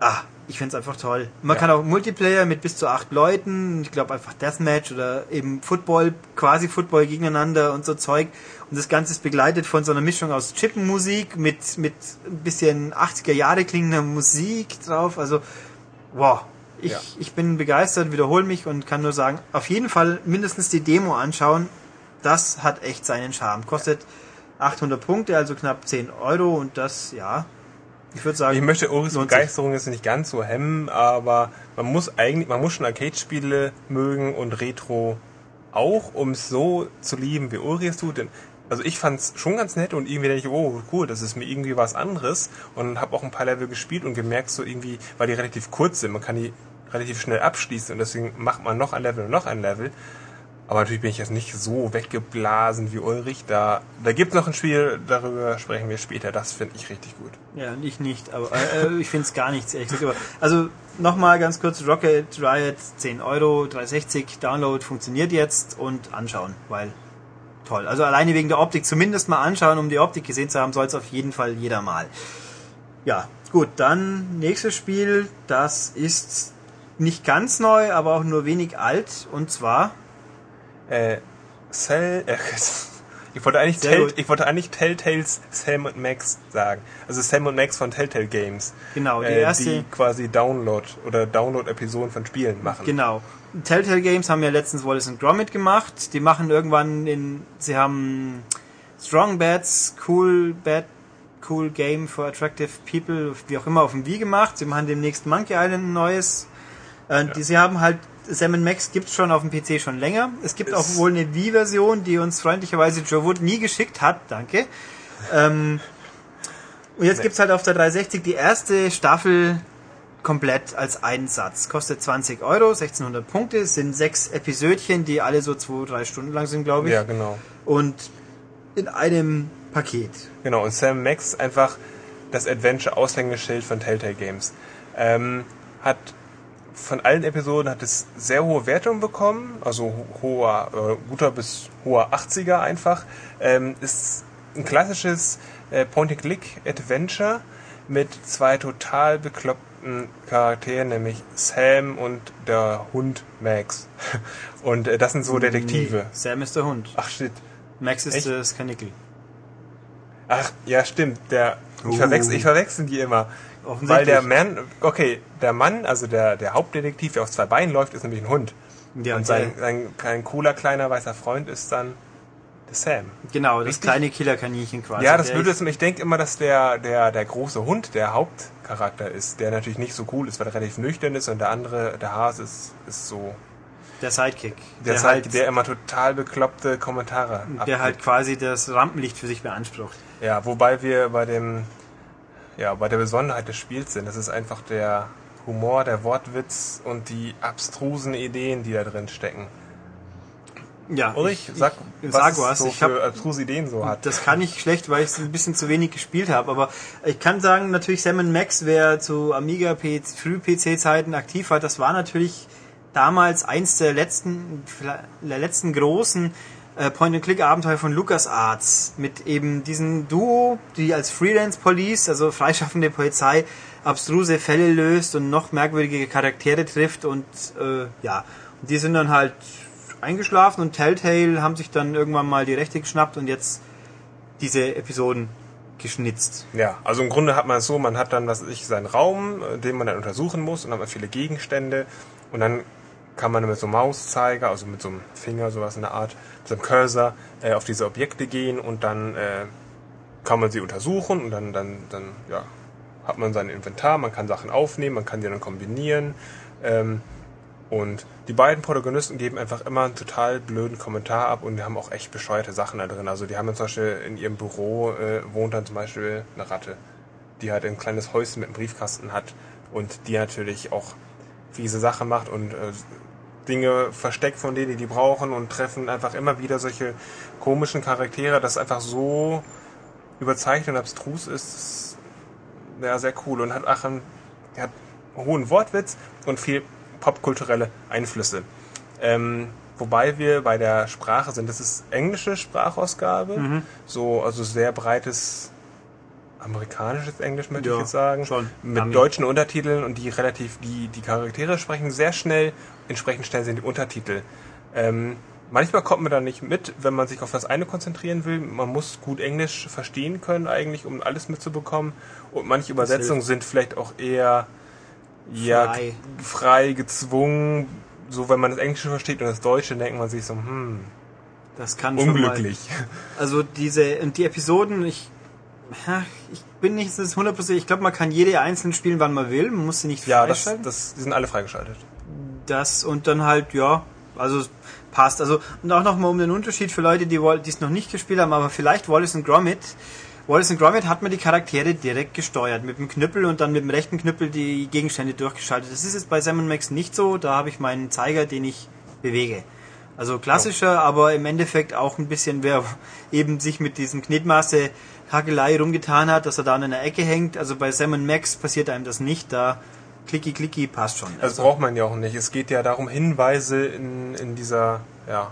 ah, ich finde es einfach toll. Man Ja. kann auch Multiplayer mit bis zu acht Leuten, ich glaube einfach Deathmatch oder eben Football, quasi Football gegeneinander und so Zeug. Und das Ganze ist begleitet von so einer Mischung aus Chippenmusik mit, mit ein bisschen 80er Jahre klingender Musik drauf. Also, wow. Ich, Ja. ich bin begeistert, wiederhole mich und kann nur sagen, auf jeden Fall mindestens die Demo anschauen. Das hat echt seinen Charme. Kostet 800 Punkte, also knapp 10 Euro und das, ja, ich würde sagen, Ich möchte Uris. Begeisterung jetzt nicht ganz so hemmen, aber man muss eigentlich, man muss schon Arcade-Spiele mögen und Retro auch, um es so zu lieben, wie Uri es tut. Denn, also ich fand's schon ganz nett und irgendwie denke ich, oh cool, das ist mir irgendwie was anderes und habe auch ein paar Level gespielt und gemerkt so irgendwie, weil die relativ kurz sind, man kann die relativ schnell abschließen und deswegen macht man noch ein Level und noch ein Level. Aber natürlich bin ich jetzt nicht so weggeblasen wie Ulrich. Da, da gibt es noch ein Spiel, darüber sprechen wir später. Das finde ich richtig gut. Ja, ich nicht, aber äh, ich finde es gar nichts, ehrlich gesagt. Also nochmal ganz kurz, Rocket Riot 10 Euro, 360, Download funktioniert jetzt und anschauen, weil toll. Also alleine wegen der Optik, zumindest mal anschauen, um die Optik gesehen zu haben, soll es auf jeden Fall jeder mal. Ja, gut, dann nächstes Spiel, das ist nicht ganz neu, aber auch nur wenig alt und zwar Äh, Cell, äh, ich wollte eigentlich, Tell, ich wollte eigentlich Telltales Sam und Max sagen. Also Sam und Max von Telltale Games. Genau, die äh, erste- Die quasi Download oder Download-Episoden von Spielen machen. Genau. Telltale Games haben ja letztens Wallace and Gromit gemacht. Die machen irgendwann in, sie haben Strong Bats, Cool Bat, Cool Game for Attractive People, wie auch immer, auf dem Wii gemacht. Sie machen demnächst Monkey Island ein neues. Äh, die, sie haben halt, Sam Max gibt's schon auf dem PC schon länger. Es gibt auch wohl eine Wii-Version, die uns freundlicherweise Joe Wood nie geschickt hat. Danke. Ähm, und jetzt gibt's halt auf der 360 die erste Staffel komplett als Einsatz. Kostet 20 Euro, 1600 Punkte, Es sind sechs Episödchen, die alle so zwei, drei Stunden lang sind, glaube ich. Ja, genau. Und in einem Paket. Genau, und Sam Max einfach das Adventure-Aushängeschild von Telltale Games. Ähm, hat von allen Episoden hat es sehr hohe Wertungen bekommen, also ho- hoher, äh, guter bis hoher 80er einfach. Ähm, ist ein klassisches äh, Point-and-Click-Adventure mit zwei total bekloppten Charakteren, nämlich Sam und der Hund Max. Und äh, das sind so Detektive. Nee, Sam ist der Hund. Ach shit. Max ist Echt? das Kanickel. Ach, ja, stimmt. Der, ich, Uh. verwechsel, ich verwechsel die immer. Weil der Mann, okay, der Mann, also der, der Hauptdetektiv, der auf zwei Beinen läuft, ist nämlich ein Hund. Ja, und sein, sein, sein cooler kleiner weißer Freund ist dann der Sam. Genau, das Richtig? kleine Killerkaninchen quasi. ja, das würde es, ich denke immer, dass der, der, der große Hund der Hauptcharakter ist, der natürlich nicht so cool ist, weil er relativ nüchtern ist und der andere, der Hase ist, ist so, Der Sidekick. der, der, halt, halt, der immer total bekloppte Kommentare der abgibt. halt quasi das Rampenlicht für sich beansprucht. Ja, wobei wir bei dem, ja, bei der Besonderheit des Spiels sind. Das ist einfach der Humor, der Wortwitz und die abstrusen Ideen, die da drin stecken. Ja, Ulrich, sag, ich, was sag was. so ich hab, für abstruse Ideen so hat. Das kann ich schlecht, weil ich es ein bisschen zu wenig gespielt habe. Aber ich kann sagen, natürlich Sam Max, wer zu Amiga Früh-PC-Zeiten aktiv war, das war natürlich damals eins der letzten, der letzten großen äh, Point-and-Click-Abenteuer von LucasArts mit eben diesem Duo, die als Freelance-Police, also freischaffende Polizei, abstruse Fälle löst und noch merkwürdige Charaktere trifft und äh, ja, die sind dann halt eingeschlafen und Telltale haben sich dann irgendwann mal die Rechte geschnappt und jetzt diese Episoden geschnitzt. Ja, also im Grunde hat man es so, man hat dann, was ich, seinen Raum, äh, den man dann untersuchen muss und dann hat man viele Gegenstände und dann kann man mit so einem Mauszeiger, also mit so einem Finger, sowas in der Art, mit so einem Cursor äh, auf diese Objekte gehen und dann äh, kann man sie untersuchen und dann, dann, dann ja, hat man sein Inventar, man kann Sachen aufnehmen, man kann die dann kombinieren. Ähm, und die beiden Protagonisten geben einfach immer einen total blöden Kommentar ab und die haben auch echt bescheuerte Sachen da drin. Also die haben zum Beispiel in ihrem Büro äh, wohnt dann zum Beispiel eine Ratte, die halt ein kleines Häuschen mit einem Briefkasten hat und die natürlich auch fiese Sachen macht und äh, Dinge versteckt von denen, die die brauchen und treffen einfach immer wieder solche komischen Charaktere, das einfach so überzeichnet und abstrus ist. Ja, sehr cool und hat, ach, einen, hat hohen Wortwitz und viel popkulturelle Einflüsse. Ähm, wobei wir bei der Sprache sind. Das ist englische Sprachausgabe, Mhm. so also sehr breites amerikanisches Englisch möchte Ja, ich jetzt sagen, schon. mit Ami. deutschen Untertiteln und die relativ die die Charaktere sprechen sehr schnell, entsprechend schnell sind die Untertitel. Ähm, manchmal kommt man da nicht mit, wenn man sich auf das eine konzentrieren will. Man muss gut Englisch verstehen können eigentlich, um alles mitzubekommen. Und manche Übersetzungen sind vielleicht auch eher ja, Frei. frei gezwungen. So, wenn man das Englische versteht und das Deutsche, denkt man sich so, hm, Das kann schon mal unglücklich. Also diese und die Episoden, ich ich bin nicht so 100%, ich glaube, man kann jede einzeln spielen, wann man will, man muss sie nicht Ja, das, freischalten. das, die sind alle freigeschaltet. Das und dann halt, ja, also es passt. Also und auch nochmal um den Unterschied für Leute, die es noch nicht gespielt haben, aber vielleicht Wallace und Gromit. Wallace und Gromit hat man die Charaktere direkt gesteuert, mit dem Knüppel und dann mit dem rechten Knüppel die Gegenstände durchgeschaltet. Das ist jetzt bei Sam Max nicht so, da habe ich meinen Zeiger, den ich bewege. Also klassischer, aber im Endeffekt auch ein bisschen, wer eben sich mit diesem Knetmaße Hakelei rumgetan hat, dass er da an einer Ecke hängt. Also bei Sam Max passiert einem das nicht, da klicki klicki passt schon. Das braucht man ja auch nicht. Es geht ja darum, Hinweise in, in dieser, ja,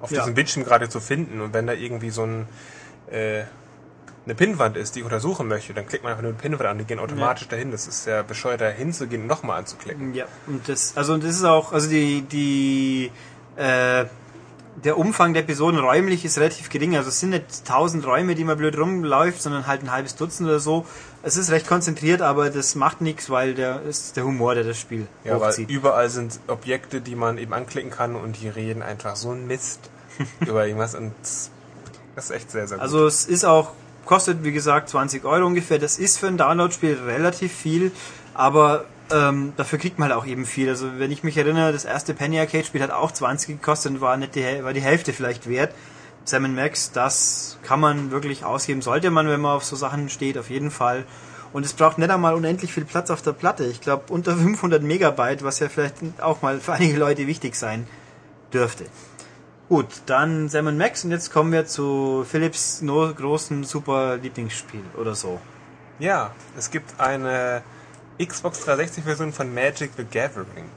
auf Ja. diesem Bildschirm gerade zu finden. Und wenn da irgendwie so ein, äh, eine Pinnwand ist, die ich untersuchen möchte, dann klickt man einfach nur eine Pinnwand an, die gehen automatisch dahin. Das ist ja bescheuert, da hinzugehen und nochmal anzuklicken. Ja, und das, also und das ist auch, also die, die, äh, der Umfang der Episoden räumlich ist relativ gering. Also es sind nicht tausend Räume, die man blöd rumläuft, sondern halt ein halbes Dutzend oder so. Es ist recht konzentriert, aber das macht nichts, weil der ist der Humor, der das Spiel Ja, weil hochzieht. überall sind Objekte, die man eben anklicken kann und die reden einfach so ein Mist über irgendwas und das ist echt sehr, sehr gut. Also es ist auch, kostet wie gesagt 20 Euro ungefähr. Das ist für ein Download-Spiel relativ viel, aber ähm, dafür kriegt man halt auch eben viel. Also wenn ich mich erinnere, das erste Penny Arcade Spiel hat auch 20 gekostet und war, nicht die, war die Hälfte vielleicht wert. Sam Max, das kann man wirklich ausgeben, sollte man, wenn man auf so Sachen steht, auf jeden Fall. Und es braucht nicht einmal unendlich viel Platz auf der Platte. Ich glaube unter 500 Megabyte, was ja vielleicht auch mal für einige Leute wichtig sein dürfte. Gut, dann Sam Max und jetzt kommen wir zu Philips großen super Lieblingsspiel oder so. Ja, es gibt eine Xbox 360-Version von Magic the Gathering,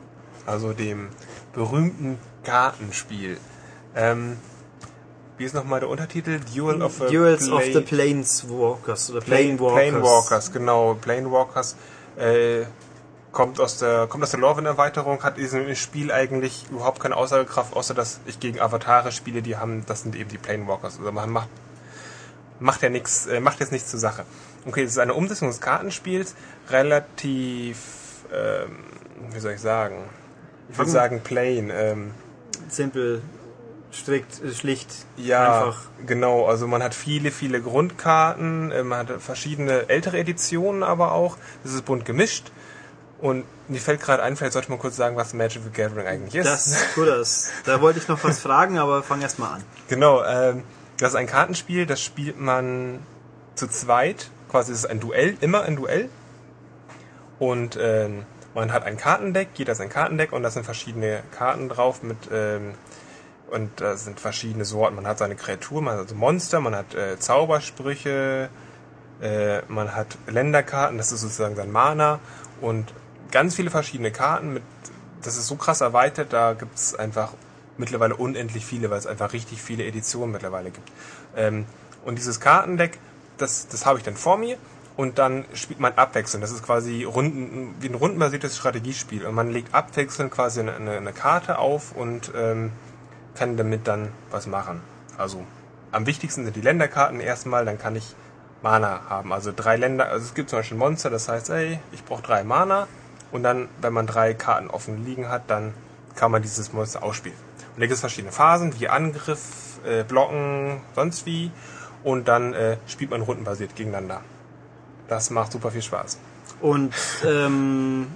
also dem berühmten Kartenspiel. Ähm, wie ist nochmal der Untertitel? Duel of the Duels of the Planeswalkers oder Plane- Planewalkers. Planewalkers, genau. Planewalkers äh, kommt aus der kommt aus der Lorwyn-Erweiterung, hat in diesem Spiel eigentlich überhaupt keine Aussagekraft, außer dass ich gegen Avatare spiele, die haben, das sind eben die Planewalkers. Also man macht macht ja nichts, äh, macht jetzt nichts zur Sache. Okay, es ist eine Umsetzung des Kartenspiels, relativ, ähm, wie soll ich sagen? Ich würde sagen plain. Ähm, Simpel, strikt, äh, schlicht, Ja, einfach. genau. Also man hat viele, viele Grundkarten, äh, man hat verschiedene ältere Editionen aber auch. Das ist bunt gemischt. Und mir fällt gerade ein, vielleicht sollte man kurz sagen, was Magic the Gathering eigentlich ist. Das, tu das. Da wollte ich noch was fragen, aber fang erst mal an. Genau, ähm, das ist ein Kartenspiel, das spielt man zu zweit. Quasi ist es ein Duell, immer ein Duell. Und ähm, man hat ein Kartendeck, jeder hat ein Kartendeck und da sind verschiedene Karten drauf mit ähm, und da sind verschiedene Sorten. Man hat seine Kreaturen, man hat also Monster, man hat äh, Zaubersprüche, äh, man hat Länderkarten, das ist sozusagen sein Mana und ganz viele verschiedene Karten mit das ist so krass erweitert, da gibt's einfach mittlerweile unendlich viele, weil es einfach richtig viele Editionen mittlerweile gibt. Ähm, und dieses Kartendeck, das, das habe ich dann vor mir und dann spielt man abwechselnd. Das ist quasi Runden, wie ein rundenbasiertes Strategiespiel. Und man legt abwechselnd quasi eine, eine, Karte auf und ähm, kann damit dann was machen. Also am wichtigsten sind die Länderkarten erstmal, dann kann ich Mana haben. Also drei Länder, also es gibt zum Beispiel Monster, das heißt, ey, ich brauche drei Mana. Und dann, wenn man drei Karten offen liegen hat, dann kann man dieses Monster ausspielen. Und da gibt es verschiedene Phasen, wie Angriff, äh, Blocken, sonst wie. Und dann äh, spielt man rundenbasiert gegeneinander. Das macht super viel Spaß. Und ähm,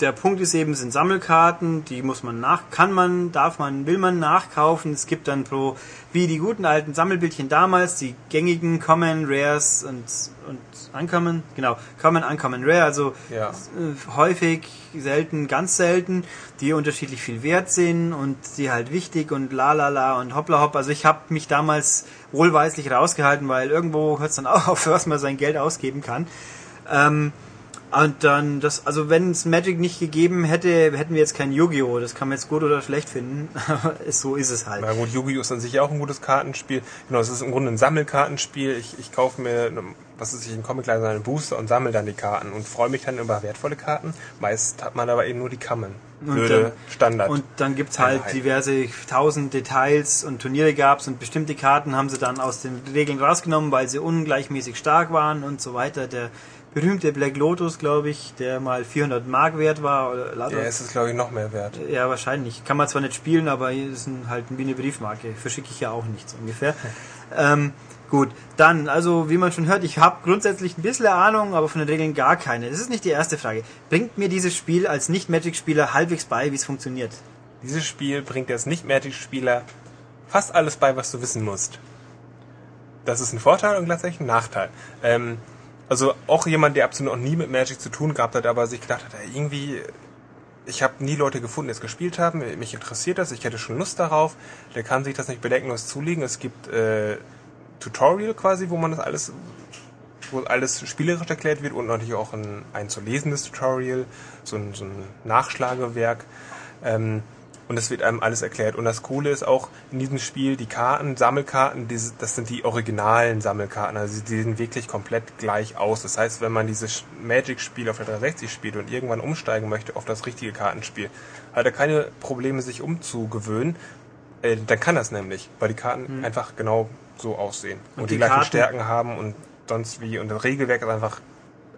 der Punkt ist eben, sind Sammelkarten, die muss man nach, kann man, darf man, will man nachkaufen. Es gibt dann pro, wie die guten alten Sammelbildchen damals, die gängigen Common, Rares und, und Uncommon, genau, Common, Uncommon, Rare, also Ja. äh, häufig, selten, ganz selten, die unterschiedlich viel wert sind und die halt wichtig und la la la und hoppla hopp. Also ich habe mich damals wohlweislich rausgehalten, weil irgendwo hört es dann auch auf, was man sein Geld ausgeben kann. Ähm, und dann das, also wenn es Magic nicht gegeben hätte, hätten wir jetzt kein Yu-Gi-Oh! Das kann man jetzt gut oder schlecht finden. Aber es- so ist es halt. Na gut, Yu-Gi-Oh! ist an sich auch ein gutes Kartenspiel. Genau, es ist im Grunde ein Sammelkartenspiel. Ich, ich kaufe mir, eine- was ist ich, einen Comic einen Booster und sammle dann die Karten und freue mich dann über wertvolle Karten. Meist hat man aber eben nur die. Und Blöde dann- Standard. Und dann gibt's halt Einheit. diverse tausend Details und Turniere gab's und bestimmte Karten haben sie dann aus den Regeln rausgenommen, weil sie ungleichmäßig stark waren und so weiter. Der berühmte Black Lotus, glaube ich, der mal 400 Mark wert war. Oder lauter- ja, es ist glaube ich noch mehr wert. Ja, wahrscheinlich. Kann man zwar nicht spielen, aber hier ist ein, halt wie eine Briefmarke. Verschicke ich ja auch nichts ungefähr. ähm, gut, dann, also wie man schon hört, ich habe grundsätzlich ein bisschen Ahnung, aber von den Regeln gar keine. Das ist nicht die erste Frage. Bringt mir dieses Spiel als Nicht-Magic-Spieler halbwegs bei, wie es funktioniert? Dieses Spiel bringt jetzt Nicht-Magic-Spieler fast alles bei, was du wissen musst. Das ist ein Vorteil und gleichzeitig ein Nachteil. Ähm, also auch jemand, der absolut noch nie mit Magic zu tun gehabt hat, aber sich gedacht hat, irgendwie, ich habe nie Leute gefunden, die es gespielt haben, mich interessiert das, ich hätte schon Lust darauf, der kann sich das nicht bedenkenlos zulegen. Es gibt äh, Tutorial quasi, wo man das alles, wo alles spielerisch erklärt wird und natürlich auch ein, ein zu lesendes Tutorial, so ein, so ein Nachschlagewerk. Ähm, und es wird einem alles erklärt. Und das Coole ist auch in diesem Spiel, die Karten, Sammelkarten, diese, das sind die originalen Sammelkarten. Also die sehen wirklich komplett gleich aus. Das heißt, wenn man dieses Magic-Spiel auf der 360 spielt und irgendwann umsteigen möchte auf das richtige Kartenspiel, hat er keine Probleme, sich umzugewöhnen. Äh, dann kann das nämlich, weil die Karten einfach genau so aussehen. Und, Und die, die gleichen Karten- Stärken haben und sonst wie. Und das Regelwerk ist einfach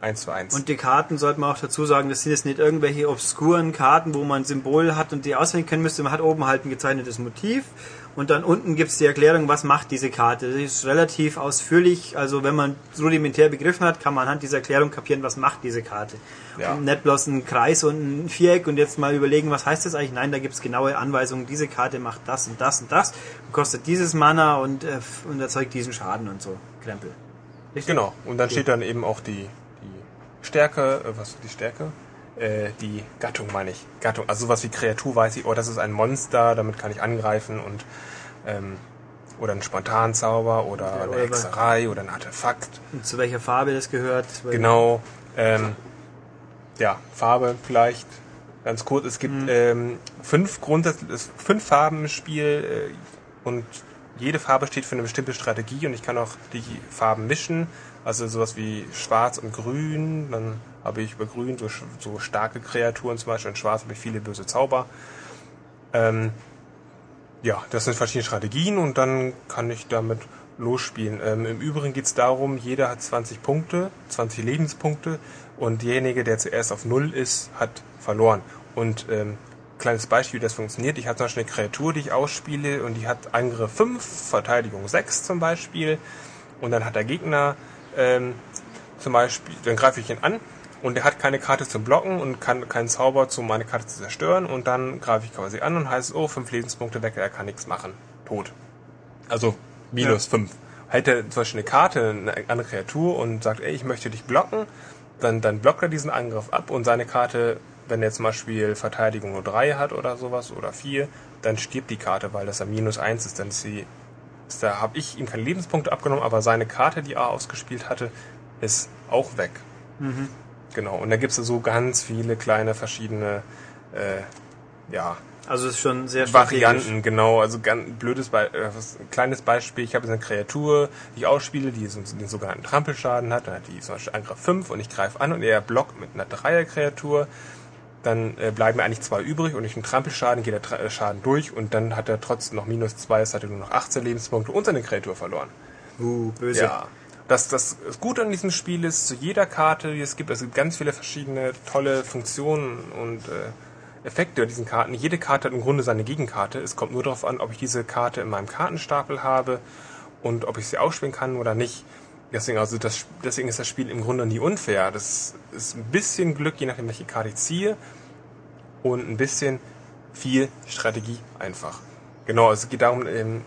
eins zu eins. Und die Karten sollte man auch dazu sagen, das sind jetzt nicht irgendwelche obskuren Karten, wo man ein Symbol hat und die auswählen können müsste. Man hat oben halt ein gezeichnetes Motiv und dann unten gibt's die Erklärung, was macht diese Karte. Das ist relativ ausführlich, also wenn man es rudimentär begriffen hat, kann man anhand dieser Erklärung kapieren, was macht diese Karte. Ja. Und nicht bloß ein Kreis und ein Viereck und jetzt mal überlegen, was heißt das eigentlich? Nein, da gibt's genaue Anweisungen, diese Karte macht das und das und das, kostet dieses Mana und, äh, und erzeugt diesen Schaden und so. Krempel. Richtig? Genau, und dann steht dann eben auch die Stärke, äh, was ist die Stärke? Äh, die Gattung meine ich. Gattung, also sowas wie Kreatur weiß ich, oh, das ist ein Monster, damit kann ich angreifen und ähm, oder ein Spontanzauber oder Ja, eine Hexerei oder ein Artefakt. Und zu welcher Farbe das gehört. Genau. Ähm, ja, Farbe vielleicht. Ganz kurz, es gibt ähm, fünf grundsätzlich es- fünf Farben im Spiel äh, und jede Farbe steht für eine bestimmte Strategie und ich kann auch die Farben mischen. Also sowas wie Schwarz und Grün. Dann habe ich über Grün so, so starke Kreaturen zum Beispiel und Schwarz habe ich viele böse Zauber. Ähm, ja, das sind verschiedene Strategien und dann kann ich damit losspielen. Ähm, Im Übrigen geht es darum, jeder hat 20 Punkte, 20 Lebenspunkte und derjenige, der zuerst auf Null ist, hat verloren. Und ähm, kleines Beispiel, wie das funktioniert. Ich habe zum Beispiel eine Kreatur, die ich ausspiele und die hat Angriff 5, Verteidigung 6 zum Beispiel. Und dann hat der Gegner ähm, zum Beispiel, dann greife ich ihn an und er hat keine Karte zum Blocken und kann keinen Zauber, um meine Karte zu zerstören. Und dann greife ich quasi an und heißt, oh, fünf Lebenspunkte weg, er kann nichts machen. Tot. Also minus fünf. Hätte zum Beispiel eine Karte, eine andere Kreatur und sagt, ey, ich möchte dich blocken, dann, dann blockt er diesen Angriff ab und seine Karte, wenn er zum Beispiel Verteidigung nur drei hat oder sowas oder vier, dann stirbt die Karte, weil das ja minus eins ist, dann ist sie, da habe ich ihm keine Lebenspunkte abgenommen, aber seine Karte, die er ausgespielt hatte, ist auch weg. Genau, und da gibt es so ganz viele kleine verschiedene äh, ja, Also es ist schon sehr. Varianten, genau. Also ganz blödes Be äh, kleines Beispiel. Ich habe jetzt eine Kreatur, die ich ausspiele, die so, den sogenannten Trampelschaden hat. Dann hat die zum Beispiel Angriff 5 und ich greife an und er blockt mit einer Dreier-Kreatur. Dann äh, bleiben mir eigentlich zwei übrig und durch den Trampelschaden geht der Tra äh, Schaden durch und dann hat er trotzdem noch minus 2, das hat er nur noch 18 Lebenspunkte und seine Kreatur verloren. Uh, böse. Ja. Das, das Gute an diesem Spiel ist, zu jeder Karte, die es gibt, es gibt ganz viele verschiedene tolle Funktionen und äh, Effekte bei diesen Karten. Jede Karte hat im Grunde seine Gegenkarte. Es kommt nur darauf an, ob ich diese Karte in meinem Kartenstapel habe und ob ich sie ausspielen kann oder nicht. Deswegen, also das, deswegen ist das Spiel im Grunde nie unfair. Das ist ein bisschen Glück, je nachdem, welche Karte ich ziehe. Und ein bisschen viel Strategie einfach. Genau, es geht darum, ähm,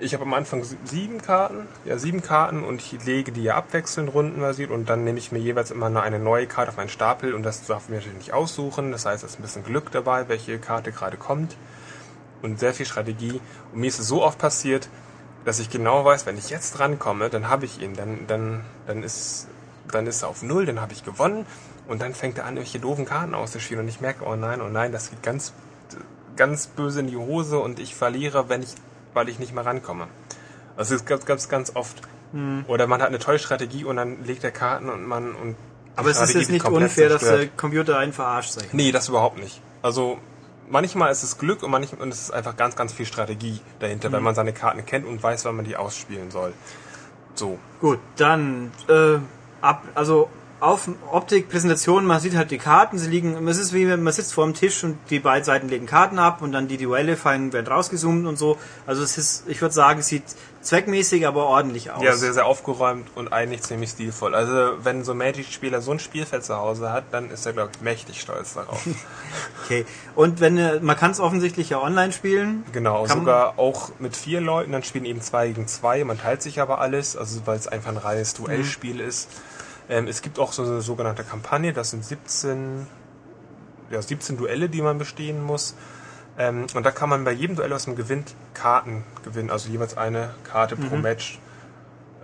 ich habe am Anfang sie- sieben Karten, ja sieben Karten und ich lege die ja abwechselnd rundenbasiert und dann nehme ich mir jeweils immer nur eine neue Karte auf meinen Stapel und das darf ich mir natürlich nicht aussuchen. Das heißt, es ist ein bisschen Glück dabei, welche Karte gerade kommt und sehr viel Strategie. Und mir ist es so oft passiert, dass ich genau weiß, wenn ich jetzt drankomme, dann habe ich ihn, dann, dann, dann ist, dann ist er auf Null, dann habe ich gewonnen und dann fängt er an, irgendwelche doofen Karten auszuspielen und ich merke, oh nein, oh nein, das geht ganz, ganz böse in die Hose und ich verliere, wenn ich, weil ich nicht mehr rankomme. Also es ist ganz, ganz, ganz oft. Oder man hat eine tolle Strategie und dann legt er Karten und man und Aber es ist jetzt nicht unfair, dass der Computer einen verarscht, sag ich. Nee, das überhaupt nicht. Also manchmal ist es Glück und manchmal und es ist einfach ganz, ganz viel Strategie dahinter, wenn man seine Karten kennt und weiß, wann man die ausspielen soll. So. Gut, dann äh, ab, also auf Optik, Präsentation, man sieht halt die Karten, sie liegen, es ist wie wenn man sitzt vor dem Tisch und die beiden Seiten legen Karten ab und dann die Duelle fallen, werden rausgezoomt und so. Also es ist, ich würde sagen, es sieht zweckmäßig, aber ordentlich aus. Ja, sehr, sehr aufgeräumt und eigentlich ziemlich stilvoll. Also wenn so ein Magic-Spieler so ein Spielfeld zu Hause hat, dann ist er, glaube ich, mächtig stolz darauf. Okay. Und wenn äh, man kann es offensichtlich ja online spielen. genau, Kann- sogar auch mit vier Leuten, dann spielen eben zwei gegen zwei, man teilt sich aber alles, also weil es einfach ein reines Duellspiel ist. Ähm, es gibt auch so eine sogenannte Kampagne, das sind 17, ja, 17 Duelle, die man bestehen muss. Ähm, und da kann man bei jedem Duell, was man gewinnt, Karten gewinnen, also jeweils eine Karte pro Match,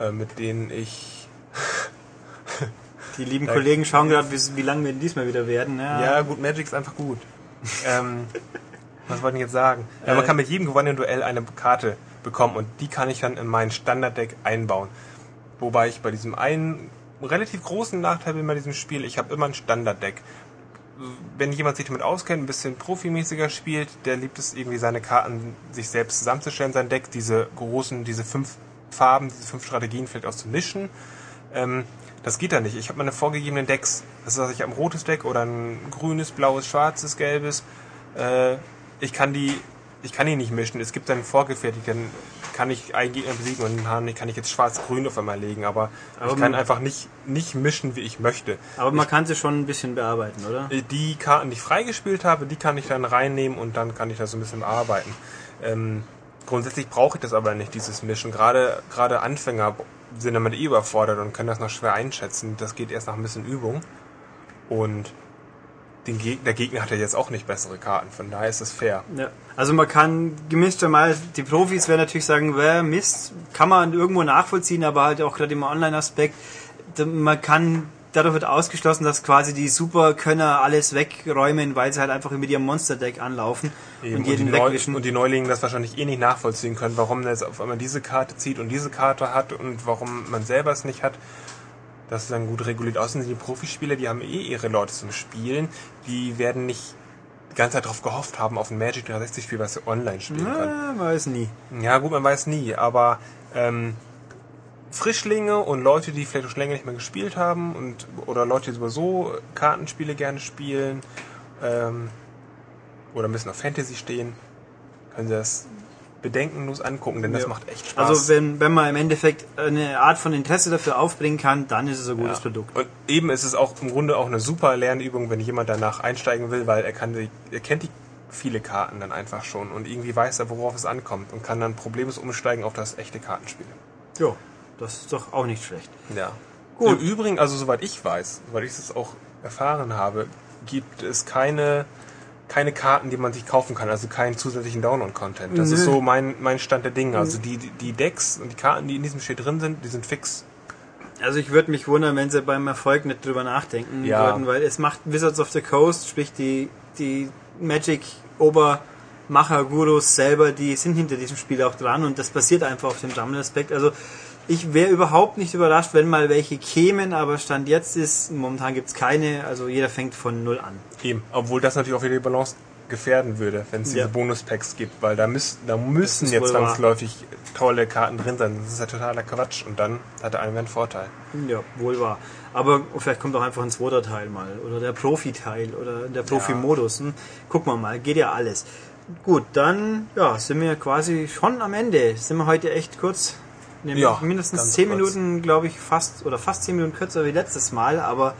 äh, mit denen ich Die lieben Da- Kollegen schauen gerade, wie, wie lange wir diesmal wieder werden. Ja. Ja, gut, Magic ist einfach gut. ähm, was wollte ich jetzt sagen? Ja, man Äh, kann mit jedem gewonnenen Duell eine Karte bekommen und die kann ich dann in mein Standarddeck einbauen. Wobei ich bei diesem einen relativ großen Nachteil bin bei diesem Spiel, ich habe immer ein Standarddeck. Wenn jemand sich damit auskennt, ein bisschen profimäßiger spielt, der liebt es irgendwie seine Karten sich selbst zusammenzustellen, sein Deck, diese großen, diese fünf Farben, diese fünf Strategien vielleicht auch zu mischen. Ähm, das geht da nicht. Ich habe meine vorgegebenen Decks. Das heißt, ich habe ein rotes Deck oder ein grünes, blaues, schwarzes, gelbes. Äh, ich kann die, ich kann die nicht mischen. Es gibt dann vorgefertigt, dann kann ich einen Gegner besiegen und dann kann ich jetzt schwarz-grün auf einmal legen. Aber, Aber ich kann einfach nicht, nicht mischen, wie ich möchte. Aber man kann sie schon ein bisschen bearbeiten, oder? Die Karten, die ich freigespielt habe, die kann ich dann reinnehmen und dann kann ich das so ein bisschen bearbeiten. Ähm, grundsätzlich brauche ich das aber nicht, dieses Mischen. Gerade, gerade Anfänger sind damit eh überfordert und können das noch schwer einschätzen. Das geht erst nach ein bisschen Übung. Und Geg der Gegner hat ja jetzt auch nicht bessere Karten, von daher ist es fair. Ja. Also man kann gemischter die Profis werden natürlich sagen, wer Mist, kann man irgendwo nachvollziehen, aber halt auch gerade im Online-Aspekt, man kann, dadurch wird ausgeschlossen, dass quasi die Superkönner alles wegräumen, weil sie halt einfach mit ihrem Monster-Deck anlaufen Eben, und jeden die Neu wegwischen. und die Neulinge das wahrscheinlich eh nicht nachvollziehen können, warum er jetzt auf einmal diese Karte zieht und diese Karte hat und warum man selber es nicht hat. Das ist dann gut reguliert. Außerdem sind die Profispieler, die haben eh ihre Leute zum Spielen. Die werden nicht die ganze Zeit darauf gehofft haben, auf ein Magic 360 Spiel, was sie online spielen können. ja, weiß nie. Ja gut, man weiß nie, aber ähm, Frischlinge und Leute, die vielleicht schon länger nicht mehr gespielt haben und oder Leute, die sowieso Kartenspiele gerne spielen ähm, oder ein bisschen auf Fantasy stehen, können sie das bedenkenlos angucken, denn das Ja. macht echt Spaß. Also wenn, wenn man im Endeffekt eine Art von Interesse dafür aufbringen kann, dann ist es ein gutes Ja. Produkt. Und eben ist es auch im Grunde auch eine super Lernübung, wenn jemand danach einsteigen will, weil er kann die, er kennt die viele Karten dann einfach schon und irgendwie weiß er, worauf es ankommt und kann dann problemlos umsteigen auf das echte Kartenspiel. Ja, das ist doch auch nicht schlecht. Ja. Gut. Im Übrigen, also soweit ich weiß, soweit ich es auch erfahren habe, gibt es keine, keine Karten, die man sich kaufen kann, also keinen zusätzlichen Download-Content. Das ist Nö. so mein, mein Stand der Dinge. Also die, die Decks und die Karten, die in diesem Spiel drin sind, die sind fix. Also ich würde mich wundern, wenn sie beim Erfolg nicht drüber nachdenken Ja. würden, weil es macht Wizards of the Coast, sprich die, die Magic Obermacher-Gurus selber, die sind hinter diesem Spiel auch dran und das basiert einfach auf dem Drummond-Aspekt. Also ich wäre überhaupt nicht überrascht, wenn mal welche kämen, aber Stand jetzt ist, momentan gibt's keine, also jeder fängt von null an. Eben, obwohl das natürlich auch wieder die Balance gefährden würde, wenn es Ja. diese Bonuspacks gibt, weil da, müssen da müssen jetzt wahr. zwangsläufig tolle Karten drin sein. Das ist ja totaler Quatsch und dann hat der eine einen Vorteil. Ja, wohl wahr. Aber vielleicht kommt auch einfach ein zweiter Teil mal. Oder der Profi-Teil oder der Profi-Modus. Hm? Gucken wir mal, geht ja alles. Gut, dann ja, sind wir quasi schon am Ende. Sind wir heute echt kurz. Nämlich Ja, mindestens ganz 10 kurz. Minuten, glaube ich, fast oder fast 10 Minuten kürzer wie letztes Mal, aber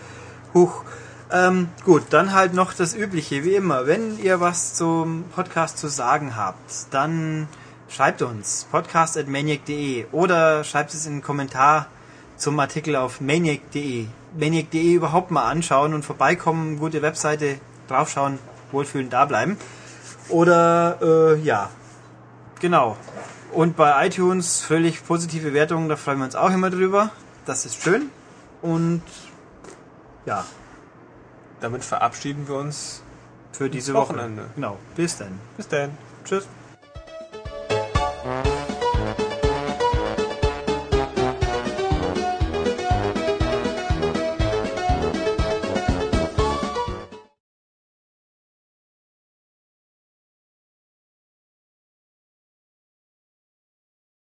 huch. Ähm, gut, dann halt noch das Übliche, wie immer. Wenn ihr was zum Podcast zu sagen habt, dann schreibt uns podcast.maniac.de oder schreibt es in einen Kommentar zum Artikel auf maniac.de. Maniac.de überhaupt mal anschauen und vorbeikommen, gute Webseite, draufschauen, wohlfühlen, da bleiben. Oder, äh, ja, genau. Und bei iTunes völlig positive Wertungen, da freuen wir uns auch immer drüber. Das ist schön. Und ja, Damit verabschieden wir uns. für diese Wochenende. Woche. Genau. Bis dann. Bis dann. Tschüss.